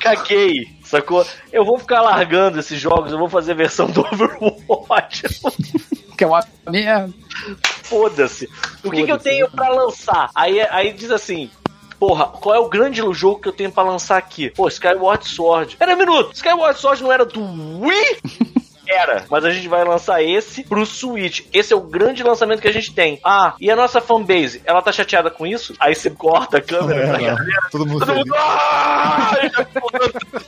Caguei, sacou? Eu vou ficar largando esses jogos, eu vou fazer versão do Overwatch.
Que é uma merda.
Foda-se. O que, que eu tenho pra lançar? Aí, aí diz assim. Porra, qual é o grande jogo que eu tenho pra lançar aqui? Pô, Skyward Sword. Pera um minuto, Skyward Sword não era do Wii? Era, mas a gente vai lançar esse pro Switch. Esse é o grande lançamento que a gente tem. Ah, e a nossa fanbase, ela tá chateada com isso? Aí você corta a câmera pra galera.
todo mundo
Todo mundo, ah,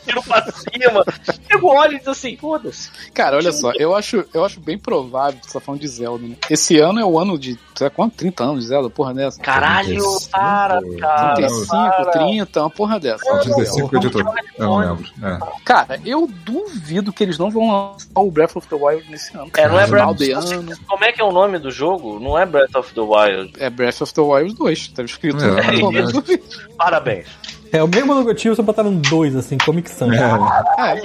tiro pra cima. Chegou olha e diz assim, foda-se.
Cara, olha só, eu acho, eu acho bem provável que você tá falando de Zelda, né? Esse ano é o ano de, sei lá quanto? 30 anos de Zelda, porra dessa.
Caralho,
35,
para, cara.
35,
para.
30, uma porra dessa.
Não, 35 que eu tô. Eu não lembro. É.
Cara, eu duvido que eles não vão lançar o Breath of the Wild nesse ano.
É, não é Breath of
ano.
Como é que é o nome do jogo? Não é Breath of the Wild.
É Breath of the Wild 2, tá escrito
É, é.
Parabéns.
É o mesmo logotipo, só botaram dois, assim, Comic Sans.
É,
É,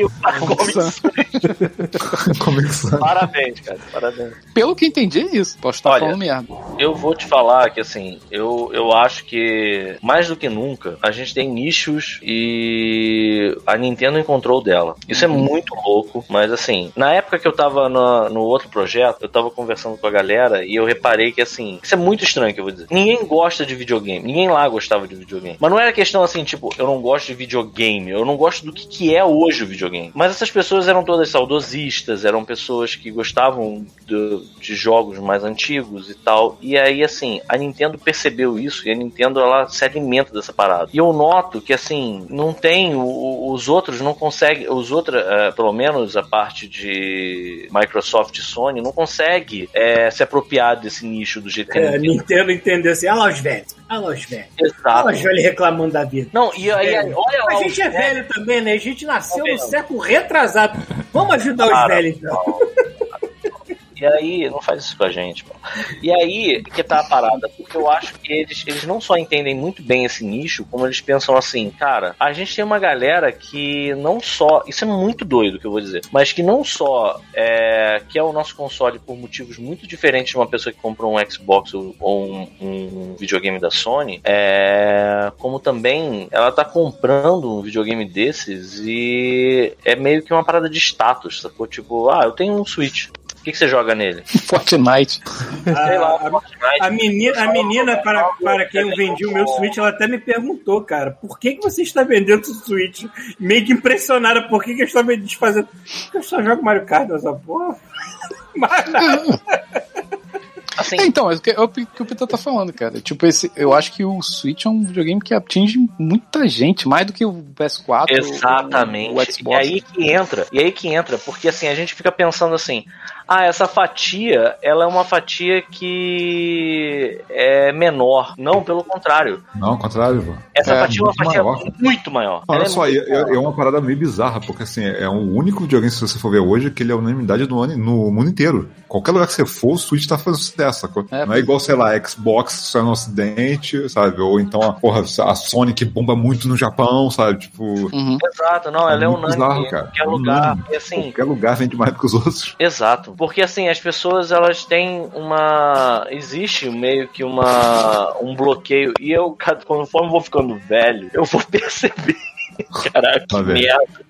como é que são?
Parabéns, cara. Parabéns.
pelo que entendi é isso. Posso estar
Olha,
falando merda.
Eu vou te falar que, assim, eu, eu acho que, mais do que nunca, a gente tem nichos e a Nintendo encontrou o dela. Isso é muito louco, mas, assim, na época que eu tava no, no outro projeto, eu tava conversando com a galera e eu reparei que, assim, isso é muito estranho que eu vou dizer. Ninguém gosta de videogame. Ninguém lá gostava de videogame. Mas não era questão, assim, tipo, eu não gosto de videogame. Eu não gosto do que, que é hoje o videogame. Mas essas pessoas eram todas saudosistas, eram pessoas que gostavam do- de jogos mais antigos e tal. E aí, assim, a Nintendo percebeu isso e a Nintendo ela se alimenta dessa parada. E eu noto que, assim, não tem, o- os outros não conseguem, os outros, eh, pelo menos a parte de Microsoft e Sony, não consegue eh, se apropriar desse nicho do jeito que a
É,
Nintendo.
Entendeu assim, olha lá os velhos, olha lá os velhos.
Exato.
lá os velhos reclamando da vida.
Não, e aí,
Velho.
olha lá.
A gente é velho também, né? A gente nasceu
É
no
velho.
século retrasado. Vamos ajudar os velhos, então.
E aí, não faz isso com a gente, pô. E aí que tá a parada, porque eu acho que eles, eles não só entendem muito bem esse nicho, como eles pensam assim, cara, a gente tem uma galera que não só. Isso é muito doido que eu vou dizer, mas que não só é, que é o nosso console por motivos muito diferentes de uma pessoa que compra um Xbox ou, ou um, um videogame da Sony, é, como também ela tá comprando um videogame desses e é meio que uma parada de status, sacou? Tipo, ah, eu tenho um Switch. O que, que você joga nele?
Fortnite.
Sei lá,
A,
Fortnite.
a menina, a menina para, para quem eu vendi o meu Switch, ela até me perguntou, cara, por que, que você está vendendo o Switch? Meio que impressionada, por que, que eu estou me desfazendo? Porque eu só jogo Mario Kart nessa porra. Mas nada.
Assim,
É, então, é o que, é o que o Peter tá falando, cara. Tipo, esse, eu acho que o Switch é um videogame que atinge muita gente, mais do que o PS4
Exatamente.
o, o
E
Xbox.
aí que entra, e aí que entra, porque assim, a gente fica pensando assim, ah, essa fatia, ela é uma fatia que é menor. Não, pelo contrário.
Não, ao contrário, pô.
Essa
É,
fatia é uma
muito
fatia
maior.
muito maior.
Olha
Ela é
só, é, é- é uma parada meio bizarra, porque assim, é o único videogame, se você for ver hoje, que ele é unanimidade no, ano- no mundo inteiro. Qualquer lugar que você for, o Switch tá fazendo sucesso, sacou?
É,
Não é igual, sei lá, Xbox só no ocidente, sabe? Ou então a, porra, a Sony que bomba muito no Japão, sabe? Tipo,
Uhum.
Exato, não, ela é
muito
unânime
bizarro, cara.
qualquer lugar.
Unânime.
E assim,
qualquer lugar vende mais do que os outros.
Exato, porque assim, as pessoas elas têm uma. Existe meio que uma. um bloqueio, e eu, conforme vou ficando velho, eu vou perceber. Caraca, que
Tá vendo?
merda.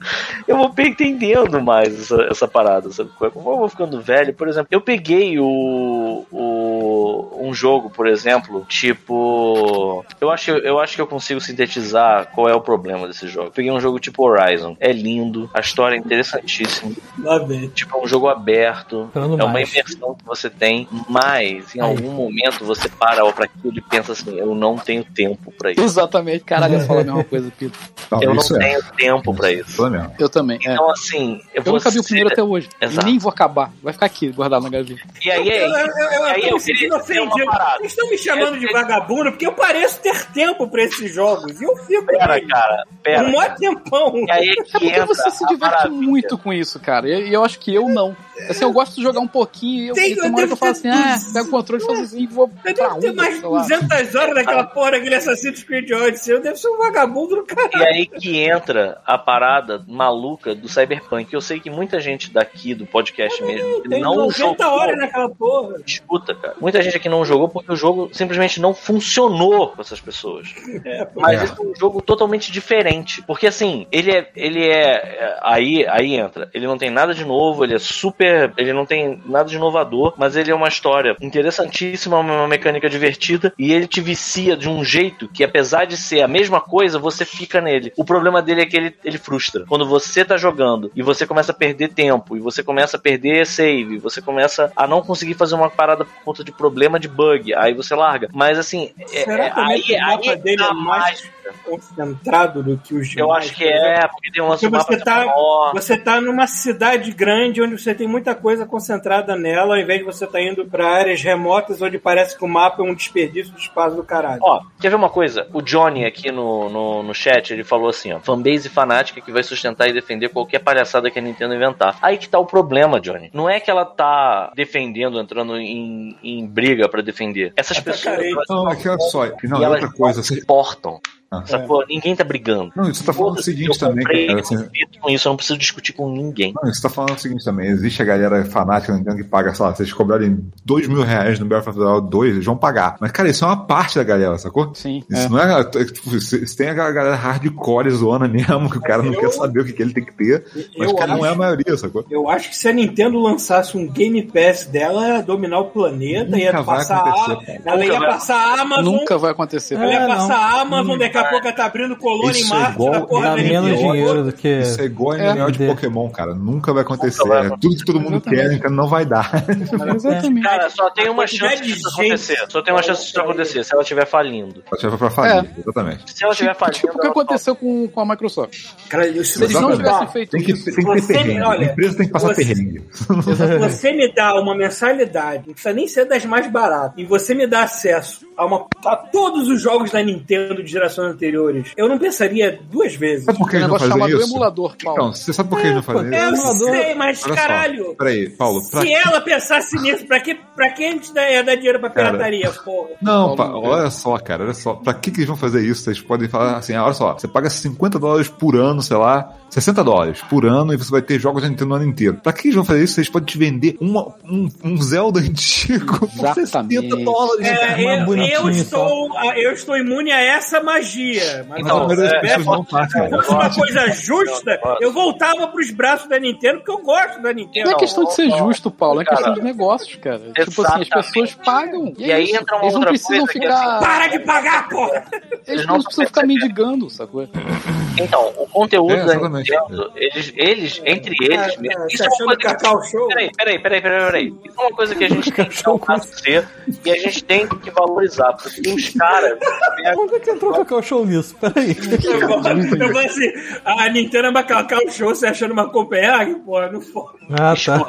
Eu vou entendendo mais essa, essa parada, sabe? Eu vou ficando velho, por exemplo, eu peguei o, o. um jogo, por exemplo, tipo. Eu acho, eu acho que eu consigo sintetizar qual é o problema desse jogo. Eu peguei um jogo tipo Horizon. É lindo, a história é interessantíssima.
Lá vem.
Tipo, é um jogo aberto,
Esperando
é uma
mais.
imersão que você tem, mas em algum momento você para pra aquilo e pensa assim, eu não tenho tempo pra isso.
Exatamente. Caralho, eu falo a mesma coisa, Peter.
Não,
Eu não
isso é.
tenho tempo pra isso.
Isso é.
Eu também. é.
Então, assim, eu
Eu não acabei o primeiro até hoje.
Exato.
Nem vou acabar. Vai ficar aqui, guardado na gaveta.
E aí
Eu,
é
eu, eu, eu,
aí
tô
eu uma
ofendido.
parada.
Vocês estão me chamando de vagabundo porque eu pareço ter tempo pra esses jogos. E eu fico
Pera,
aí,
cara, pera.
um mó tempão.
E aí é que
É porque
entra
você se diverte
maravilha.
muito com isso, cara. E e eu acho que eu não. Assim, eu gosto de jogar um pouquinho e eu,
Tem-
e tem uma hora
eu
que eu falo assim, ah, pego o controle e faço assim e vou
Eu
pra
devo ter mais de
sei lá.
200 horas naquela porra daquele Assassin's Creed Odyssey. Eu devo ser um vagabundo do
E
caralho.
aí que entra a parada maluca do Cyberpunk. Eu sei que muita gente daqui do podcast mesmo que
Tem
não
90
jogou.
horas naquela porra.
Escuta, cara. Muita gente aqui não jogou porque o jogo simplesmente não funcionou com essas pessoas.
É.
Mas
É.
esse é um jogo totalmente diferente. Porque assim, ele é. Ele é. é, Aí, aí entra. Ele não tem nada de novo, ele é super. Ele não tem nada de inovador, mas ele é uma história interessantíssima, uma mecânica divertida. E ele te vicia de um jeito que, apesar de ser a mesma coisa, você fica nele. O problema dele é que ele, ele frustra. Quando você tá jogando e você começa a perder tempo, e você começa a perder save, você começa a não conseguir fazer uma parada por conta de problema de bug, aí você larga. Mas assim, é,
Será
é, aí,
mapa
aí
dele
tá
é mais. Concentrado do que os demais?
Eu acho que
por exemplo?
é, porque tem um lance
Porque você tá,
menor.
você tá numa cidade grande onde você tem muita coisa concentrada nela, ao invés de você tá indo pra áreas remotas onde parece que o mapa é um desperdício de espaço do caralho.
Ó, quer ver uma coisa? O Johnny aqui no, no, no chat, ele falou assim, ó, fanbase fanática que vai sustentar e defender qualquer palhaçada que a Nintendo inventar. Aí que tá o problema, Johnny. Não é que ela tá defendendo, entrando em, em briga pra defender. Essas
Até
pessoas, elas,
Não, aqui olha só. E não,
e
e
elas
outra coisa,
se
assim,
importam.
Ah.
Sacou? Ninguém tá brigando.
Não, você tá falando o seguinte
eu
também,
comprei,
cara.
eu
Assim,
com isso, eu não preciso discutir com ninguém.
Não, você tá falando o seguinte também, existe a galera fanática Nintendo que paga, sei lá, vocês cobrarem 2 mil reais no the Wild 2, eles vão pagar. Mas, cara, isso é uma parte da galera, sacou?
Sim.
Isso
é.
não é. é, Tipo, você você tem aquela galera hardcore zona mesmo, que o cara não
Eu-
quer saber o que, que ele tem que ter. Mas,
Eu
cara, não é a
acho-
maioria, sacou?
Eu acho que se a Nintendo lançasse um Game Pass dela, ela ia dominar o planeta,
Nunca
ia passar a, ela ia
Nunca vai-
passar a Amazon.
Nunca vai acontecer.
Ela ia
É,
passar a Amazon, daqui a pouco tá abrindo colônia em
Isso é
Marte
igual-
na porra
Dá menos dinheiro do que.
Isso é igual
É.
MMO de
É.
Pokémon, cara. Nunca vai acontecer.
Nunca vai
É tudo que todo mundo quer, então não vai dar.
Exatamente.
Cara, só tem uma chance
de
disso
gente-
acontecer. Só tem uma chance disso acontecer, se ela estiver falindo.
Só tiver pra falir, exatamente.
Se ela estiver falindo.
Tipo o que
ela
aconteceu com, com a Microsoft.
Cara, isso
Se eles não
Exatamente.
tivessem feito
Tem que,
isso,
tem que ter perrengue.
olha,
a empresa tem que passar
você-
perrengue.
você me dá uma mensalidade, não precisa nem ser das mais baratas, e você me dá acesso a, uma, a todos os jogos da Nintendo de gerações anteriores, eu não pensaria duas vezes.
Sabe por que
Tem um
eles não
negócio
fazem
chamado
isso?
emulador, Paulo.
Então, você sabe por que eles não fazem isso?
Eu
emulador-
sei, mas
Olha só,
caralho.
Peraí, Paulo. Pra...
Se ela pensasse nisso, pra que, pra que a gente dá, ia dar dinheiro pra
Cara.
pirataria, porra?
Não,
Paulo,
pa- olha só, cara, olha só. Pra que, que eles vão fazer isso? Vocês podem falar assim, ah, olha só, você paga 50 dólares por ano, sei lá, 60 dólares por ano e você vai ter jogos da Nintendo o ano inteiro. Pra que eles vão fazer isso? Vocês podem te vender uma- um, um Zelda antigo por
Exatamente.
60 dólares.
É,
mais
eu, eu estou, eu estou imune a essa magia. Mas
Então,
se
é,
não tá,
fosse
cara.
uma coisa justa, eu voltava pros braços da Nintendo, porque eu gosto da Nintendo.
Não é questão de ser justo, Paulo, é questão de negócios, cara. Tipo assim, as
Exatamente.
pessoas pagam. E,
E
é
aí entra uma
Eles não
outra
precisam
coisa que,
ficar.
Para de pagar, porra!
Eles
não
não precisam ficar mendigando, sacou?
Então, o conteúdo
É,
da
exatamente.
Eles, eles, entre eles mesmo.
Você
Isso é uma
achando
coisa
que Cacau Show?
Peraí, peraí, peraí, peraí, peraí. Isso é uma coisa que a gente tem que fazer e a gente tem que valorizar, porque os caras.
Onde é que entrou o Cacau Show nisso? Peraí.
Eu vou, assim, a Nintendo é uma Cacau Show, você achando uma Copenhague? Porra, não for.
Ah, tá.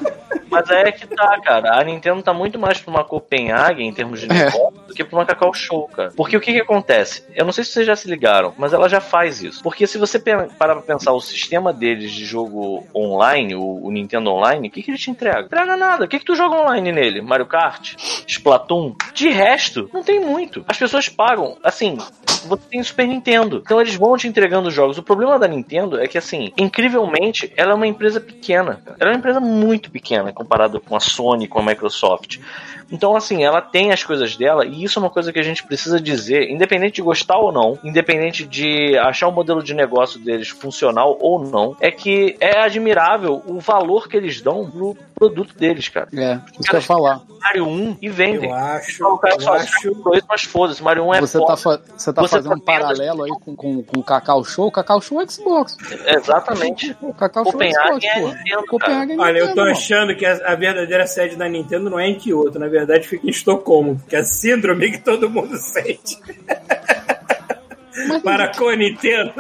Mas aí é que tá, cara. A Nintendo tá muito mais pra uma Copenhague em termos de
É.
negócio do que pra uma Cacau Show, cara. Porque o que que acontece? Eu não sei se vocês já se ligaram, mas ela já faz isso. Porque se você parar pra pensar o sistema deles de jogo online, o, o Nintendo Online, o que que ele te entrega? Entrega nada. O que que tu joga online nele? Mario Kart? Splatoon? De resto, não tem muito. As pessoas pagam, assim, você tem Super Nintendo. Então eles vão te entregando jogos. O problema da Nintendo é que, assim, incrivelmente, ela é uma empresa pequena. Ela é uma empresa muito pequena comparada com a Sony, com a Microsoft. Então, assim, ela tem as coisas dela, e isso é uma coisa que a gente precisa dizer, independente de gostar ou não, independente de achar o modelo de negócio deles funcional ou não, é que é admirável o valor que eles dão pro produto deles, cara.
É, isso que eu ia falar.
Mario 1 e vendem.
Eu acho,
O cara
eu
só
acho.
dois, mas foda-se, Mario 1 é
Você
foda.
tá, fa- você tá
Você
fazendo um
tá vendo-
paralelo aí com, com, com o Cacau Show. O Cacau Show é Xbox.
Exatamente.
O Cacau Show é
Copenhague
Xbox,
é. Nintendo,
Copenhague é
Olha, eu tô achando que a, a verdadeira sede da Nintendo não é em Kyoto, na verdade fica em Estocolmo, porque é a síndrome que todo mundo sente
Mas,
para com a Nintendo.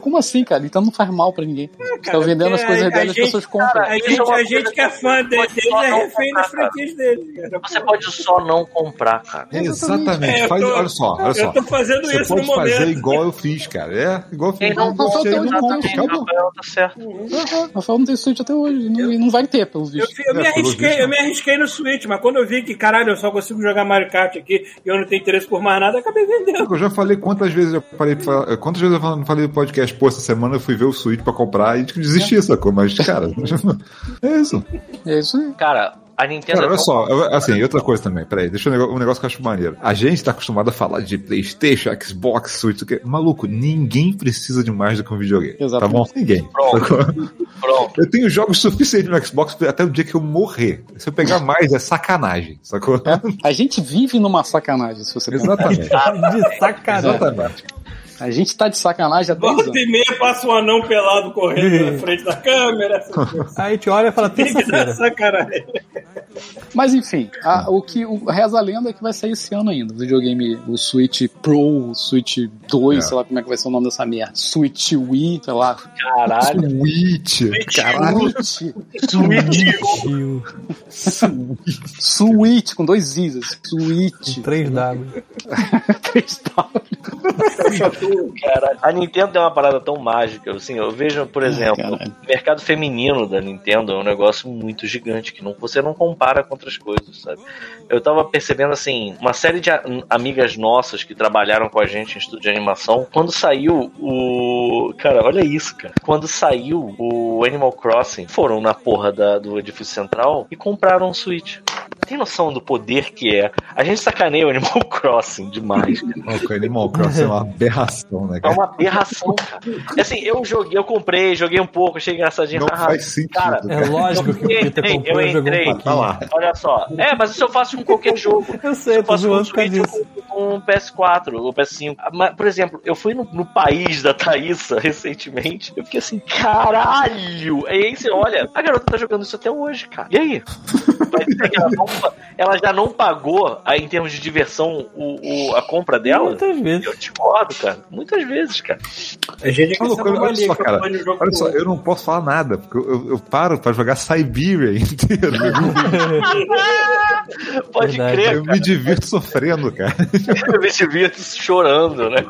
Como assim, cara? Então não faz mal pra ninguém. Estão
cara,
vendendo as coisas
a-
dela
a
e as
gente-
pessoas compram.
cara,
A gente,
é uma
a gente que é fã
você
de-
pode
deles
só
é
não
refém das
comprar,
franquias deles. cara.
Você pode só não comprar, cara.
Exatamente.
É, eu
Faz-
tô-
olha só, olha
Eu
só.
tô fazendo
Você
isso
pode
no
fazer
momento.
igual eu fiz, cara. É, igual eu fiz.
Quem não
tem um-
Rafael tá certo.
Aham, Rafael não tem Switch até hoje. Não, e não vai ter, pelo
Eu,
visto.
fi- eu me
É,
arrisquei,
visto,
eu me arrisquei no Switch, mas quando eu vi que, caralho, eu só consigo jogar Mario Kart aqui e eu não tenho interesse por mais nada, eu acabei vendendo.
Eu já falei quantas vezes eu parei pra quantas vezes eu fal- falei no podcast, pô, essa semana eu fui ver o Switch pra comprar e desisti, sacou? Mas, cara, é isso.
É isso aí.
Cara, a Nintendo
Cara,
é
olha só, eu- assim, outra coisa também, peraí, deixa eu um negócio, um negócio que eu acho maneiro. A gente tá acostumado a falar de Playstation, Xbox, Switch, o que- maluco, ninguém precisa de mais do que um videogame. Tá
Exatamente.
bom? Ninguém.
Pronto. Pronto.
Eu tenho jogos suficientes no Xbox até o dia que eu morrer. Se eu pegar mais, é sacanagem, sacou?
É. A gente vive numa sacanagem, se você
Exatamente.
De sacanagem.
Exatamente.
A gente tá de sacanagem 10
Volta
anos.
e meia passa um anão pelado correndo na frente da câmera.
Aí a gente olha e fala,
Tem que dar
terça-feira.
sacanagem.
Mas enfim, a- o que o, reza a lenda é que vai sair esse ano ainda. O videogame, o Switch Pro, o Switch 2,
É.
sei lá como é que vai ser o nome dessa merda. Switch Wii, sei lá.
Caralho.
Switch.
Caralho.
Rio,
Switch, com dois Is. Switch.
3W.
Três paus.
Cara, a Nintendo tem uma parada tão mágica, assim, eu vejo, por exemplo,
caralho.
o mercado feminino da Nintendo é um negócio muito gigante, que não, você não compara com outras coisas, sabe? Eu tava percebendo, assim, uma série de amigas nossas que trabalharam com a gente em estúdio de animação, quando saiu o... Cara, olha isso, cara. Quando saiu o Animal Crossing, foram na porra da- do edifício central e compraram um Switch. Tem noção do poder que é? A gente sacaneia o Animal Crossing demais, cara.
O Animal Crossing é uma aberração, né,
É
cara?
uma aberração, cara. Assim, eu joguei, eu comprei, joguei um pouco, achei engraçadinho.
Não faz sentido.
Cara,
É lógico que o
eu
Peter comprou
eu
um
entrei.
Tá lá.
Olha só. É, mas isso eu faço com qualquer jogo.
Eu sei,
eu faço com Switch, com, o PS4, o PS5. Mas, por exemplo, eu fui no, no país da Thaísa recentemente, eu fiquei assim, caralho! E aí você olha, a garota tá jogando isso até hoje, cara. E aí? Vai dizer que ela já não pagou, aí, em termos de diversão, o, o- a compra dela?
Muitas vezes.
Eu discordo, cara. Muitas vezes, cara.
A gente
Olha,
que
olha só, cara. Olha só, eu não posso falar nada, porque eu, eu- eu paro pra jogar Siberia inteiro.
Pode
Verdade.
crer,
Eu me divirto sofrendo, cara.
eu me divirto chorando, né?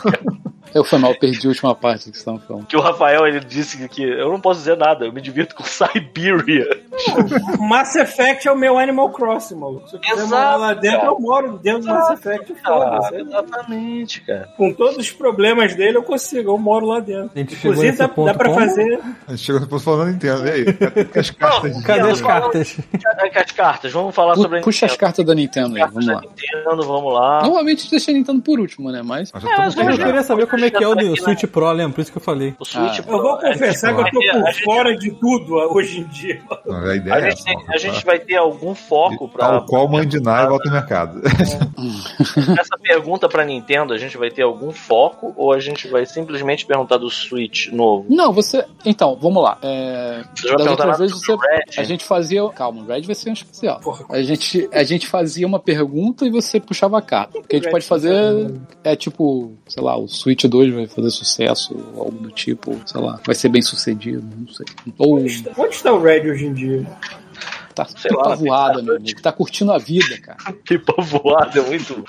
Eu foi mal, perdi a última parte que vocês estavam falando.
Que o Rafael ele disse que eu não posso dizer nada, eu me divirto com Siberia.
Mass Effect é o meu Animal Crossing, maluco. Se eu quiser
Exato,
morar lá dentro,
cara.
eu moro dentro do Mass Effect. Foda-se.
exatamente, cara.
Com todos os problemas dele, eu consigo, eu moro lá dentro.
A
Inclusive, dá,
ponto
dá pra
como?
fazer.
A gente chegou depois falando Nintendo. E aí? Cadê as cartas?
Cadê as cartas?
Cadê as cartas? Vamos falar sobre a
Puxa as
Nintendo.
cartas da Nintendo aí, vamos lá.
Nintendo, vamos lá.
Normalmente deixa a Nintendo por último, né? Mas.
Estamos
Eu
já.
queria saber como é que é o do
Aqui na-
Switch Pro, lembra? Por isso que eu falei.
O Switch
Ah.
Pro,
Eu vou confessar que eu tô
ter-
por
gente-
fora de tudo hoje em dia.
Não, A ideia
A
é
gente,
essa.
a gente vai ter algum foco pra.
Tal qual Mandinar e volta ao mercado.
Essa pergunta pra Nintendo, a gente vai ter algum foco ou a gente vai simplesmente perguntar do Switch novo?
Não, você. Então, vamos lá. É... Das outras vezes você.
Red?
A gente fazia. Calma, o Red vai ser um especial.
Porra.
A gente, a gente fazia uma pergunta e você puxava a carta. Porque a gente pode fazer. É tipo, sei lá, o Switch 2 vai fazer sucesso, ou algo do tipo, sei lá, vai ser bem sucedido, não sei. Ou
Onde está o Red hoje em dia?
tá
Sei
pipa
lá,
voada, meu amigo. Tá curtindo a vida, cara.
Pipa voada é muito.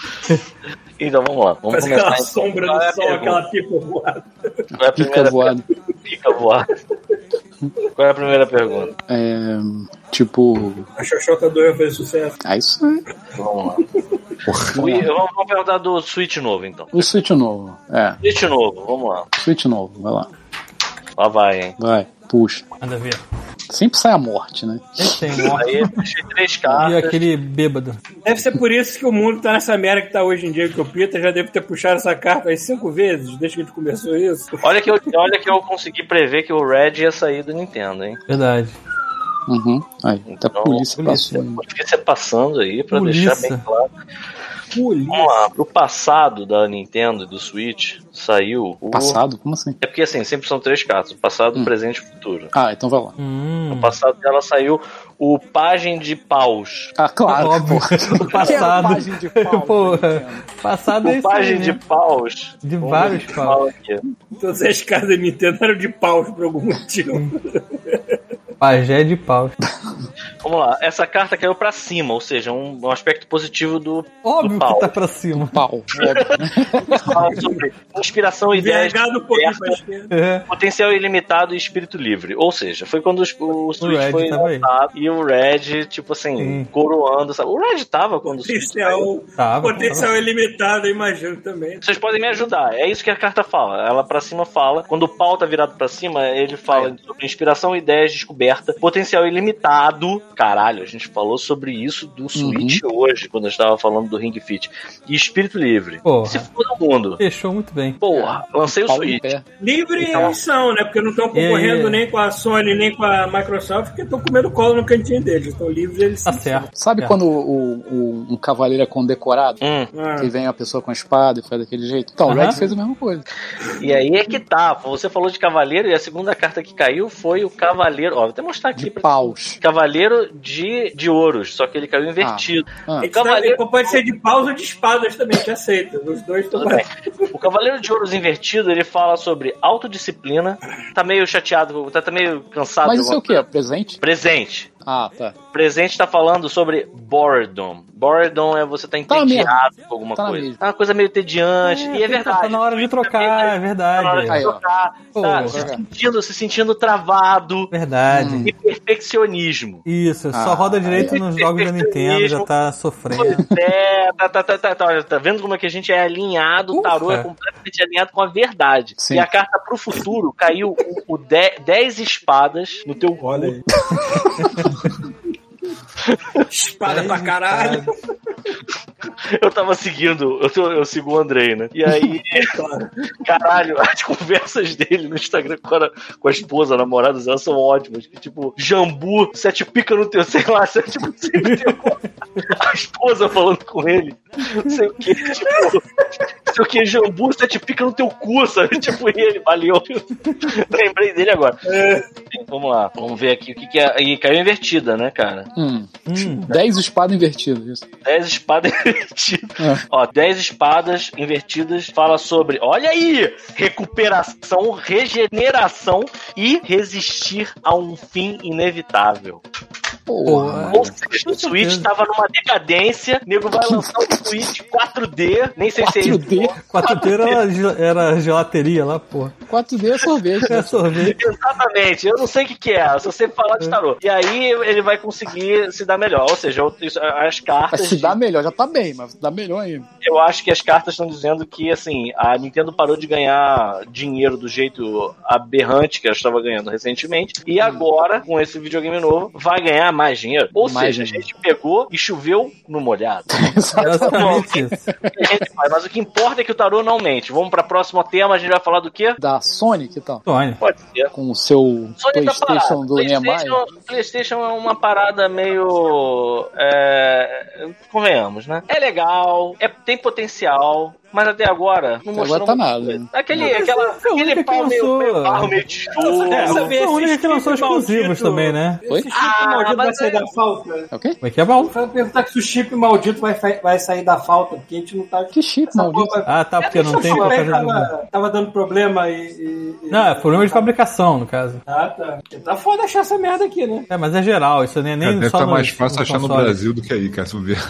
então vamos lá. Vamos
Faz
começar.
aquela
então.
sombra
é
do
a
sol, aquela pipa voada.
Qual é a
Pica
primeira
voada.
Pica voada. Qual é a primeira pergunta?
É, tipo.
A Xoxota 2 vai fazer sucesso.
Ah, isso é.
Vamos lá. Vamos vamos perguntar do Switch novo, então.
O Switch novo. É,
Switch novo, vamos lá.
Switch novo, vai lá.
Lá vai, hein?
Vai, puxa.
Nada a ver.
Sempre sai a morte, né?
Esse tem morte.
Aí, deixei três
E
cartas.
aquele bêbado.
Deve ser por isso que o mundo tá nessa merda que tá hoje em dia, que o Peter já deve ter puxado essa carta aí cinco vezes, desde que a gente começou isso.
Olha que, eu, olha que eu consegui prever que o Red ia sair do Nintendo, hein?
Verdade.
Uhum. Aí, até a
Então,
polícia
polícia.
passou.
Polícia passando aí pra
Polícia.
deixar bem claro. Vamos lá. Pro passado da Nintendo e do Switch, saiu o.
Passado? Como assim?
É porque assim, sempre são três cartas: o passado, o
Hum.
presente e o futuro.
Ah, então vai lá.
Hum.
No passado dela saiu o Pagem de Paus.
Ah, claro.
Óbvio. O passado.
página de pau,
Porra.
Nintendo.
Passado é
O
aí,
Pagem de
né?
Paus.
De
Vamos
vários
ver o que
paus.
aqui.
Todas as cartas da Nintendo eram de paus por algum motivo.
Pajé de pau.
Vamos lá, essa carta caiu pra cima, ou seja, um, um aspecto positivo do,
Óbvio
do pau.
que tá pra cima.
Pau. óbvio, né?
Fala sobre inspiração, ideias.
É.
potencial ilimitado e espírito livre. Ou seja, foi quando os- o Switch
Red
foi
tava
lançado e o Red, tipo assim,
Sim.
coroando. Sabe? O Red tava quando o Switch saiu.
Potencial,
Tava,
potencial ilimitado, eu imagino também.
Vocês podem me ajudar. É isso que a carta fala. Ela pra cima fala. Quando o pau tá virado pra cima, ele fala sobre inspiração, ideias, descoberta, potencial ilimitado. Caralho, a gente falou sobre isso do Switch hoje, quando eu estava falando do Ring Fit. E espírito livre.
Porra.
Se for do mundo.
Fechou muito bem.
Porra, lancei o
Pau em
Switch.
Livre
Então-
são, né? Porque não estão concorrendo
É.
nem com a Sony, nem com a Microsoft, porque estão comendo colo no cantinho deles. Estão livres, eles
Tá certo.
Sabe
É.
quando o, o- um cavaleiro é condecorado?
Hum.
Ah,
Que vem a pessoa com a espada e faz daquele jeito? Então, o. Red fez a mesma coisa.
E aí é que tá. Você falou de cavaleiro e a segunda carta que caiu foi o cavaleiro. Ó, vou até mostrar aqui.
De
Pra...
paus.
Cavaleiro de, de ouros, só que ele caiu invertido.
Ah,
que
Cavaleiro-
pode ser de paus ou de espadas também, que aceita. Os dois estão
bem. O Cavaleiro de Ouros invertido, ele fala sobre autodisciplina. Tá meio chateado, tá, tá meio cansado.
Mas isso é o quê? Presente?
Presente.
Ah, tá.
Presente tá falando sobre boredom. Boredom é você tá
Tá
entediado com alguma
Tá
coisa. É uma coisa meio tediante. e é
tá-
verdade.
Tá na hora de trocar, é
Tá na hora
verdade.
de
Aí,
trocar.
Pô,
tá se sentindo, se sentindo travado.
Verdade.
E perfeccionismo.
Isso, só
Ah,
roda direito
aí.
nos jogos da Nintendo, já tá sofrendo.
É, tá, tá, tá, tá, tá, olha, tá vendo como é que a gente é alinhado? O tarô é completamente alinhado com a verdade.
Sim.
E a carta pro futuro caiu o, o 10 espadas no teu cu.
Olha aí. Espada pra caralho.
eu tava seguindo, eu, tô- eu sigo o Andrei, né? E aí, caralho, as conversas dele no Instagram com a, com a esposa, a namorada dela são ótimas. Tipo, jambu, sete pica no teu, sei lá, sete sempre tem a esposa falando com ele. Não sei o que, tipo, sei o que, jambu, sete pica no teu cu, sabe? Tipo, e ele, valeu. Lembrei dele agora. Vamos lá, vamos ver aqui o que, que é. E caiu invertida, né, cara?
Hum,
Hum,
10 espadas invertidas, isso.
10 espadas invertidas.
É.
Ó, 10 espadas invertidas fala sobre, olha aí, recuperação, regeneração e resistir a um fim inevitável.
Porra.
Ou seja, o Switch tava numa decadência, nego vai lançar um Switch 4D, nem sei se é isso.
4D?
Quatro era, gel- era gelateria lá, porra.
4D é sorvete.
É
né?
sorvete.
Exatamente, eu não sei o que, que é, só sei falar de tarô. E aí ele vai conseguir se dar melhor, ou seja, as
Mas
cartas.
se dá melhor, já tá bem, mas dá melhor ainda.
Eu acho que as cartas estão dizendo que, assim, a Nintendo parou de ganhar dinheiro do jeito aberrante que ela estava ganhando recentemente. E agora, com esse videogame novo, vai ganhar mais dinheiro. Ou
Mais
seja,
dinheiro.
a gente pegou e choveu no molhado.
Basicamente isso.
Mas o que importa é que o tarô não mente. Vamos para o próximo tema, a gente vai falar do quê?
Da Sony, que tal?
Sônia.
Pode ser.
Com o seu
Sony tá.
PlayStation do Niemeyer.
PlayStation, PlayStation é uma parada meio. É, convenhamos, né? É legal, é, tem potencial, mas até agora não
Até
mostrou
agora tá nada?
Aquele,
Mas
aquela,
foi
aquele
que
pau meio, meio barro, meio tijolo.
Essa
Foi a
vez,
única que lançou
chip
exclusivos
maldito-
também, né?
Oi?
Esse chip
Ah,
maldito
mas
vai sair
é-
da falta.
É o quê?
Como é que é, Paulo?
Eu perguntar que se o chip maldito vai, vai sair da falta, porque a gente não tá.
Que chip
Essa
maldito?
porra-
Ah, tá, porque não
Essa
tem pra fazer.
tava, tava dando problema e. e-
Não, é problema de fabricação, no caso.
Ah, tá. Tá foda achar essa merda aqui, né?
É, mas é geral, isso nem, nem
Deve
só nos-
mais fácil achar no. Brasil do que aí, cara.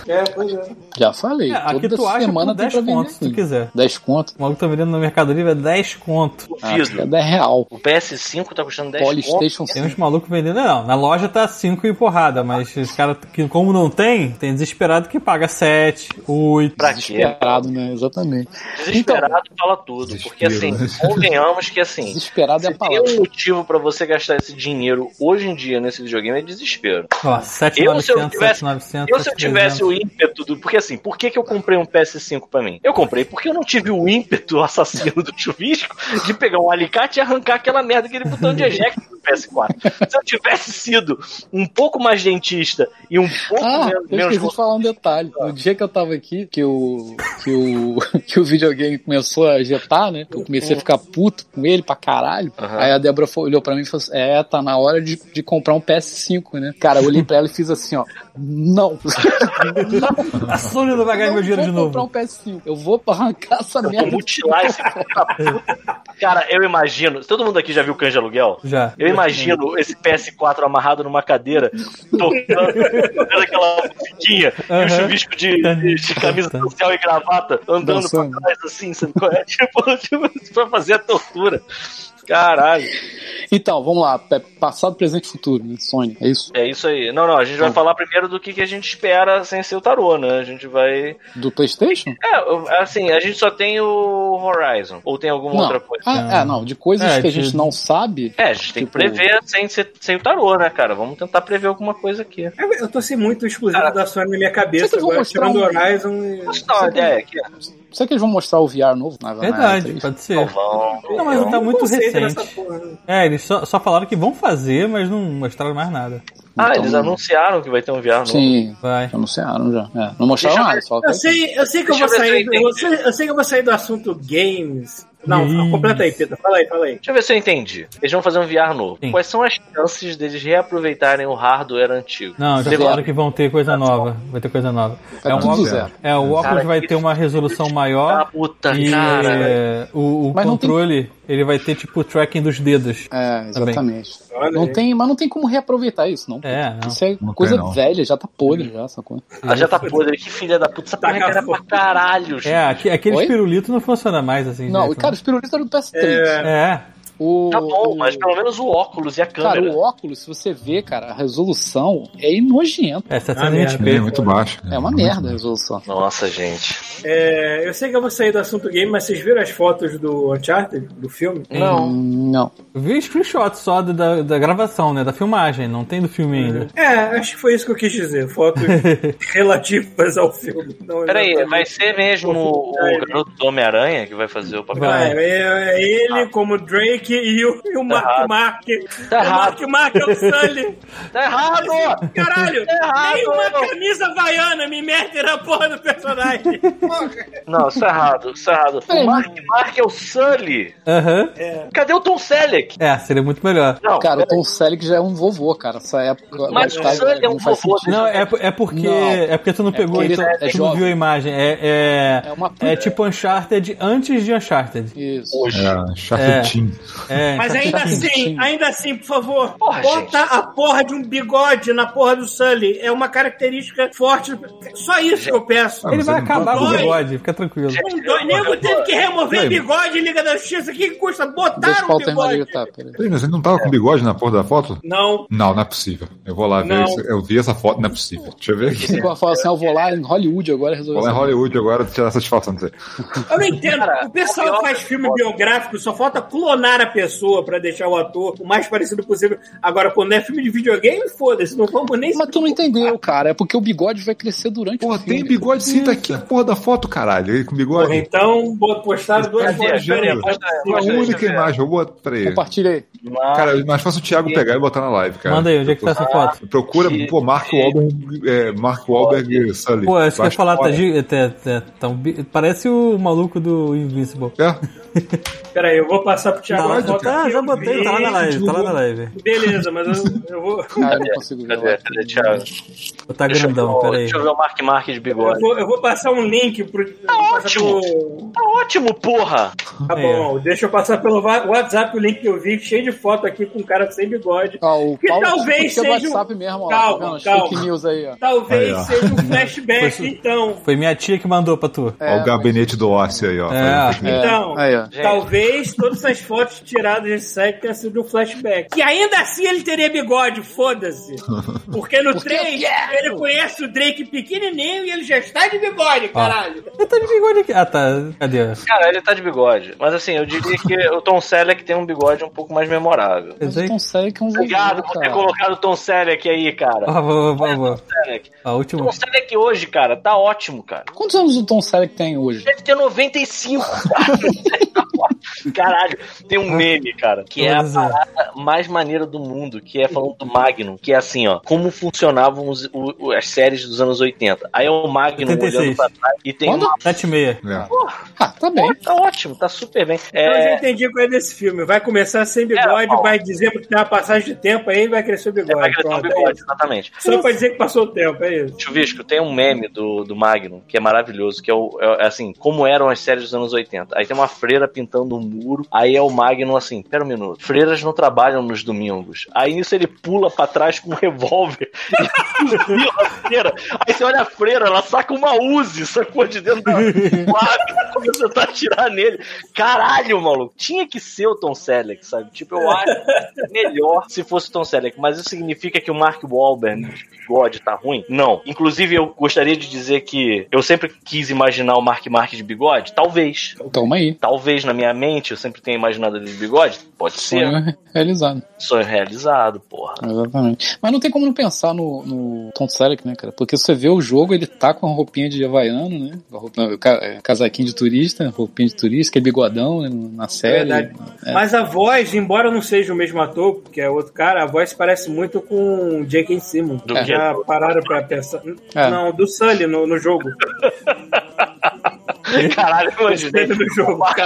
É, pois é.
Já falei.
É, aqui tu acha
semana
por
tem
10
pra vender
contos, se tu quiser.
10 conto.
O maluco tá vendendo no Mercado Livre é 10 conto.
O
Ah, é 10 real.
O PS5 tá custando 10 conto.
Polystation
Tem
5.
uns malucos vendendo. Não, na loja tá 5 e porrada, mas os caras que, como não tem, tem desesperado que paga 7, 8.
Pra quê?
Desesperado, né? Exatamente.
Desesperado fala tudo. Porque assim, convenhamos que assim.
Desesperado é a
Se tem
palavra.
um motivo pra você gastar esse dinheiro hoje em dia nesse videogame é desespero.
Ó,
Eu, se eu
7,900,
tivesse,
7,900.
eu, se eu tivesse o ímpeto do. Porque assim, por que, que eu comprei um PS5 pra mim? Eu comprei porque eu não tive o ímpeto assassino do chuvisco de pegar um alicate e arrancar aquela merda, aquele botão de eject do PS4. Se eu tivesse sido um pouco mais dentista e um pouco
Ah,
menos.
eu
menos
de falar um detalhe. No dia que eu tava aqui, que o, que o, que o videogame começou a jetar, né? Eu comecei a ficar puto com ele pra caralho.
Aham.
Aí a Débora olhou pra mim e falou assim: É, tá na hora de, de comprar um PS5, né? Cara, eu olhei pra ela e fiz assim, ó. Não.
A Sony não vai ganhar meu dinheiro de
vou comprar
novo.
um PS5. Eu vou arrancar essa
Eu vou
merda.
mutilar esse. Cara, eu imagino. Todo mundo aqui já viu Canja Aluguel?
Já.
Eu imagino esse PS4 amarrado numa cadeira, tocando, tocando aquela musiquinha, e
Aham.
o chuvisco de, de- de camisa social e gravata andando
Dançando.
pra trás assim, sabe qual é? Tipo, tipo, pra fazer a tortura. Caralho.
Então, vamos lá. É Passado, presente e futuro, né? Sony. É isso?
É isso aí. Não, não, a gente vai falar primeiro do que, que a gente espera sem ser o tarô, né? A gente vai.
Do PlayStation?
É, assim, a gente só tem o Horizon. Ou tem alguma
Não.
outra coisa?
Ah, é, não. De coisas
É,
que a
de-
gente não sabe.
É, a gente tem que
Tipo-
prever sem, ser, sem o tarô, né, cara? Vamos tentar prever alguma coisa aqui.
Eu, tô sem muito exclusivo
Cara,
da Sony na minha cabeça agora, tirando
um-
Horizon e.
Posso dar uma ideia aqui?
Será que eles vão mostrar o VR novo? Na, na
Verdade,
E3?
pode ser.
Não vão.
Não, mas
É
tá
um
muito
conceito
recente. É, eles só, só falaram que vão fazer, mas não mostraram mais nada.
Ah,
Então-
eles anunciaram que vai ter um VR novo.
Sim,
Vai.
anunciaram já. É, não mostraram
Deixa eu
nada, só
Eu sei, eu sei que eu
Deixa
vou
eu ver se eu
sair. do- Eu,
entendi.
sei, eu sei que eu vou sair do assunto games. Não, completa aí, Pita. Fala aí, fala aí.
Deixa eu ver se eu entendi. Eles vão fazer um VR novo.
Sim.
Quais são as chances deles reaproveitarem o hardware antigo?
Não, já falaram que vão ter coisa nova. Vai ter coisa nova.
É
É, um óculos, é o óculos
Cara,
vai ter uma resolução maior.
puta,
E
cara.
é, o, o
Mas não tem-
controle, ele vai ter tipo o tracking dos dedos.
É, exatamente. Não tem, mas não tem como reaproveitar isso, não.
É, não.
Isso é
Não
coisa
tem,
velha, já tá podre já, sacou?
Ah, já tá podre. Que filha da puta. Essa porra é
Taca
cara pra caralho, gente.
É, aque- aquele
Oi?
pirulito não funciona mais assim.
Não,
gente,
cara, os pirulitos eram do PS3.
É,
O,
Tá bom,
o-
mas pelo menos o óculos e a
Cara,
câmera.
o óculos, se você vê, cara, a resolução é nojenta.
É
Ah,
720p.
É muito baixo.
É uma
muito
merda a resolução.
Nossa, gente.
É, eu sei que eu vou sair do assunto game, mas vocês viram as fotos do Uncharted, do filme?
Não.
Hum, Não.
Eu vi screenshot só da, da, da gravação, né? Da filmagem, não tem do filme ainda.
É, acho que foi isso que eu quis dizer. Fotos relativas ao filme. Não
Peraí, vai ser mesmo o, o garoto do Homem-Aranha que vai fazer o papel?
Vai.
É, é ele como Drake e o, e o Mark
errado.
Mark.
Tá
o Mark Mark é o Sully.
Tá errado!
Caralho,
errado.
nem uma camisa havaiana me mete na porra do personagem.
Não, isso é errado, isso é errado. O Mark Mark é o Sully.
Aham.
Cadê o Tom Selleck?
É, seria muito melhor.
Não,
Cara, o Tom Selleck já é um vovô, cara. Essa época.
Mas o Sully é um vovô.
sentido.
Não, é, é porque.
Não.
É porque tu não pegou
porque
então,
é
tu não viu a imagem. É, é,
É uma
é tipo Uncharted antes de Uncharted.
Isso.
É, chapetinho.
É,
Mas ainda
Uncharted.
assim, ainda assim, por favor,
Porra,
bota
gente.
a porra de um bigode na porra do Sully. É uma característica forte. Só isso que eu peço.
Ele vai
não
acabar com o bigode, fica tranquilo.
Não dói. Nego teve que remover bigode em Liga da Justiça. O que que custa
Deixa
botar
o
um bigode?
gritar, peraí.
Mas ele não tava com bigode na porra da foto?
Não.
Não, não é possível. Eu vou lá ver.
Não.
isso. Eu vi essa foto, não é possível. Deixa eu ver aqui.
Você fala assim, eu vou lá em Hollywood agora resolver
Vou lá em Hollywood agora tirar satisfação disso aí.
Eu não entendo.
Cara,
o pessoal faz filme biográfico só falta clonar a pessoa pra deixar o ator o mais parecido possível. Agora, quando é filme de videogame, foda-se. Não vamos nem
Mas tu não entendeu, cara. É porque o bigode vai crescer durante
Porra,
o filme.
tem bigode sim, tá aqui a porra da foto, caralho. Ele com
Porra,
bigode.
então, bo- postaram duas fotos diferentes.
A
aí,
única imagem. Eu vou botar. Peraí.
Compartilha aí.
Mas-
Cara, é mais fácil o Thiago pegar e botar na live, cara.
Manda aí, onde é que tá essa foto?
Procura,
Que-
pô, Mark Wahlberg, é, Mark Wahlberg Sully.
Pô, isso que eu ia falar,
a
tá, tá- tá- parece o maluco do Invincible.
É,
Peraí, eu vou passar pro Thiago.
Tá,
foto
tá, já
eu
botei, tá lá na live, tá lá na live.
Beleza, mas eu, eu vou.
Ah, eu não consigo ver.
Cadê?
lá.
Cadê, Thiago?
Tá
eu,
grandão, peraí.
deixa eu ver o Mark Mark de
Eu
bigode.
vou, eu vou passar um link pro. eu passar
ótimo.
pro-
Tá ótimo, porra!
Tá bom, deixa eu passar pelo WhatsApp o link que eu vi, cheio de foto aqui com um cara sem bigode.
Ó, o
Que
Paulo
talvez seja um-
WhatsApp mesmo, ó.
Calma,
tá
calma.
Fake news aí, ó.
Talvez
Aí, ó.
seja um flashback,
Foi-
então.
Foi minha tia que mandou pra tu.
É,
Ó, o gabinete do ócio aí, ó.
É.
É,
Então,
aí, ó.
Gente.
Talvez todas essas fotos tiradas desse site tenham sido um flashback. Que ainda assim ele teria bigode, foda-se. Porque no
Porque eu
3
quero.
ele conhece o Drake pequenininho e ele já está de bigode, caralho.
Ele tá de bigode aqui. Ah, tá. Cadê?
Cara, ele tá de bigode. Mas assim, eu diria que o Tom Selleck tem um bigode um pouco mais memorável.
Mas o Tom Selleck é um
Obrigado por ter
cara.
colocado o Tom Selleck aí, cara.
Ó, vou, vou, vou. A última.
Tom Selleck hoje, cara, tá ótimo, cara.
Quantos anos o Tom Selleck tem hoje?
Deve ter 95, cara. Caralho, tem um meme, cara, que é a
é.
parada mais maneira do mundo, que é falando do Magnum, que é assim, ó, como funcionavam os- o- o- as séries dos anos 80. Aí é o Magnum
86.
olhando pra trás e tem
Quando?
uma...
7 e meia.
É.
Ah, tá bem.
Tá ótimo, tá super bem.
Eu já
É,
entendi qual é desse filme. Vai começar sem bigode,
É,
vai dizer que tem uma passagem de tempo aí e vai crescer o bigode.
vai crescer um
é
bigode, exatamente.
Só pra dizer que passou o tempo, é isso.
Chuvisco, tem um meme do, do Magnum que é maravilhoso, que é, o, é assim, como eram as séries dos anos 80. Aí tem uma freira pintando um muro, aí é o Magnum assim, pera um minuto, freiras não trabalham nos domingos. Aí nisso ele pula pra trás com um revólver e a freira. Aí você olha a freira, ela saca uma Uzi, sacou de dentro da Magnum, começa a tentar atirar nele. Caralho, maluco, tinha que ser o Tom Selleck, sabe? Tipo, eu acho melhor se fosse o Tom Selleck, mas isso significa que o Mark Wahlberg de bigode tá ruim? Não. Inclusive, eu gostaria de dizer que eu sempre quis imaginar o Mark Mark de bigode? Talvez.
Toma aí.
Talvez na minha mente eu sempre tenha imaginado ele de bigode? Pode ser.
Sonho realizado.
Sonho realizado, porra.
Exatamente. Mas não tem como não pensar no, no Tom Selleck, né, cara? Porque se você vê o jogo, ele tá com a roupinha de havaiano, né? A roupa- não, ca- é, casaquinho de turista, roupinha de turista, que é bigodão né, na série.
Verdade.
É.
Mas a voz, embora não seja o mesmo ator, que é outro cara, a voz parece muito com o J.K. Simmons.
Do
Já
quê?
pararam pra pensar.
É.
Não, do Sully no, no jogo.
Caralho, imaginei
no jogo,
o Mark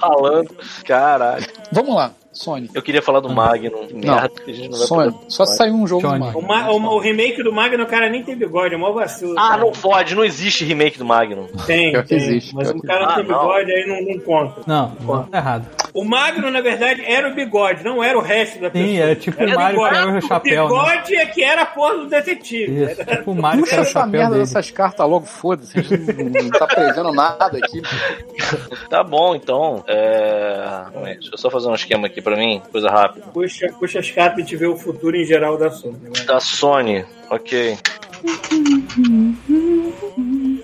falando. Caralho.
Vamos lá, Sony.
Eu queria falar do Magnum. Merda, que a gente não vai
Sony.
poder-
Só saiu um jogo
Sony.
do
O,
Mario.
ma- o, o remake do Magno, o cara nem tem bigode, é mó vacilo.
Ah,
cara.
não pode, não existe remake do Magnum.
Tem,
que
tem,
existe,
Mas o
que
cara não tem
existe. Ah, não.
bigode, aí não, não conta.
Não, não, tá errado.
O Magno, na verdade, era o bigode, não era o resto da pessoa.
Sim, era tipo o
Era
Mario
bigode.
que era o chapéu,
O bigode é que era a porra do detetive.
Isso, tipo o Mario que
Puxa
era o
essa
chapéu
merda
dele.
dessas cartas logo, foda-se. Não, não tá prevendo nada aqui.
Tá bom, então. É... Deixa eu só fazer um esquema aqui pra mim, coisa rápida.
Puxa, puxa as cartas e gente vê o futuro em geral da Sony. né?
Da Sony, ok.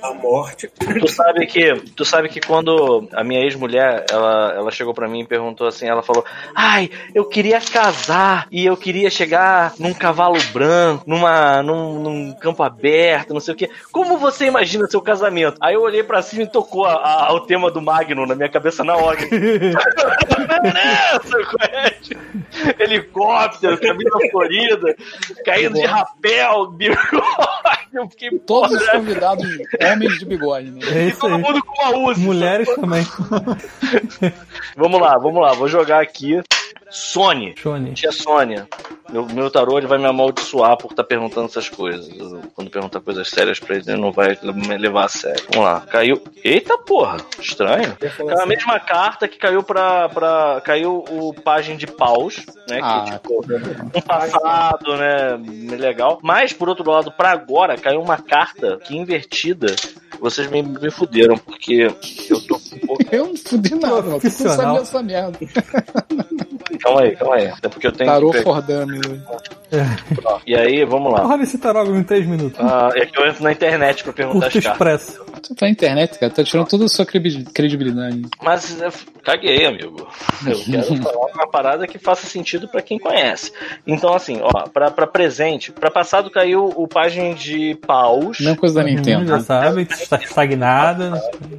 A morte.
Tu sabe que, tu sabe que quando a minha ex-mulher, ela, ela chegou pra mim e perguntou assim, ela falou: "Ai, eu queria casar e eu queria chegar num cavalo branco, numa num, num campo aberto, não sei o quê. Como você imagina seu casamento?" Aí eu olhei pra cima e tocou a- a- o tema do Magno na minha cabeça na hora. Helicóptero, camisa florida, caindo de rapel, bigode. Eu fiquei
Todos os
porra,
convidados, homens de bigode, né?
É isso
todo
aí.
mundo com uma Uzi.
Mulheres também.
Vamos lá, vamos lá, vou jogar aqui. Sony.
Shone.
Tia Sônia, meu, meu tarô ele vai me amaldiçoar por estar perguntando essas coisas. Quando perguntar coisas sérias pra ele, ele não vai me levar a sério. Vamos lá, caiu. Eita porra, estranho. Caiu a mesma carta que caiu pra. pra caiu o página de paus, né?
Ah,
que tipo, um passado, né? Legal. Mas, por outro lado, pra agora, caiu uma carta que invertida. Vocês me, me fuderam, porque eu tô um pouco.
Eu não fudi nada, mano. Tu não
Profissional.
sabia essa merda.
Calma aí, calma aí. É porque eu tenho
Tarô
que. pegar-
for dummies.
E aí, vamos lá.
Rola esse tarógrafo em 3 minutos.
Ah, é que eu entro na internet pra perguntar
Curto
as cartas.
expresso.
Tu tá na internet, cara. Tá tirando toda a sua credi- credibilidade.
Mas eu f- caguei, amigo. Eu quero falar uma parada que faça sentido pra quem conhece. Então, assim, ó, pra, pra presente, pra passado caiu o página de paus.
Mesma coisa da
mundo
Nintendo.
já sabe, está estagnada,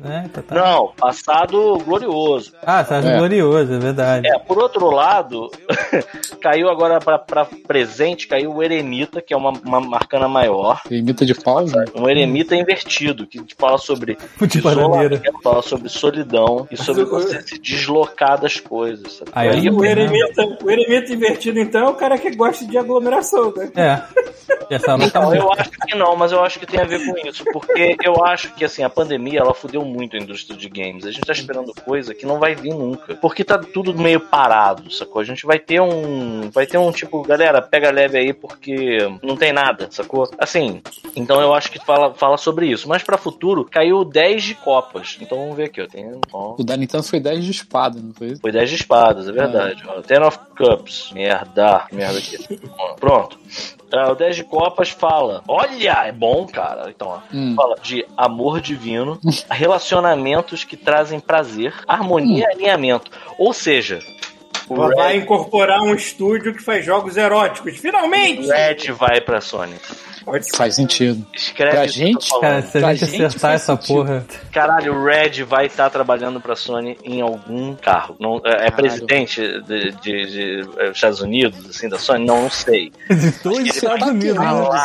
né? Tá, tá.
Não, passado glorioso.
Ah, tá
É.
glorioso, é verdade.
É, por outro lado, caiu agora pra, pra presente, caiu o Eremita, que é uma, uma marcana maior.
Limita de pau, né?
Um eremita invertido, que fala sobre isolamento, fala sobre solidão e sobre você se deslocar das coisas. Sabe?
Aí
Aí
eu-
O eremita, o eremita invertido, então, é o cara que gosta de aglomeração, né?
É.
Então, eu acho que não, mas eu acho que tem a ver com isso, porque eu acho que assim, a pandemia ela fudeu muito a indústria de games. A gente tá esperando coisa que não vai vir nunca, porque tá tudo meio parado, sacou? A gente vai ter um, vai ter um tipo, galera, pega leve aí porque não tem nada, sacou? Assim, então eu acho que fala, fala sobre isso, mas pra futuro caiu 10 de copas. Então vamos ver aqui, ó, tem, ó,
O da Nintendo foi 10 de espada, não foi isso?
foi 10 de espadas, é verdade. Ó, Ten of Cups. Merda. Merda aqui. Pronto. Ah, o 10 de Copas fala: Olha, é bom, cara. Então, ó,
Hum.
fala de amor divino, relacionamentos que trazem prazer, harmonia e alinhamento. Ou seja, o
Ela vai
Red,
incorporar um estúdio que faz jogos eróticos. Finalmente!
Red vai pra Sony.
Pode ser.
Faz sentido.
Escreve
Pra
eu
gente,
Cara, se a
Pra
gente
gente
acertar essa
sentido.
porra.
Caralho, o Red vai estar trabalhando pra Sony em algum carro. Não, é é
Caralho.
presidente de, de- de, eh, Estados Unidos, assim, da Sony? Não, não sei.
Dois
Você
Estados
tá
Unidos,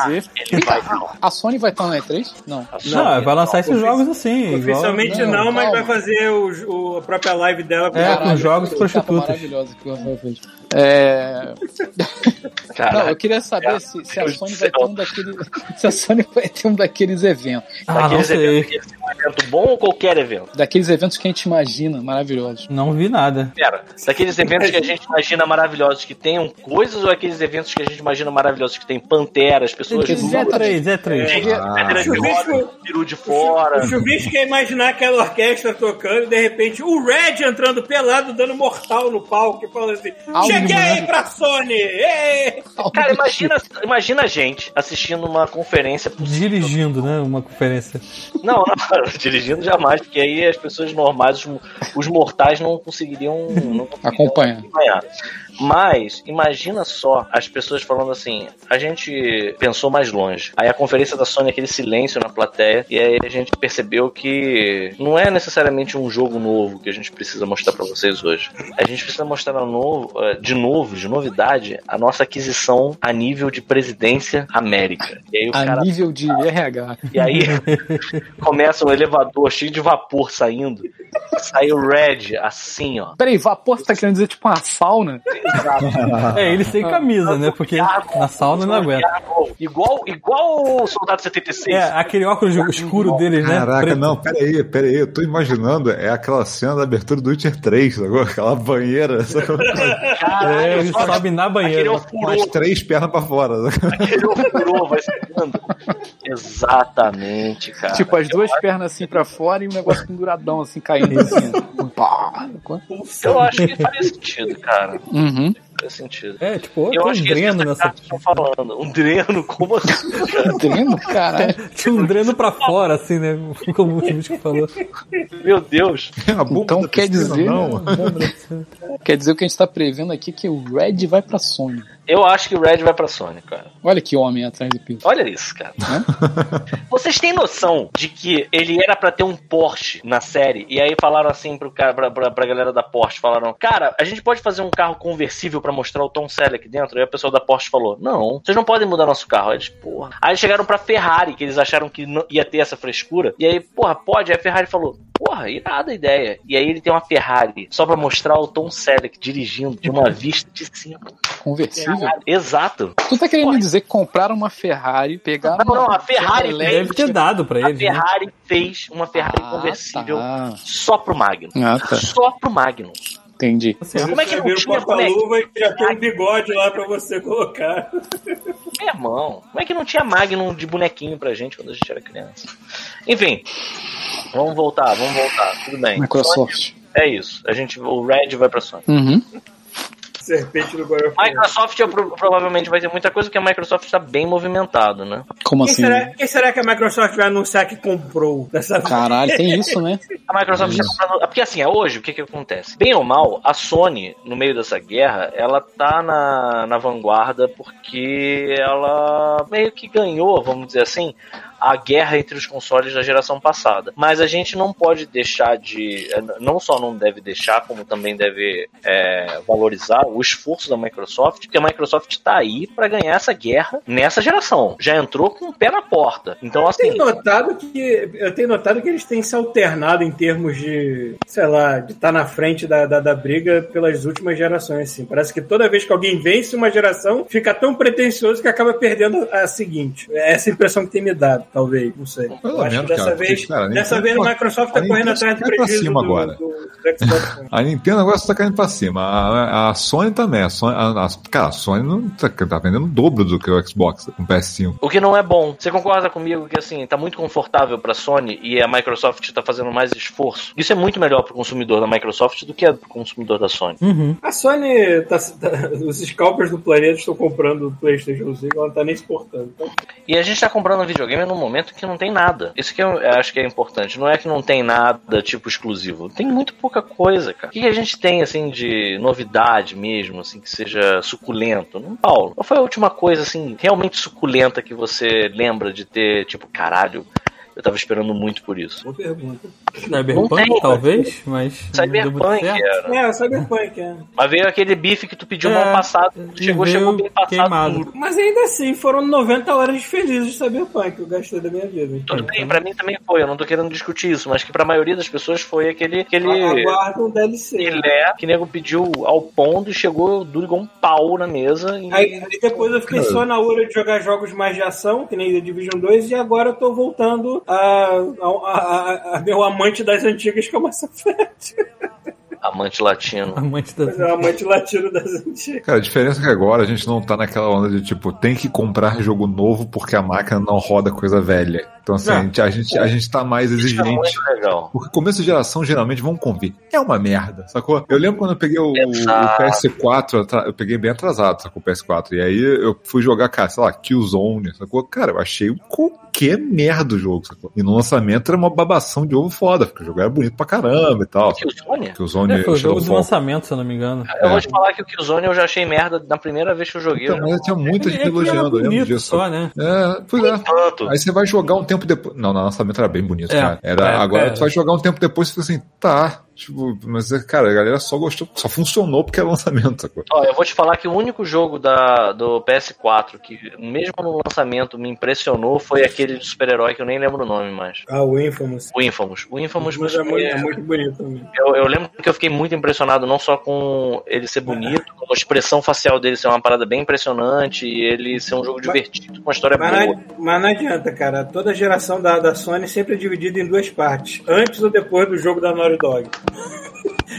dizer...
Ele vai.
A Sony vai estar na E3? Não.
Não, vai lançar esses jogos assim.
Oficialmente
Não,
não, mas
calma.
vai fazer o, o- a própria live dela.
É, com jogos
que
prostitutas.
capa maravilhosa que o Rafael fez. É... Não, eu queria saber se, se a Sony vai ter um daqueles. Se a Sony vai ter um daqueles eventos.
Ah, não
Daqueles
sei.
eventos que é um evento bom ou qualquer evento?
Daqueles eventos que a gente imagina maravilhosos.
Não vi nada.
Pera, daqueles eventos que a gente imagina maravilhosos que tenham coisas ou aqueles eventos que a gente imagina maravilhosos que tem panteras, pessoas
Esses
nuas,
Z3, Z3.
tem
Ah.
pedra de
Chuvisco-
roda, peru de fora.
O Chuvisco quer imaginar aquela orquestra tocando e de repente o Red entrando pelado, dando mortal no palco e falando assim:
Algo
Cheguei
né?
pra Sony! Ê!
Cara, imagina, imagina a gente assistindo uma conferência.
Dirigindo, né? Uma conferência.
Não, não, dirigindo jamais, porque aí as pessoas normais, os, os mortais, não conseguiriam, não conseguiriam
Acompanha.
acompanhar. Mas, imagina só as pessoas falando assim: a gente pensou mais longe. Aí a conferência da Sony, aquele silêncio na plateia, e aí a gente percebeu que não é necessariamente um jogo novo que a gente precisa mostrar pra vocês hoje. A gente precisa mostrar novo, eh, de novo, de novidade, a nossa aquisição a nível de presidência América. E
A
cara
nível de RH.
e aí começa um elevador cheio de vapor saindo. Sai o Red, assim, ó.
Peraí, vapor você tá querendo dizer tipo uma sauna?
É, ele sem camisa, né? Porque na sauna não aguenta.
Igual, igual o Soldado 76.
É, aquele óculos escuro deles, né?
Caraca,
Preto.
não, pera aí, pera aí. Eu tô imaginando, é aquela cena da abertura do Witcher 3, sacou? Aquela banheira, sacou?
Caralho,
É, ele
só-
sobe na banheira.
Com as três pernas pra fora. sacou?
aquele ofurô vai secando. Exatamente, cara.
tipo, as duas pernas assim pra fora e um negócio penduradão assim, caindo assim. Pá.
Eu acho que faz sentido, cara.
Uhum.
Faz sentido.
É, tipo,
Eu
um
que
dreno nessa.
estão falando. Um dreno? Como assim? cara?
Entendendo? Caralho.
Tinha um dreno pra fora, assim, né? Como o Chico falou.
Meu Deus.
Bomba
Então quer
piscina,
dizer-
Não.
Quer dizer o que a gente tá prevendo aqui que o Red vai pra Sony.
Eu acho que o Red vai pra Sony, cara.
Olha que homem atrás do piso.
Olha isso, cara. Vocês têm noção de que ele era pra ter um Porsche na série? E aí falaram assim pro cara, pra, pra, pra galera da Porsche, falaram, cara, a gente pode fazer um carro conversível pra mostrar o Tom Selleck dentro? E a pessoa da Porsche falou, não, vocês não podem mudar nosso carro. Aí eles, porra. Aí eles chegaram pra Ferrari, que eles acharam que não ia ter essa frescura. E aí, porra, pode? Aí a Ferrari falou, porra, irada a ideia. E aí ele tem uma Ferrari só pra mostrar o Tom Selleck dirigindo de uma vista de cima.
Conversível.
Exato.
Tu tá querendo me dizer que compraram uma Ferrari, pegaram.
Não, não,
uma
a Ferrari
Deve ter dado pra
A
eles, né?
Ferrari fez uma Ferrari
Ah,
conversível
tá.
só pro Magnum.
Ah, tá.
Só pro Magnum.
Entendi.
Assim,
Como é que não tinha
porta-luva e já tem um bigode lá pra você colocar.
Meu irmão, como é que não tinha Magnum de bonequinho pra gente quando a gente era criança? Enfim, vamos voltar, vamos voltar. Tudo bem.
Microsoft.
Sony, é isso. A gente, o Red vai pra Sony.
Uhum.
Serpente do.
Microsoft eu pro- provavelmente vai ter muita coisa porque a Microsoft tá bem movimentado, né?
Como
Quem
assim?
será, quem será que a Microsoft vai anunciar que comprou dessa?
Caralho, tem isso, né?
A Microsoft tá comprando. Porque assim, hoje, o que que acontece? Bem ou mal, a Sony, no meio dessa guerra, ela tá na, na vanguarda porque ela meio que ganhou, vamos dizer assim, a guerra entre os consoles da geração passada. Mas a gente não pode deixar de. Não só não deve deixar, como também deve é, valorizar o esforço da Microsoft, porque a Microsoft tá aí pra ganhar essa guerra nessa geração. Já entrou com o pé na porta. Então,
Eu
assim.
tenho notado que eu tenho notado que eles têm se alternado em termos de, sei lá, de estar na frente da, da, da briga pelas últimas gerações. Assim. Parece que toda vez que alguém vence uma geração, fica tão pretencioso que acaba perdendo a seguinte. É essa impressão que tem me dado, talvez, não sei.
Pelo
Eu acho que
menos,
dessa
cara,
vez,
porque, cara,
dessa vez a Microsoft tá
nem
correndo
tá
atrás do
pra
prejuízo
cima
do,
agora.
do, do Xbox One.
A Nintendo agora está caindo pra cima. A, a Sony também. A Sony, a, a- cara, a Sony não tá, tá vendendo o dobro do que o Xbox com o PS5.
O que não é bom. Você concorda comigo que assim, tá muito confortável pra Sony e a Microsoft tá fazendo mais esforço? Isso é muito melhor pro consumidor da Microsoft do que é pro consumidor da Sony.
Uhum.
A Sony, tá, tá- os scalpers do planeta estão comprando o PlayStation 5, ela não tá nem exportando. Então,
E a gente tá comprando um videogame num momento que não tem nada. Isso que eu, acho que é importante. Não é que não tem nada tipo exclusivo. Tem muito pouca coisa, cara. O que a gente tem assim de novidade mesmo, assim, que seja suculento? Não, Paulo. Qual foi a última coisa assim realmente suculenta que você lembra de ter, tipo, caralho, eu tava esperando muito por isso?
boa pergunta.
Cyberpunk,
tem,
talvez, mas.
Cyberpunk era.
É, o Cyberpunk, é.
Mas veio aquele bife que tu pediu
É,
mal passado. Chegou, chegou bem passado.
queimado.
Mas ainda assim, foram 90 horas felizes de Cyberpunk que eu gastei da minha vida.
Tudo bem, pra mim também foi. Eu não tô querendo discutir isso, mas que pra maioria das pessoas foi aquele. aquele...
Aguarda um DLC.
Filé que o nego pediu ao ponto e chegou duro igual um pau na mesa. E...
Aí, aí depois eu fiquei só na hora de jogar jogos mais de ação, que nem The Division 2, e agora eu tô voltando a, a, a- a meu amante das antigas, que é o Mass Effect.
Amante latino.
Amante da.
Mas é amante latino das antigas.
Cara, a diferença é que agora a gente não tá naquela onda de tipo, tem que comprar jogo novo porque a máquina não roda coisa velha. Então, assim,
Não.
a, gente, a, gente, a gente tá mais
Isso é
exigente.
muito legal.
Porque começo de geração, geralmente, vamos convir. É uma merda, sacou? Eu lembro quando eu peguei o, o
Exato.
PS4, atra- eu peguei bem atrasado, sacou? O PS4. E aí eu fui jogar, cara, sei lá, Killzone, sacou? Cara, eu achei qualquer merda o jogo, sacou? E no lançamento era uma babação de ovo foda, porque o jogo era bonito pra caramba e tal.
Killzone?
Killzone
É, foi o jogo de lançamento, se eu não me engano.
Eu vou te falar que o Killzone eu já achei merda na primeira vez que eu joguei.
Então,
eu
mas tinha muita
É
gente
que era
elogiando, eu lembro
bonito
disso.
só, né?
É, pois é.
tanto.
Aí você vai jogar um tempo depois. Não, no lançamento era bem bonito,
É,
cara. Era,
é,
agora
é.
tu vai jogar um tempo depois e fica assim, tá. Tipo, mas, é, cara, a galera só gostou, só funcionou porque é lançamento, sacou?
Ó, eu vou te falar que o único jogo da, do PS4 que, mesmo no lançamento, me impressionou foi aquele de super-herói que eu nem lembro o nome mais.
Ah, o Infamous.
O Infamous. O Infamous
Mas é, muito,
é-
muito bonito também.
eu, eu lembro que eu fiquei muito impressionado não só com ele ser bonito, como a expressão facial dele ser uma parada bem impressionante e ele ser um jogo divertido, com uma história
Mas
boa.
não, mas não adianta, cara. Toda geração da, da Sony sempre é dividida em duas partes. Antes ou depois do jogo da Naughty Dog.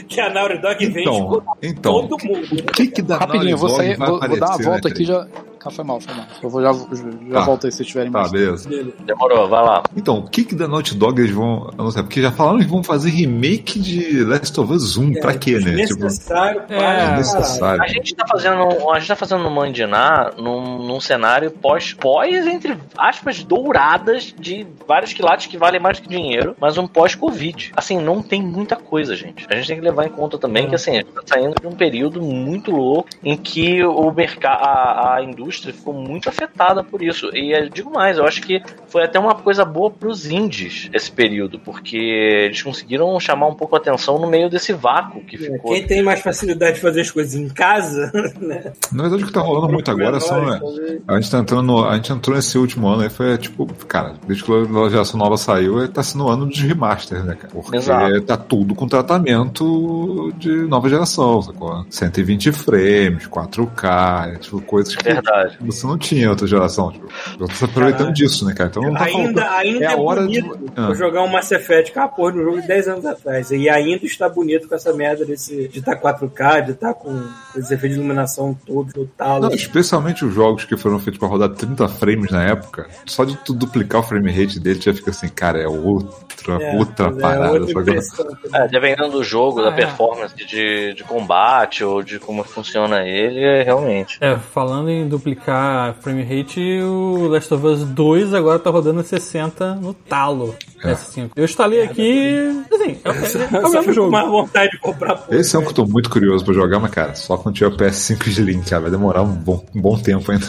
Que a Naughty Dog vende
Então, então,
todo mundo.
o que que da
Rapidinho, eu vou sair, vou, vou dar uma
aparecer,
volta
né,
aqui já. Ah, foi mal, foi mal. Eu vou já, já
Tá.
volto aí se tiverem
Tá,
mais.
beleza.
Demorou, vai lá.
Então, o que que da Naughty Dog eles vão. Sei, porque já falaram que vão fazer remake de Last of Us 1. pra quê, né? Tipo,
Necessário para
É,
caralho.
necessário.
A gente tá fazendo, a gente tá fazendo no Mandiná num, num cenário pós, pós, entre aspas, douradas de vários quilates que valem mais que dinheiro, mas um pós-Covid. Assim, não tem muita coisa, gente. A gente tem que levar em conta também que, assim, a gente tá saindo de um período muito louco em que o mercado, a, a indústria ficou muito afetada por isso. E eu digo mais, eu acho que foi até uma coisa boa pros indies esse período, porque eles conseguiram chamar um pouco a atenção no meio desse vácuo que ficou.
Quem tem mais facilidade de fazer as coisas em casa, né?
Na verdade, o que tá rolando muito agora são. É,
talvez.
A gente tá entrando no, A gente entrou nesse último ano aí, foi tipo, cara, desde que a geração nova saiu, tá sendo o ano dos remasters, né, cara? Porque
Exato.
tá tudo com tratamento de nova geração, sacou? 120 frames, 4K, é, tipo, coisas que
Verdade.
Você não tinha outra geração. Tipo, eu tô se aproveitando
Caralho.
disso, né, cara? Então não tá
ainda ainda
é
é,
hora de-
bonito
Ah.
jogar um Mass Effect com a porra um jogo de 10 anos atrás. E ainda está bonito com essa merda desse, de estar 4K, de estar com esse efeito de iluminação todo no talo.
Não, especialmente os jogos que foram feitos pra rodar 30 frames na época, só de tu duplicar o frame rate dele já fica assim, cara, é outra,
É,
outra
mas é
parada.
outra impressão também.
É, dependendo do jogo,
Ah,
da
é.
performance de, de combate ou de como funciona ele, é realmente.
É, falando em duplicar frame rate, o Last of Us 2 agora tá rodando 60 no talo.
É.
PS5. Eu instalei aqui. Assim, é, é, é
Eu
o mesmo jogo.
mais vontade de comprar porra.
Esse é um que eu tô muito curioso pra jogar, mas cara, só quando tiver o PS5 de link, cara, vai demorar um bom, um bom tempo ainda.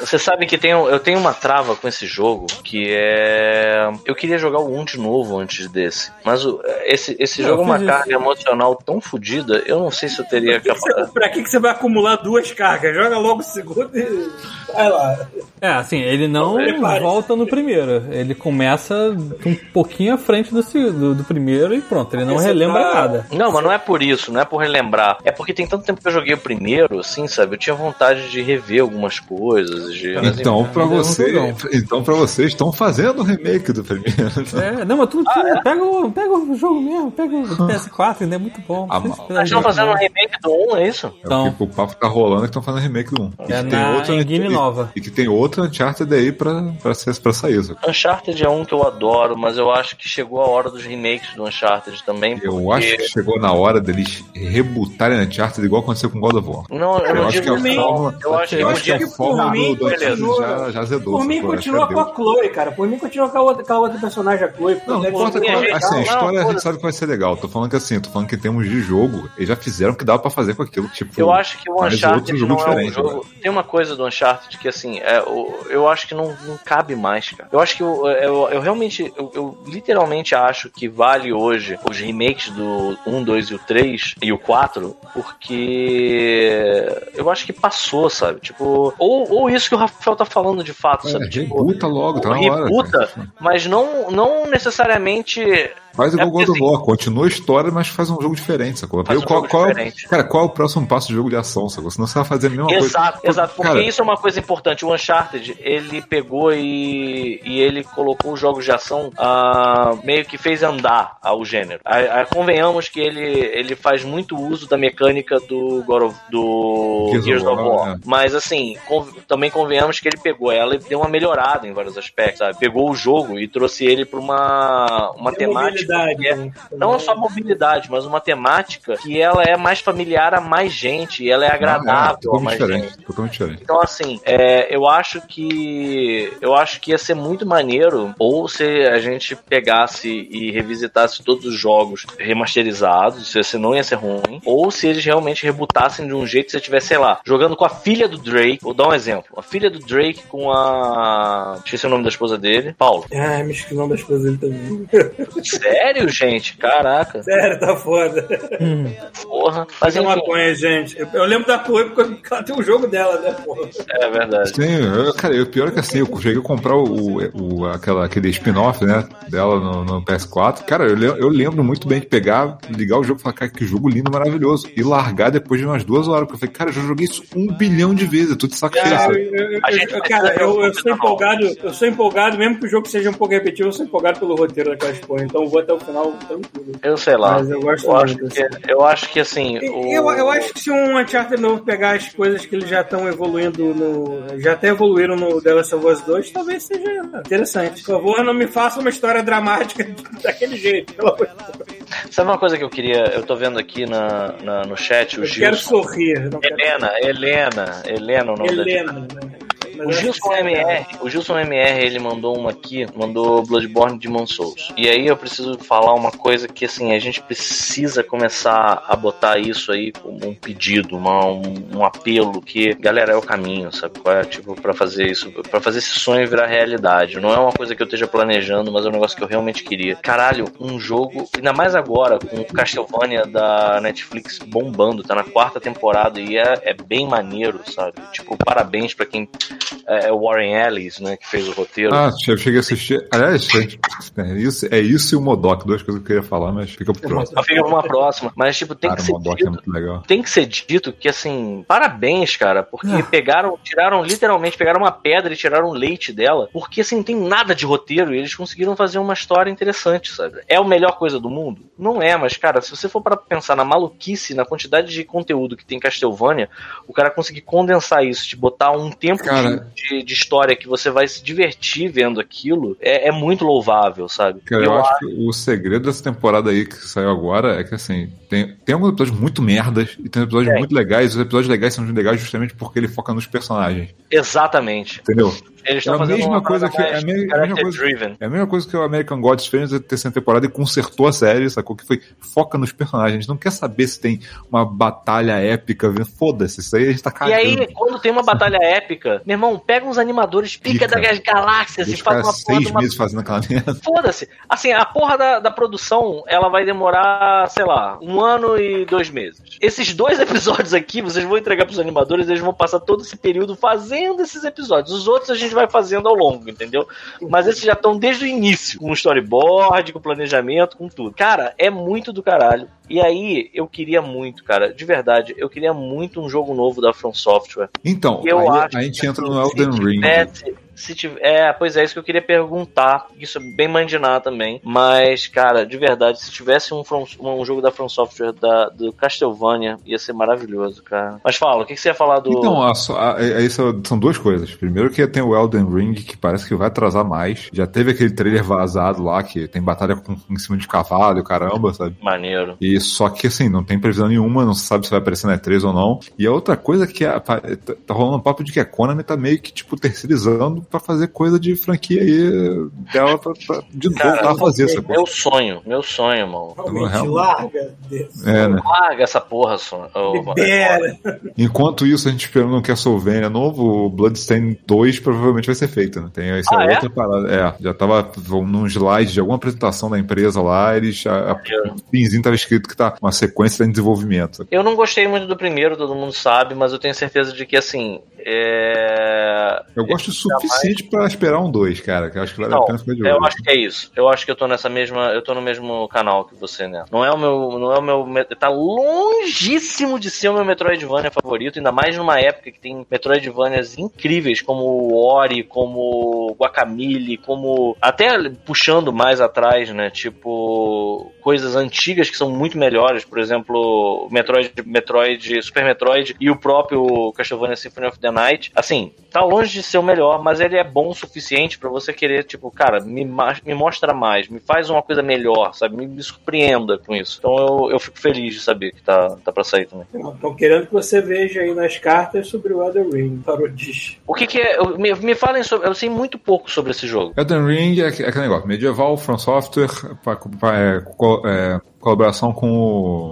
Você sabe que tem, eu tenho uma trava com esse jogo, que é. Eu queria jogar o 1 de novo antes desse. Mas o- esse, esse
Eu
jogo é uma carga
isso.
emocional tão fodida, eu não sei se eu teria
Pra que, que você,
capacidade.
pra que, que você vai acumular duas cargas? Joga logo o segundo e vai lá.
É, assim, ele não volta no primeiro. Ele começa um pouquinho à frente do, do, do primeiro e pronto, ele não relembra
tá-
nada.
Não, mas não é por isso, não é por relembrar. É porque tem tanto tempo que eu joguei o primeiro, assim, sabe? Eu tinha vontade de rever algumas coisas. De... mas,
Então,
é um
você, então pra vocês estão fazendo o remake do primeiro.
É, não, mas tudo tira. Pega, o, pega o jogo mesmo, pega o PS4, ainda é muito bom.
Ah,
Eles estão fazendo um
né?
remake do 1, é isso?
É
Então.
porque o papo tá rolando que estão fazendo remake do 1. E
É
que
na
outra-
engine
e-
nova.
E que tem outra Uncharted aí pra, pra, ser, pra sair. sacou?
Uncharted é um que eu adoro, mas eu acho que chegou a hora dos remakes do Uncharted também.
Eu
porque-
acho que chegou na hora deles rebutarem Uncharted igual aconteceu com God of War.
Não, eu,
Eu
não
acho
digo
que a fórmula-.
Eu acho que
eu
eu
acho que
a fórmula
por mim,
do
continua-
já, já azedou.
Por mim, continua com a. Chloe, cara. Por mim, continua com a outra, com a outra personagem, a Chloe.
Não, não
Deve
importa qual,
gente,
assim, a
não,
história a
foda-se.
gente sabe que vai ser legal. Tô falando que assim, tô falando que em termos de jogo, eles já fizeram o que dava pra fazer com aquilo. Tipo,
Eu acho que o Uncharted não é um
diferente,
jogo. Tem uma coisa do Uncharted que, assim, é, o- eu acho que não, não cabe mais, cara. Eu acho que eu, eu, eu realmente, eu, eu literalmente acho que vale hoje os remakes do 1, 2 e o 3 e o 4, porque eu acho que passou, sabe? Tipo, ou, ou isso que o Rafael tá falando de fato,
É,
sabe? Tipo,
rebuta logo, tá na hora.
rebuta, mas não, não necessariamente
Faz igual
É
God of War, continua a história, mas faz um jogo diferente, sacou?
Faz um
qual,
jogo
qual o-
diferente.
cara, qual é o próximo passo do jogo de ação, sacou? Senão você vai fazer a mesma coisa.
Exato, exato, porque
Cara,
isso é uma coisa importante. O Uncharted, ele pegou e, e ele colocou os jogos de ação ah, meio que fez andar ao gênero. Ah, ah, convenhamos que ele, ele faz muito uso da mecânica do, God of, do
Gears
Gears,
of War, é.
Mas assim, também convenhamos que ele pegou ela e deu uma melhorada em vários aspectos, sabe? Pegou o jogo e trouxe ele para uma, uma
Tem
temática.
Mobilidade,
é- não é só mobilidade, mas uma temática que ela é mais familiar a mais gente, e ela é
Ah, é,
agradável a mais
diferente,
gente.
totalmente diferente.
Então, assim, é, eu acho que. Eu acho que ia ser muito maneiro, ou se a gente pegasse e revisitasse todos os jogos remasterizados, se não ia ser ruim, ou se eles realmente rebutassem de um jeito que você tivesse, sei lá, jogando com a filha do Drake. Vou dar um exemplo: a filha do Drake com a. Esqueci o nome da esposa dele, Paulo.
Ah, me esqueci o nome da esposa dele também.
Sério, gente? Caraca.
Sério, tá foda.
Porra. Mas
é maconha, gente. Eu, eu lembro da Chloe porque ela tem um jogo dela, né, porra?
é verdade.
Sim, eu, cara, o pior é que assim, eu cheguei a comprar o, o, aquela, aquele spin-off, né, dela no, no PS4. Cara, eu, eu lembro muito bem de pegar, ligar o jogo e falar, cara, que jogo lindo, maravilhoso. E largar depois de umas duas horas, porque eu falei, cara, eu já joguei isso um bilhão de vezes, eu tô de saco cheio.
Cara, eu, eu- eu- eu, eu sou empolgado, eu sou empolgado, mesmo que o jogo seja um pouco repetitivo, eu sou empolgado pelo roteiro daquelas porra, então eu vou até o final tranquilo.
Eu sei lá.
Mas eu gosto
eu acho
muito,
que, eu acho que assim.
E-
o-
Eu, eu acho que se um Uncharted novo pegar as coisas que eles já estão evoluindo no. Já até evoluíram no The Last of Us 2, talvez seja interessante. Por favor, não me faça uma história dramática daquele jeito, pelo amor.
Sabe uma coisa que eu queria. Eu tô vendo aqui na, na- no chat o
Eu quero
Gilson.
sorrir. Não quero...
Helena, Helena, Helena, o nome da
Helena. né? Mas
O Gilson
é
MR, o Gilson MR, ele mandou uma aqui, mandou Bloodborne Demon Souls. E aí eu preciso falar uma coisa que assim, a gente precisa começar a botar isso aí como um pedido, uma- um, um apelo que, galera, é o caminho, sabe? Qual é, tipo, para fazer isso, para fazer esse sonho virar realidade. Não é uma coisa que eu esteja planejando, mas é um negócio que eu realmente queria. Caralho, um jogo, ainda mais agora com o Castlevania da Netflix bombando, tá na quarta temporada e é, é bem maneiro, sabe? Tipo, parabéns pra quem é o Warren Ellis, né, que fez o roteiro.
Ah, eu cheguei a assistir. Aliás, é isso, é isso e o Modok, duas coisas que eu queria falar, mas fica pro próximo.
Fica pra uma próxima. Mas, tipo, tem
Cara,
que ser
é
dito.
legal.
Tem que ser dito que, assim, parabéns, cara, porque
Ah.
pegaram, tiraram, literalmente, pegaram uma pedra e tiraram leite dela, porque, assim, não tem nada de roteiro e eles conseguiram fazer uma história interessante, sabe? É a melhor coisa do mundo? Não é, mas, cara, se você for para pensar na maluquice, na quantidade de conteúdo que tem em Castlevania, o cara conseguir condensar isso, te botar um tempo
Cara.
de, de, de história que você vai se divertir vendo aquilo, é, é muito louvável, sabe?
Cara, eu acho que o segredo dessa temporada aí que saiu agora é que, assim, tem, tem alguns episódios muito merdas e tem episódios
Tem.
muito legais. Os episódios legais são legais justamente porque ele foca nos personagens,
Exatamente.
entendeu?
Eles
É
estão
a
fazendo
mesma coisa que- é a me- a mesma coisa-. É a mesma coisa que o American Gods fez na terceira temporada e consertou a série, sacou? Que foi foca nos personagens. A gente não quer saber se tem uma batalha épica. Foda-se, isso aí a gente tá
E
cagando.
aí, quando tem uma batalha épica, meu irmão, pega uns animadores pica,
Pica.
das galáxias e faz uma porra
seis
uma
meses fazendo aquela merda.
Foda-se. Assim, a porra da, da produção, ela vai demorar, sei lá, um ano e dois meses. Esses dois episódios aqui, vocês vão entregar pros animadores, eles vão passar todo esse período fazendo esses episódios. Os outros a gente vai fazendo ao longo, entendeu? Mas esses já estão desde o início, com storyboard, com planejamento, com tudo. Cara, é muito do caralho. E aí, eu queria muito, cara, de verdade, eu queria muito um jogo novo da From Software.
Então,
Eu
aí
acho
a gente entra
assim,
no Elden Ring.
Se tiver, é, pois é, isso que eu queria perguntar. Isso é bem mandinar também. Mas, cara, de verdade, se tivesse um, From- um jogo da From Software da, do Castlevania, ia ser maravilhoso, cara. Mas fala, o que, que você ia falar do.
Então, a, a- a- isso são duas coisas. Primeiro que tem o Elden Ring, que parece que vai atrasar mais. Já teve aquele trailer vazado lá, que tem batalha com, em cima de cavalo caramba, sabe?
Maneiro.
E só que assim, não tem previsão nenhuma, não se sabe se vai aparecer na E3 ou não. E a outra coisa que é, tá, tá rolando um papo de que a Konami tá meio que, tipo, terceirizando pra fazer coisa de franquia aí dela pra, pra, de
Cara,
voltar a fazer, sacou?
Meu sonho, meu sonho, mano.
Realmente,
Realmente.
larga.
É, né?
Larga essa porra, sonho.
Enquanto isso, a gente esperando um Castlevania novo, o Bloodstained 2 provavelmente vai ser feito, né? Tem essa
Ah, é?
outra parada. É, já tava num slide de alguma apresentação da empresa lá, eles. A, a, pinzinho tava escrito que tá uma sequência em desenvolvimento.
Eu não gostei muito do primeiro, todo mundo sabe, mas eu tenho certeza de que, assim, é...
Eu gosto o suficiente pra esperar um 2, cara, que eu acho que vale
Não,
a pena ficar de olho.
eu acho que é isso. Eu acho que eu tô nessa mesma, eu tô no mesmo canal que você, né? Não é o meu, não é o meu, me- tá longíssimo de ser o meu Metroidvania favorito, ainda mais numa época que tem Metroidvanias incríveis como o Ori, como o Guacamole, como até puxando mais atrás, né? Tipo coisas antigas que são muito melhores, por exemplo, Metroid, Metroid, Super Metroid e o próprio Castlevania Symphony of the Night. Assim, tá longe de ser o melhor, mas ele é bom o suficiente pra você querer, tipo, cara, me, me mostra mais, me faz uma coisa melhor, sabe? Me, me surpreenda com isso. Então eu, eu fico feliz de saber que tá, tá pra sair também.
Estão querendo que você veja aí nas cartas sobre o Elden Ring, Parodis.
O que que é? Me, me falem sobre. Eu sei muito pouco sobre esse jogo.
Elden Ring é, é aquele negócio, medieval, From Software, pa- pa- é, é, colaboração com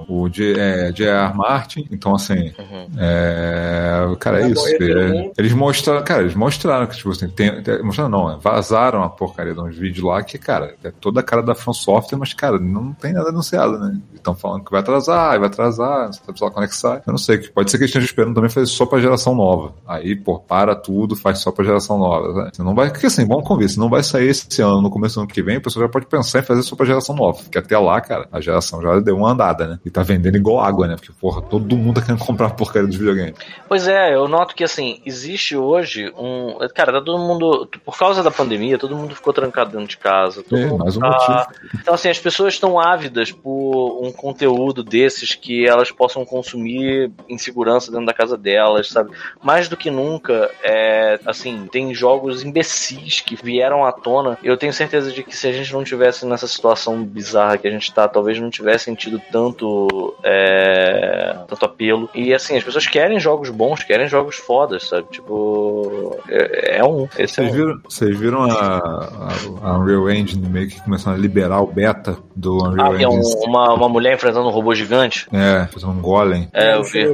o, o J- é, J.R. Martin. Então, assim,
Uhum.
é, cara, é
Vai
isso. é, eles mostraram, cara, eles mostraram que, tipo assim, tem, tem- mostraram não, né, vazaram a porcaria de uns vídeos lá que, cara, é toda a cara da From Software, mas, cara, não tem nada anunciado, né? Estão falando que vai atrasar, vai atrasar, não sabe lá quando é que sai. Eu não sei, que pode ser que eles estejam esperando também fazer só pra geração nova. Aí, pô, para tudo, faz só pra geração nova. Né? Você não vai, porque assim, vamos convir, se não vai sair esse ano, no começo do ano que vem, o pessoal já pode pensar em fazer só pra geração nova. Porque até lá, cara, a geração já deu uma andada, né? E tá vendendo igual água, né? Porque, porra, todo mundo tá querendo comprar a porcaria dos videogames.
Pois é, eu noto que assim, existe hoje um. Cara, tá todo mundo. Por causa da pandemia, todo mundo ficou trancado dentro de casa.
É, mais um
tá-
motivo.
Então, assim, as pessoas estão ávidas por um conteúdo desses que elas possam consumir em segurança dentro da casa delas, sabe? Mais do que nunca, é, assim, tem jogos imbecis que vieram à tona. Eu tenho certeza de que se a gente não tivesse nessa situação bizarra que a gente tá, talvez não tivesse tido tanto, é, tanto apelo. E, assim, as pessoas querem jogos bons, querem jogos fodas, sabe? Tipo, é, é um. Esse é
Vocês
um.
viram, vocês viram a, a, a Unreal Engine meio que começando a liberar o beta do Unreal
Ah, tem um-
Engine?
uma, uma mulher enfrentando um robô gigante.
É, fazendo um golem.
É, eu vi.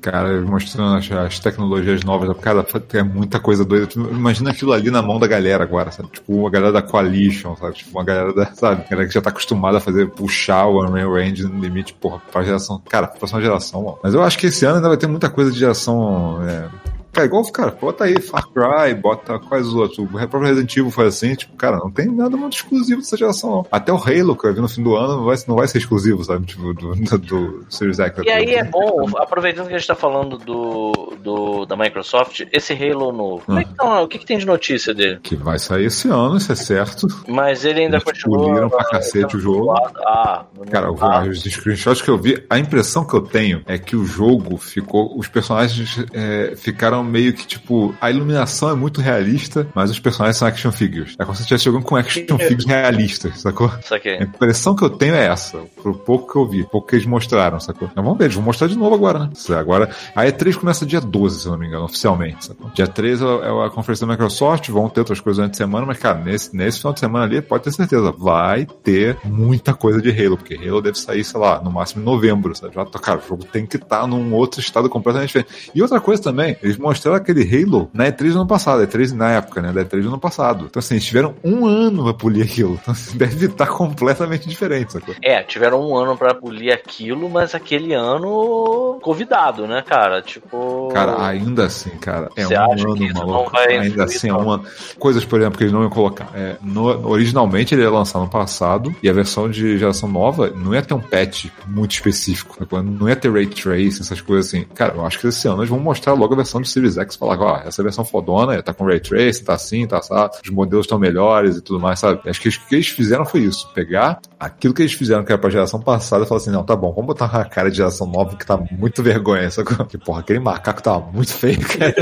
Cara, mostrando as, as tecnologias novas. Cara, é muita coisa doida. Imagina aquilo ali na mão da galera agora, sabe? Tipo, a galera da Coalition, sabe? Tipo, uma galera da, sabe? Galera que já tá acostumada a fazer, puxar o Unreal Engine no limite, porra, pra geração. Cara, pra próxima geração, mano. Mas eu acho que esse ano ainda vai ter muita coisa de geração. É, Cara, igual, cara, bota aí Far Cry, bota quais outros. O próprio Resident Evil foi assim, tipo, cara, não tem nada muito exclusivo dessa geração, não. Até o Halo, que vai vir no fim do ano, não vai, não vai ser exclusivo, sabe? Tipo, do, do, do Series X.
E aí é bom, aproveitando que a gente tá falando do, do da Microsoft, esse Halo novo. Como é que tá, o que, que tem de notícia dele?
Que vai sair esse ano, isso é certo.
Mas ele ainda
Eles
continua.
poliram pra cacete o jogo.
Ah,
Cara,
ah,
os screenshots que eu vi, a impressão que eu tenho é que o jogo ficou. Os personagens é, ficaram meio que tipo. A iluminação é muito realista, mas os personagens são action figures. É como se estivesse jogando com action figures realistas, sacou?
isso aqui.
A impressão que eu tenho é essa, pro pouco que eu vi, pouco que eles mostraram, sacou? Mas vamos ver, eles vão mostrar de novo agora, né? Agora, a E3 começa dia 12, se eu não me engano, oficialmente, sacou? Dia 13 é é a conferência da Microsoft, vão ter outras coisas durante a semana, mas, cara, nesse, nesse final de semana ali, pode ter certeza, vai ter muita coisa de Halo, porque Halo deve sair, sei lá, no máximo em novembro, sabe? Já, tá- cara, o jogo tem que estar num outro estado completamente diferente. E outra coisa também, eles mostraram aquele Halo na E3 do ano passado, E3 na época, né, da E3 do ano passado. Então, assim, eles tiveram um ano pra polir aquilo. Então, assim, deve estar completamente diferente, sacou?
É, tiveram um ano pra polir aquilo, mas aquele ano convidado, né, cara? Tipo.
Cara, ainda assim, cara, é
Você
um
acha
ano,
que isso
maluco.
não vai
ainda assim, é um ano. Coisas, por exemplo, que eles não iam colocar. É, no- originalmente ele ia lançar no passado, e a versão de geração nova não ia ter um patch muito específico. sacou? Não ia ter ray tracing, essas coisas assim. Cara, eu acho que esse ano eles vão mostrar logo a versão de Series X e falar, ó, essa versão fodona, tá com ray tracing, tá assim, tá assado, os modelos estão melhores e tudo mais, sabe? Acho que o que eles fizeram foi isso, pegar aquilo que eles fizeram que era pra geração passada e falar assim, não, tá bom, vamos botar uma cara de geração nova que tá muito vergonha, sacou? Que porra, aquele macaco tava muito feio, cara.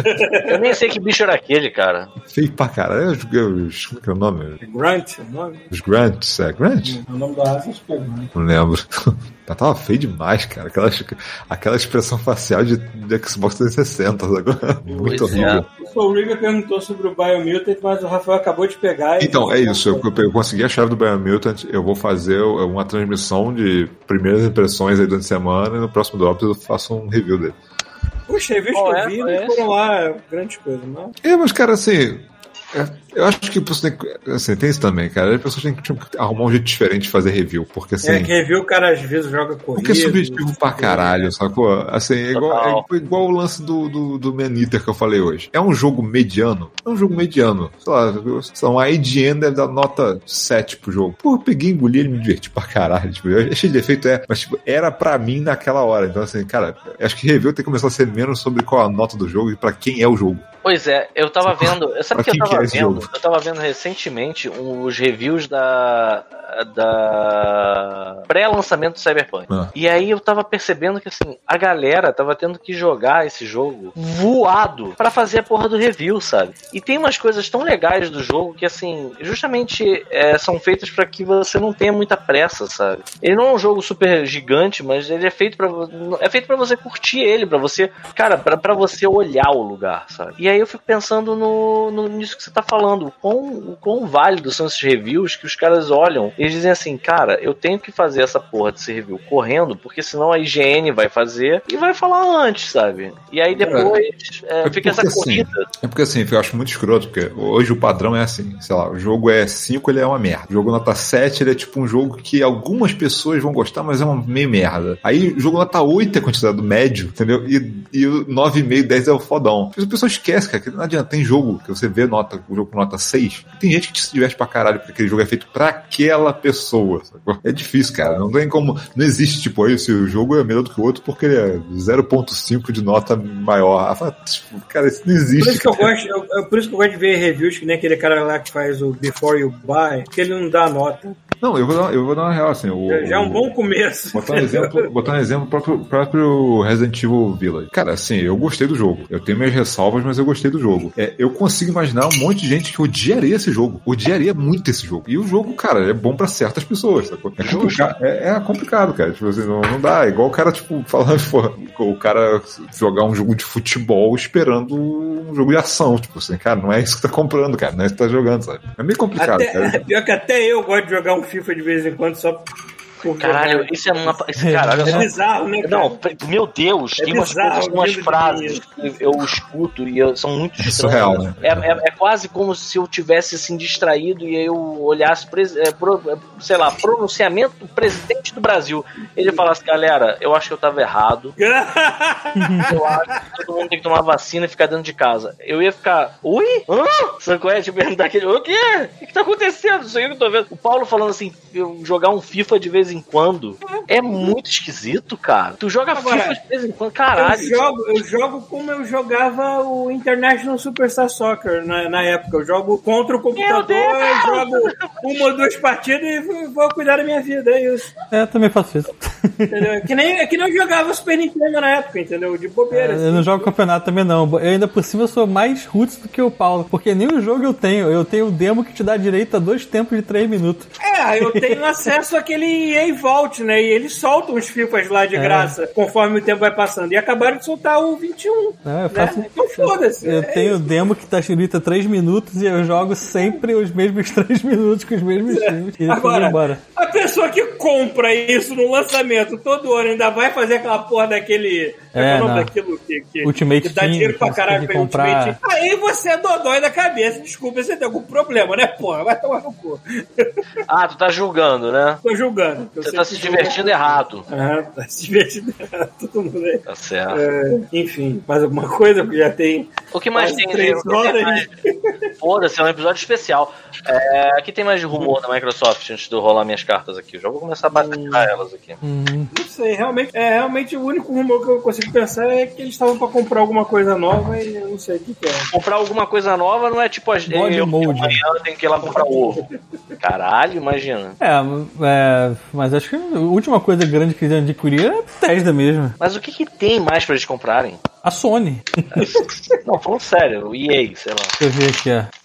Eu nem sei que bicho era aquele, cara.
Feio pra caralho. Os, os, como é que é o nome?
Grunt, o nome?
Os Grants, é Grant?
O nome da raça acho que é Grunt.
Não lembro. Mas tava feio demais, cara. Aquela, aquela expressão facial de, de Xbox 360, sacou? Muito
Pois é.
horrível.
O Soul Rigger perguntou sobre o Biomutant, mas o Rafael acabou de pegar.
Então, é isso. Eu, eu consegui a chave do Biomutant. Eu vou fazer uma transmissão de primeiras impressões aí durante a semana e no próximo Drops eu faço um review dele.
Puxa, reviews que eu
é?
vi não
é
foram lá grandes coisas, não.
É, mas, cara, assim. é- eu acho que você tem que. Assim, tem isso também, cara. As pessoas têm que tipo, arrumar um jeito diferente de fazer review. Porque, assim.
É que review o cara às vezes joga corrida.
Porque é subjetivo pra caralho, sacou? Assim, é igual, é igual o lance do, do, do Man Eater que eu falei hoje. É um jogo mediano? É um jogo mediano. Sei lá, lá, uma IGN deve dar nota 7 pro jogo. Pô, eu peguei, engoli ele e me diverti pra caralho. Tipo, eu achei de defeito, é, mas tipo, era pra mim naquela hora. Então, assim, cara, acho que review tem que começar a ser menos sobre qual a nota do jogo e pra quem é o jogo.
Pois é, eu tava vendo. Sabe o que eu tava
é
vendo? Eu tava vendo recentemente os reviews da. da. pré-lançamento do Cyberpunk.
Ah.
E aí eu tava percebendo que assim, a galera tava tendo que jogar esse jogo voado pra fazer a porra do review, sabe? E tem umas coisas tão legais do jogo que assim, justamente é, são feitas pra que você não tenha muita pressa, sabe? Ele não é um jogo super gigante, mas ele é feito para é feito para você curtir ele, pra você, cara, pra você olhar o lugar, sabe? E aí eu fico pensando no, no- nisso que você tá falando. O quão, quão válidos são esses reviews que os caras olham e eles dizem assim, cara, eu tenho que fazer essa porra desse review correndo, porque senão a IGN vai fazer e vai falar antes, sabe? E aí depois é,
É
fica essa
assim,
corrida.
É porque assim, eu acho muito escroto, porque hoje o padrão é assim, sei lá, o jogo é 5, ele é uma merda. O jogo nota 7, ele é tipo um jogo que algumas pessoas vão gostar, mas é uma meio merda. Aí o jogo nota 8 é considerado médio, entendeu? E, e o 9,5, 10 é o fodão. Mas a pessoa esquece, cara, que não adianta. Tem jogo que você vê nota, o jogo com nota 6, tem gente que se diverte pra caralho, porque aquele jogo é feito pra aquela pessoa, sacou? É difícil, cara. Não tem como. Não existe, tipo, aí se o jogo é melhor do que o outro porque ele é 0,5 de nota maior. Ah, tipo, Cara, isso não existe.
Por isso que eu gosto, eu- por isso que eu gosto de ver reviews que nem aquele cara lá que faz o Before You Buy, que ele não dá nota.
Não, eu vou dar, eu vou dar uma real, assim. O,
Já é um bom começo.
Botar um exemplo, botar um exemplo próprio, próprio Resident Evil Village. Cara, assim, eu gostei do jogo. Eu tenho minhas ressalvas, mas eu gostei do jogo. É, eu consigo imaginar um monte de gente que odiaria esse jogo. Odiaria muito esse jogo. E o jogo, cara, é bom pra certas pessoas. Sacou? É, complicado, é, é complicado, cara. Tipo assim, não, não dá. É igual o cara, tipo, falando, pô, o cara jogar um jogo de futebol esperando um jogo de ação. Tipo assim, cara, não é isso que tá comprando, cara. Não é isso que tá jogando, sabe? É meio complicado,
Até,
cara.
pior que até eu gosto de jogar um FIFA de vez em quando só por
Caralho,
jogar.
isso é uma. Esse, cara, olha
É
só.
bizarro, né? cara?
Não, meu Deus,
É
tem umas
bizarro,
coisas, umas frases que eu escuto e eu- são muito
É
estranhas.
surreal, né?
É, é- é quase como se eu tivesse assim distraído e eu olhasse, pres- é, pro- é, sei lá, pronunciamento do presidente do Brasil. Ele falasse, galera, eu acho que eu tava errado. Eu acho que todo mundo tem que tomar vacina e ficar dentro de casa. Eu ia ficar, ui? Hã? É tipo, perguntar aquele, o quê? O que, tá acontecendo? Isso aí que eu tô vendo. O Paulo falando assim, jogar um FIFA de vez em quando é muito esquisito, cara. Tu joga
Agora,
FIFA de vez em quando, caralho.
Eu jogo, eu jogo como eu jogava o International Superstar Soccer na, na época. Eu jogo contra o computador,
Deus!
jogo uma ou duas partidas e vou- vou cuidar da minha vida. É isso.
É, eu também faço isso.
Entendeu? É que nem, é que nem eu jogava Super Nintendo na época, entendeu? De bobeira.
É,
assim.
eu não jogo campeonato também não. Eu ainda por cima sou mais roots do que o Paulo. Porque nem o jogo eu tenho. Eu tenho o demo que te dá direito a dois tempos de três minutos.
É, eu tenho acesso àquele EA Vault, né? E eles soltam os FIFAs lá de
É.
graça conforme o tempo vai passando. E acabaram de soltar o 21.
É, eu faço-
Né? Então foda-se.
Eu
É
tenho o demo que tá escrito a 3 minutos e eu jogo sempre os mesmos 3 minutos com os mesmos times. Vou
Agora, a pessoa que compra isso no lançamento todo ano ainda vai fazer aquela porra daquele.
É,
É, o nome daquilo que, que,
Ultimate
que dá
Team,
dinheiro pra caralho pra
comprar.
Ultimate. Aí você é dodói da cabeça. Desculpa, você tem algum problema, né, porra? Vai tomar no cu.
Ah, tu tá julgando, né?
Tô julgando.
Você tá se
julga-
divertindo errado.
Ah, tá se divertindo errado, todo mundo aí.
Tá certo.
É, enfim, mais alguma coisa? Porque já tem.
O que mais tem
três
tem
horas.
mais- Foda-se, é um episódio especial. É, aqui tem mais de rumor da Microsoft antes de eu rolar minhas cartas aqui. Eu já vou começar a bater elas aqui.
Uhum.
Não sei, realmente, é, realmente o único rumor que eu consigo pensar é que eles estavam pra comprar alguma coisa nova e eu não sei o que, que é.
Comprar alguma coisa nova não é tipo as
Body
eu,
mold.
amanhã eu tenho que ir lá comprar ovo. Caralho, imagina.
É, é, mas acho que a última coisa grande que eles iam adquirir é a Bethesda mesmo.
Mas o que, que tem mais pra eles comprarem?
A Sony.
Não, falando sério, o EA, sei lá.
Deixa eu ver aqui, ó.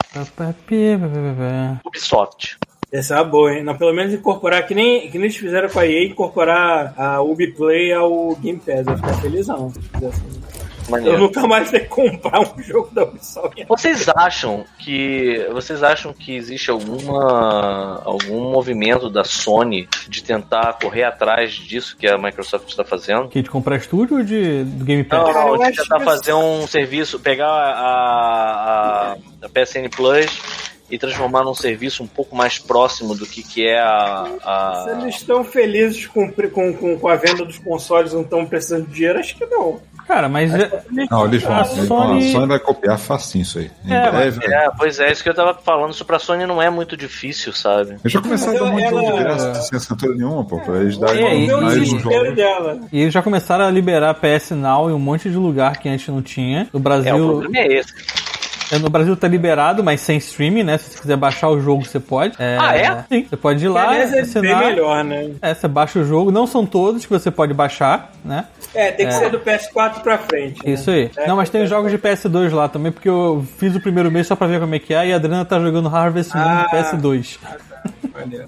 Ubisoft.
Essa é uma boa, hein? Não, pelo menos incorporar, que nem, que nem eles fizeram com a EA, incorporar a Ubiplay ao Game Pass. Eu ficar felizão. fizesse isso. Eu
Maneiro.
nunca mais que comprar um jogo da Ubisoft.
Vocês acham que vocês acham que existe alguma algum movimento da Sony de tentar correr atrás disso que a Microsoft está fazendo?
Que de comprar estúdio ou de, do Game Pass?
Não, não, de tentar fazer um serviço, pegar a, a, a PSN Plus e transformar num serviço um pouco mais próximo do que, que é a.
Se
a...
eles estão felizes com, com, com, com a venda dos consoles e não estão precisando de dinheiro, acho que não.
Cara, mas é-
Não, eles vão.
A Sony-
A Sony vai copiar facinho isso aí. Em
É,
breve.
É, pois é, isso que eu tava falando. Isso pra Sony não é muito difícil, sabe?
Eu já começaram a dar um monte de
Ela-
jogo de graça sem assinatura nenhuma, pô, pra eles darem
É, e-
mais um
desespero
jogo.
dela.
e eles já começaram a liberar PS Now em um monte de lugar que antes não tinha. No
É, o
Brasil,
problema é esse.
É, no Brasil tá liberado, mas sem streaming, né? Se você quiser baixar o jogo, você pode.
Ah, é?
Sim, você pode ir lá,
é bem
assinar.
melhor, né?
É, você baixa o jogo. Não são todos que você pode baixar, né?
É, tem que ser do PS4 pra frente. né?
Isso aí.
É,
não, mas tem
é.
os jogos de PS2 lá também, porque eu fiz o primeiro mês só pra ver como é que é, e a Adriana tá jogando Harvest Moon
Ah.
de PS2.
Maneiro.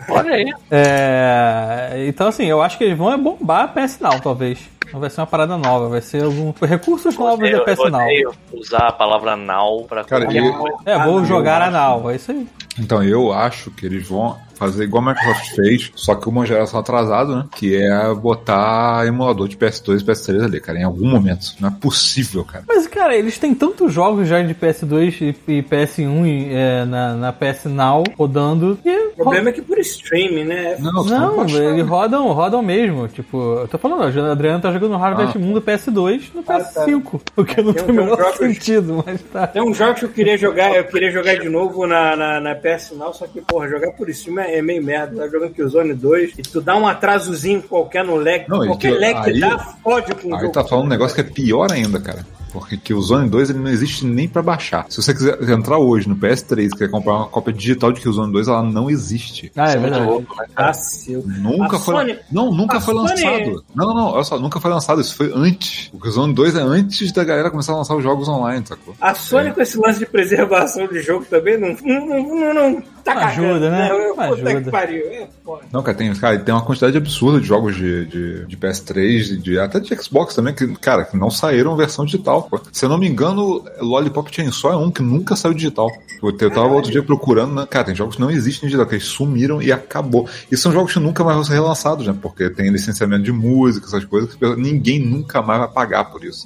Olha aí.
É, então, assim, eu acho que eles vão é bombar a PS Now, talvez. Não vai ser uma parada nova, vai ser algum. Recursos novos
Eu,
da PS Now.
odeio usar a palavra now pra
Cara,
qualquer
e-
coisa.
É, vou
Ah,
jogar
eu
a Now, é isso aí.
Então eu acho que eles vão fazer igual a Microsoft fez, só que uma geração atrasada, né? Que é botar emulador de PS2 e PS3 ali, cara, em algum momento. Não é possível, cara.
Mas, cara, eles têm tantos jogos já de PS2 e, e PS1 e, é, na, na PS Now rodando. E
O problema é que por streaming, né?
Não,
Não, eles rodam, rodam mesmo. Tipo, eu tô falando, o Adriano tá jogando Harvest
Ah.
Moon do PS2 no
Ah, tá.
PS5. O que não
Tem
tem o
um
menor
jogo-
sentido, mas tá.
Tem um jogo que eu queria jogar, eu queria jogar de novo na, na, na PS Now, só que, porra, jogar por cima é meio merda. Tá jogando Killzone 2 e tu dá um atrasozinho qualquer no lag,
Não,
qualquer
que-
lag que
aí-
dá, fode com o
Aí
jogo.
tá falando um negócio que é pior ainda, cara. Porque que o Zone 2 ele não existe nem pra baixar. Se você quiser entrar hoje no PS3 e quer comprar uma cópia digital de Killzone 2, ela não existe.
Ah, é
é muito
verdade.
louco, né?
Cacil.
Nunca
A
foi.
Sony-
Não, nunca
a
foi
Sony-
lançado. Não, não, não. Olha só, nunca foi lançado. Isso foi antes. O Killzone 2 é antes da galera começar a lançar os jogos online, sacou?
A Sony com esse lance de preservação de jogo também não, não, não, não, não tá
Não
cagando,
ajuda, né?
Eu-
Não
Puta
ajuda.
que pariu. É.
Não, cara, tem, cara, tem uma quantidade absurda de jogos de, de, de PS3, de, até de Xbox também, que, cara, que não saíram versão digital. pô. Se eu não me engano, Lollipop Chainsaw é um que nunca saiu digital. Eu, eu tava outro dia procurando, né? Cara, tem jogos que não existem digital, que eles sumiram e acabou. E são jogos que nunca mais vão ser relançados, né? Porque tem licenciamento de música, essas coisas, que ninguém nunca mais vai pagar por isso.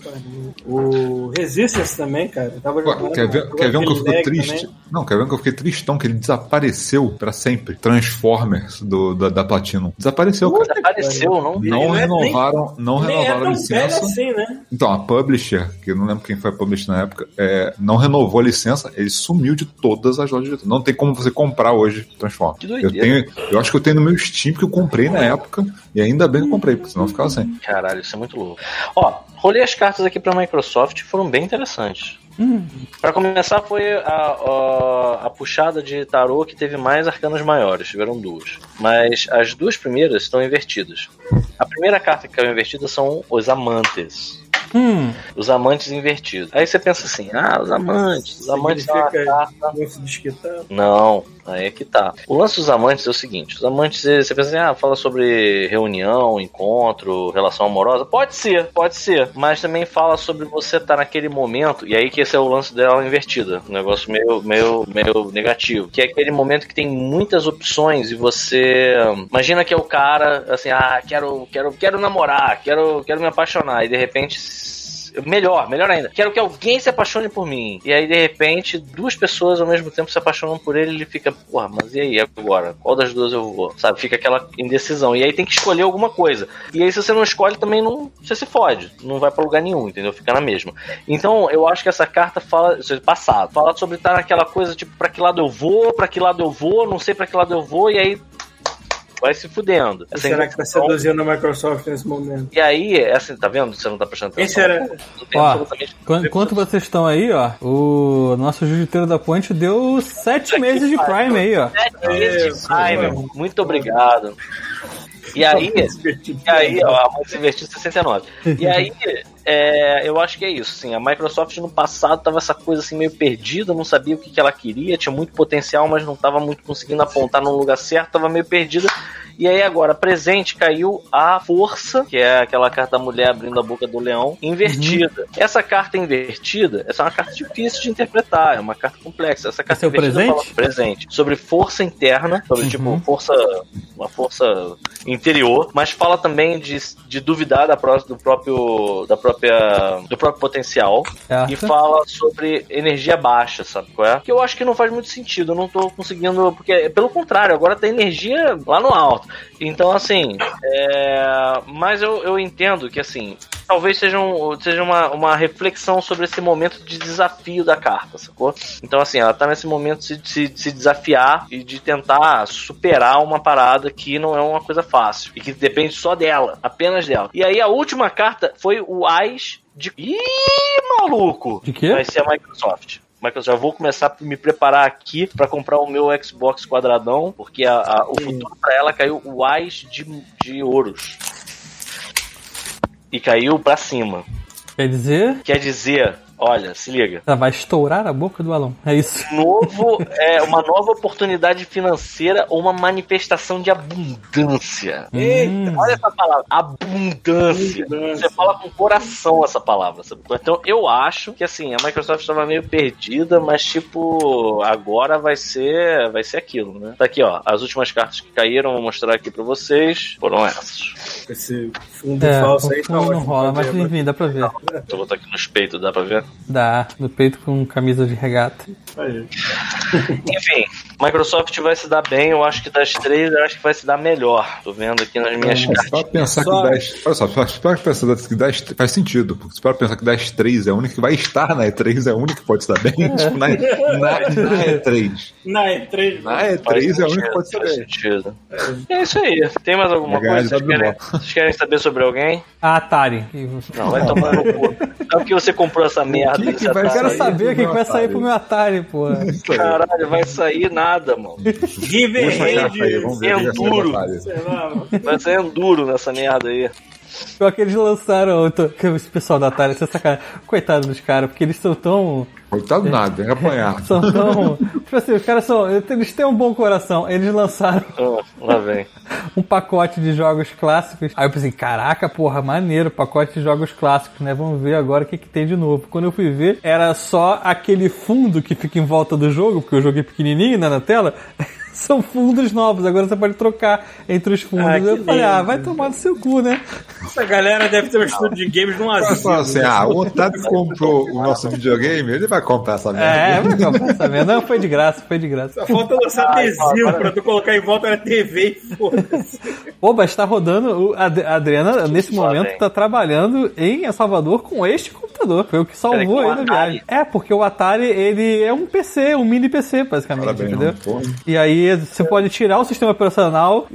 O Resistance também, cara. Eu tava jogando.
quer ver, quer ver um que eu fico triste?
também.
Não, quer ver um que eu fiquei tristão, que ele desapareceu pra sempre. Transformers do, da, da Platinum. Desapareceu.
Desapareceu, não?
Não
é
renovaram, não
é
renovaram a licença.
assim, né?
Então, a publisher, que eu não lembro quem foi a publisher na época, é, não renovou a licença, ele sumiu de todas as lojas de Não tem como você comprar hoje Transformers.
Que
Eu, tenho, eu acho que eu tenho no meu Steam que eu comprei na época, e ainda bem que eu comprei, porque senão eu ficava sem.
Caralho, isso é muito louco. Ó, rolei as cartas aqui pra Microsoft foram bem interessantes. Pra começar, foi a, a, a puxada de tarô que teve mais arcanas maiores, tiveram duas. Mas as duas primeiras estão invertidas. A primeira carta que caiu invertida são os amantes.
Hum,
Os amantes invertidos. Aí você pensa assim, ah, os amantes. Os amantes é
não se desquitar.
não, aí é que tá. O lance dos amantes é o seguinte: os amantes, você pensa assim, ah, fala sobre reunião, encontro, relação amorosa. Pode ser, pode ser. Mas também fala sobre você estar naquele momento, e aí que esse é o lance dela invertida. Um negócio meio, meio, meio negativo. Que é aquele momento que tem muitas opções e você. Imagina que é o cara, assim, ah, quero, quero, quero namorar, quero, quero me apaixonar, e de repente Melhor, melhor ainda. Quero que alguém se apaixone por mim. E aí, de repente, duas pessoas ao mesmo tempo se apaixonam por ele e ele fica, porra, mas e aí agora? Qual das duas eu vou? Sabe? Fica aquela indecisão. E aí tem que escolher alguma coisa. E aí, se você não escolhe, também não. Você se fode. Não vai pra lugar nenhum, entendeu? Fica na mesma. Então, eu acho que essa carta fala. É passado. Fala sobre estar naquela coisa, tipo, pra que lado eu vou, pra que lado eu vou, não sei pra que lado eu vou, e aí. Vai se fudendo. Essa
Será que tá seduzindo a Microsoft nesse momento?
E aí, é assim, tá vendo? Você não tá prestando atenção.
Ó,
absolutamente
Enquanto enquanto vocês estão aí, ó, o nosso jiu-jiteiro da ponte deu sete meses de Prime aí, ó.
Sete meses de Prime. Muito obrigado. E aí, e aí, ó, a mãe se investiu 69. E aí, é, eu acho que é isso, assim, a Microsoft no passado tava essa coisa assim meio perdida, não sabia o que, que ela queria, tinha muito potencial, mas não tava muito conseguindo apontar no lugar certo, tava meio perdida. E aí agora, presente, caiu a força, que é aquela carta da mulher abrindo a boca do leão, invertida. Essa carta invertida, essa é uma carta difícil de interpretar, é uma carta complexa. Essa carta
Esse é
invertida
presente?
fala presente. Sobre força interna, sobre tipo força, uma força interior, mas fala também de, de duvidar da, pró- do próprio da própria do próprio potencial
Certo.
e fala sobre energia baixa, sabe qual é? Que eu acho que não faz muito sentido, eu não tô conseguindo, porque pelo contrário, agora tem energia lá no alto. Então, assim, é... mas eu, eu entendo que, assim, talvez seja, um, seja uma, uma reflexão sobre esse momento de desafio da carta, sacou? Então, assim, ela tá nesse momento de se, de se desafiar e de tentar superar uma parada que não é uma coisa fácil e que depende só dela, apenas dela. E aí a última carta foi o De. Ih, maluco!
De quê?
Vai ser a Microsoft. Microsoft, já vou começar a me preparar aqui pra comprar o meu Xbox quadradão, porque a- a- o futuro pra ela caiu o Ais de, de ouros. E caiu pra cima.
Quer dizer,
Quer dizer, olha, se liga.
Ela vai estourar a boca do balão. É isso.
Novo, é uma nova oportunidade financeira ou uma manifestação de abundância.
Eita,
Olha essa palavra, abundância.
Abundância.
Você fala com coração essa palavra. sabe? Então eu acho que assim, a Microsoft estava meio perdida, mas tipo, agora vai ser, vai ser aquilo, né? Tá aqui, ó, as últimas cartas que caíram, vou mostrar aqui pra vocês, foram essas.
esse fundo
É,
falso aí tá
não
ótimo.
rola,
pra
mas enfim, dá pra ver.
Vou botar aqui nos peitos, dá pra ver?
Dá, no peito com camisa de regata.
Aí.
Enfim, Microsoft vai se dar bem, eu acho que das três, eu acho que vai se dar melhor. Tô vendo aqui nas minhas
Mas
cartas.
para pensar
Só-
que 10. Olha só, para pensar que 10 faz sentido. Porque se para pensar que 10 3 é a única que vai estar na E3, é a única que pode se dar bem. Tipo, na, na, na E3.
Não, é três.
Na E3
Faz
é a única que pode se dar bem.
sentido. É isso aí. Tem mais alguma coisa? Vocês querem, vocês querem saber sobre alguém?
A Atari.
Não, vai tomar no cu. Sabe que você comprou essa merda?
Que
esse
que vai
Eu quero saber o que, que vai sair pro meu Atari, pô.
Caralho, vai sair nada, mano.
Giver
Puxa a carta aí,
Hand,
vamos ver o que vai sair
Enduro. enduro nessa merda aí.
Pior que eles lançaram. tô- que Esse pessoal da Atari, você sacanagem. Coitado dos caras, porque eles são tão.
Coitado nada, tem que apanhar.
São tão. tipo assim, os caras são. Eles têm um bom coração. Eles lançaram
Ah, lá vem.
um pacote de jogos clássicos. Aí eu pensei, caraca, porra, maneiro, pacote de jogos clássicos, né? Vamos ver agora o que, que tem de novo. Quando eu fui ver, era só aquele fundo que fica em volta do jogo, porque o jogo é pequenininho né, na tela. São fundos novos, agora você pode trocar entre os fundos.
Ah,
eu falei, ah, vai tomar no seu cu, né?
Essa galera deve ter um estudo de games num asilo.
só assim, ah, o Otávio comprou o nosso videogame, ele vai comprar essa merda.
É, vai comprar essa merda. Não, foi de graça, foi de graça.
Só falta lançar adesivo pra tu colocar em volta na TV e foda-se.
Pô, mas tá rodando. o- A Ad- a Adriana, nesse
Só
momento,
vem.
tá trabalhando em El Salvador com este computador. Foi o que salvou na
Atari?
viagem. É, porque o Atari, ele é um PC, um mini PC, basicamente,
Parabéns,
entendeu?
porra.
E aí você pode tirar o sistema operacional,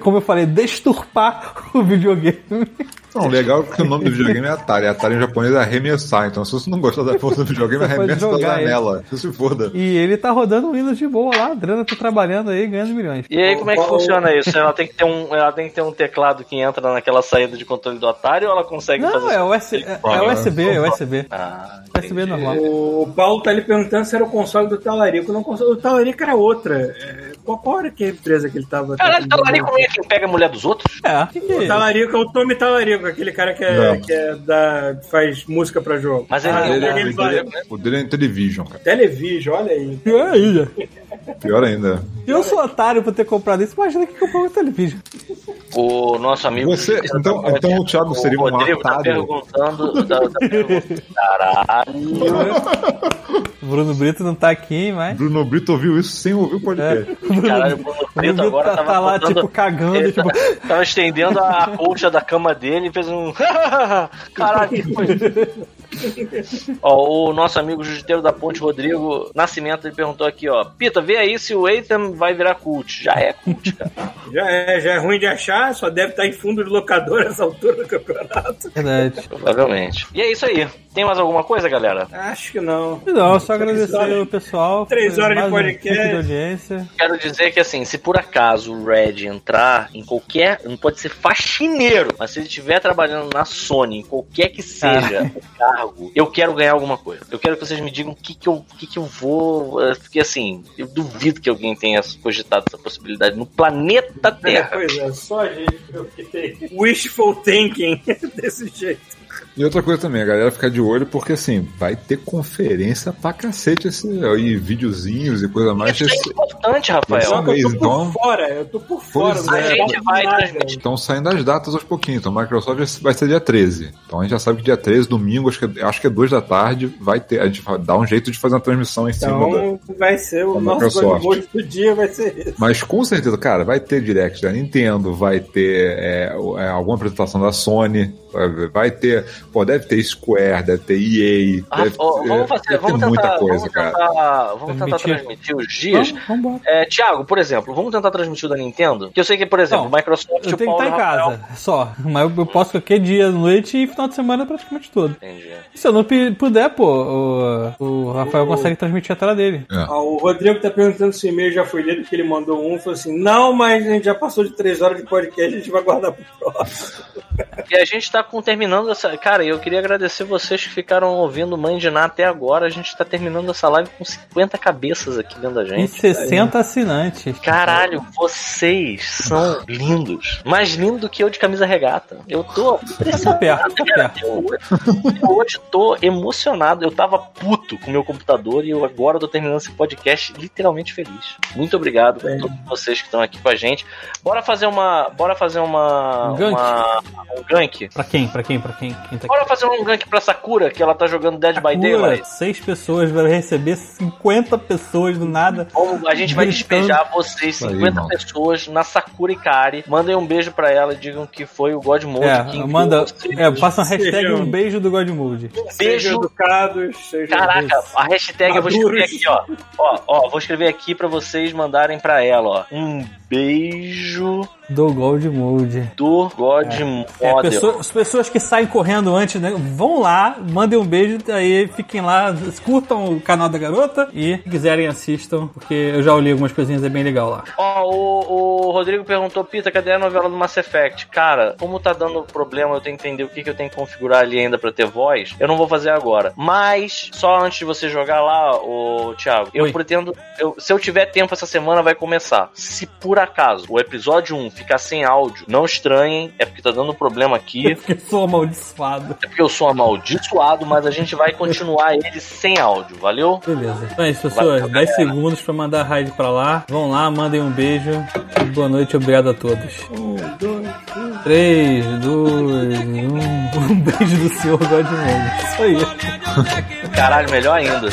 como eu falei, desturpar o videogame.
Não, legal é que o nome do videogame é Atari. Atari em japonês é arremessar. Então, se você não gostar da força do videogame, arremessa da
ele.
janela. Que se foda.
E ele tá rodando o Windows de boa lá, a Adriana tá trabalhando aí, ganhando milhões.
E aí, como é que funciona isso? Ela tem que ter um, ela tem que ter um teclado que entra naquela saída de controle do Atari ou ela consegue
Não,
fazer
é, US, é, é USB, é USB.
Ah,
USB
entendi.
normal.
O Paulo tá ali perguntando se era o console do Talarico. Não, o Talarico era outra. É, qual, qual era que a empresa que ele tava?
Caralho, talarico não é quem pega a mulher dos outros?
É, o que, que é
O? Talarico é o Tommy Talarico, aquele cara que, é, que é da, faz música pra jogo.
Mas ele
Ah,
não
ele
é
é
o,
Game
dele,
Boy.
o dele é Intellivision, cara.
Television, olha aí.
É aí.
Pior ainda.
Eu sou otário por ter comprado isso, imagina que comprou uma televisão.
O nosso amigo.
Você- então- então o Thiago seria um
Rodrigo tá
otário.
perguntando. Tá, tá perguntando caralho.
Bruno Brito não tá aqui, mas.
Bruno Brito ouviu isso sem ouvir o podcast.
Caralho, o Bruno
O
Preto
Bruno
agora
tá,
tava
tá lá,
botando-
tipo, cagando,
Ele
tipo.
tá- tava estendendo a colcha da cama dele e fez um. Caralho, que foi? ó, o nosso amigo Justeiro da Ponte, Rodrigo Nascimento, ele perguntou aqui, ó. Pita, vê aí se o Ethan vai virar cult. Já é cult, cara.
Já é, já é ruim de achar, só deve estar em fundo de locador nessa altura do campeonato.
Verdade.
Provavelmente. E é isso aí. Tem mais alguma coisa, galera?
Acho que não.
Não, só agradecer
horas-
o pessoal.
três horas de podcast.
de audiência.
Quero dizer que assim, se por acaso o Red entrar em qualquer. Não pode ser faxineiro, mas se ele estiver trabalhando na Sony, em qualquer que seja o cargo, eu quero ganhar alguma coisa. Eu quero que vocês me digam o que, que, eu, o que, que eu vou. eh, Porque assim, eu duvido que alguém tenha cogitado essa possibilidade no planeta
É,
Terra.
pois é, só a gente que tem wishful thinking desse jeito.
E outra coisa também, a galera ficar de olho, porque assim, vai ter conferência pra cacete esse, e videozinhos e coisa mais.
Isso é
Esse-
importante,
Só
Rafael.
que eu tô por
então-
fora, eu tô por fora.
Pois é,
sei
A gente vai transmitir.
Estão saindo as datas aos pouquinhos. Então, Microsoft vai ser dia 13. Então, a gente já sabe que dia 13, domingo, acho que, acho que é 2 da tarde, vai ter. A gente vai dar um jeito de fazer uma transmissão em cima da.
Então vai ser o nosso
Microsoft.
Do dia, vai ser esse.
Mas com certeza, cara, vai ter direct da Nintendo, vai ter é, é, alguma apresentação da Sony, vai- ter, pô, deve ter Square, deve ter EA,
Ah,
deve,
ó, vamos fazer,
deve
vamos
ter
tentar,
muita coisa,
vamos
cara.
tentar, vamos tentar
Transmitir.
os dias.
Vamos.
É, Tiago, por exemplo, vamos tentar transmitir o da Nintendo? Que eu sei que, por exemplo,
Não,
Microsoft
Eu
o
tenho que
Paulo
estar em
Rafael-
casa, só. Mas eu, posso qualquer dia, noite e final de semana praticamente todo.
Entendi.
E se eu não puder, pô, o, o Rafael consegue transmitir a tela dele.
Ó, o Rodrigo tá perguntando se o e-mail já foi lido, porque ele mandou um, falou assim, não, mas a gente já passou de três horas de podcast, a gente vai guardar pro próximo.
E a gente tá com, terminando essa. Cara, e eu queria agradecer vocês que ficaram ouvindo Mãe de Ná até agora. A gente tá terminando essa live com 50 cabeças aqui vendo a
E
gente.
60 assinantes.
Caralho, vocês são lindos. Mais lindo do que eu de camisa regata. Eu tô
Tá perto, tá perto.
Eu hoje, eu hoje tô emocionado. Eu tava puto com o meu computador e eu agora tô terminando esse podcast literalmente feliz. Muito obrigado por todos vocês que estão aqui com a gente. Bora fazer uma. Bora fazer uma.
Um gank?
uma- um gank.
Pra quem? Pra quem? Pra quem? Quem tá aqui?
Bora fazer um gank pra Sakura, que ela tá jogando Dead by
Sakura,
Daylight.
seis pessoas vai receber 50 pessoas do nada.
Vamos- a gente vai despejar vocês,
Aí,
50
mano.
pessoas, na Sakura Ikari. Mandem um beijo pra ela e digam que foi o God Mode
É, manda.
vocês.
É, passa uma hashtag
Sejam-
um beijo do Godmood.
Sejam
Beijo.
educados,
Caraca, a hashtag eu vou escrever
Maduros.
aqui, ó. Ó, ó, vou escrever aqui pra vocês mandarem pra ela, ó. Um beijo
Do Gold Mode.
do God
É,
Model.
pessoa- as pessoas que saem correndo antes, né, vão lá, mandem um beijo, aí fiquem lá, curtam o canal da garota e se quiserem assistam, porque eu já olhei algumas coisinhas, é bem legal lá.
Ó, o, o Rodrigo perguntou, Pita, cadê a novela do Mass Effect? Cara, como tá dando problema, eu tenho que entender o que, que eu tenho que configurar ali ainda pra ter voz, eu não vou fazer agora. Mas, só antes de você jogar lá, o Thiago, eu
Oi.
pretendo. eu- se eu tiver tempo essa semana, vai começar. Se por acaso o episódio 1 ficar sem áudio, não estranhem, é porque tá dando problema aqui.
Porque eu sou amaldiçoado.
É porque eu sou amaldiçoado, mas a gente vai continuar ele sem áudio, valeu?
Beleza. Então é isso, pessoas.
Valeu,
10 segundos pra mandar a raid pra lá. Vão lá, mandem um beijo. Boa noite, obrigado a todos. 3, 2, 1. Um beijo do senhor Godmode. Isso aí.
Caralho, melhor ainda.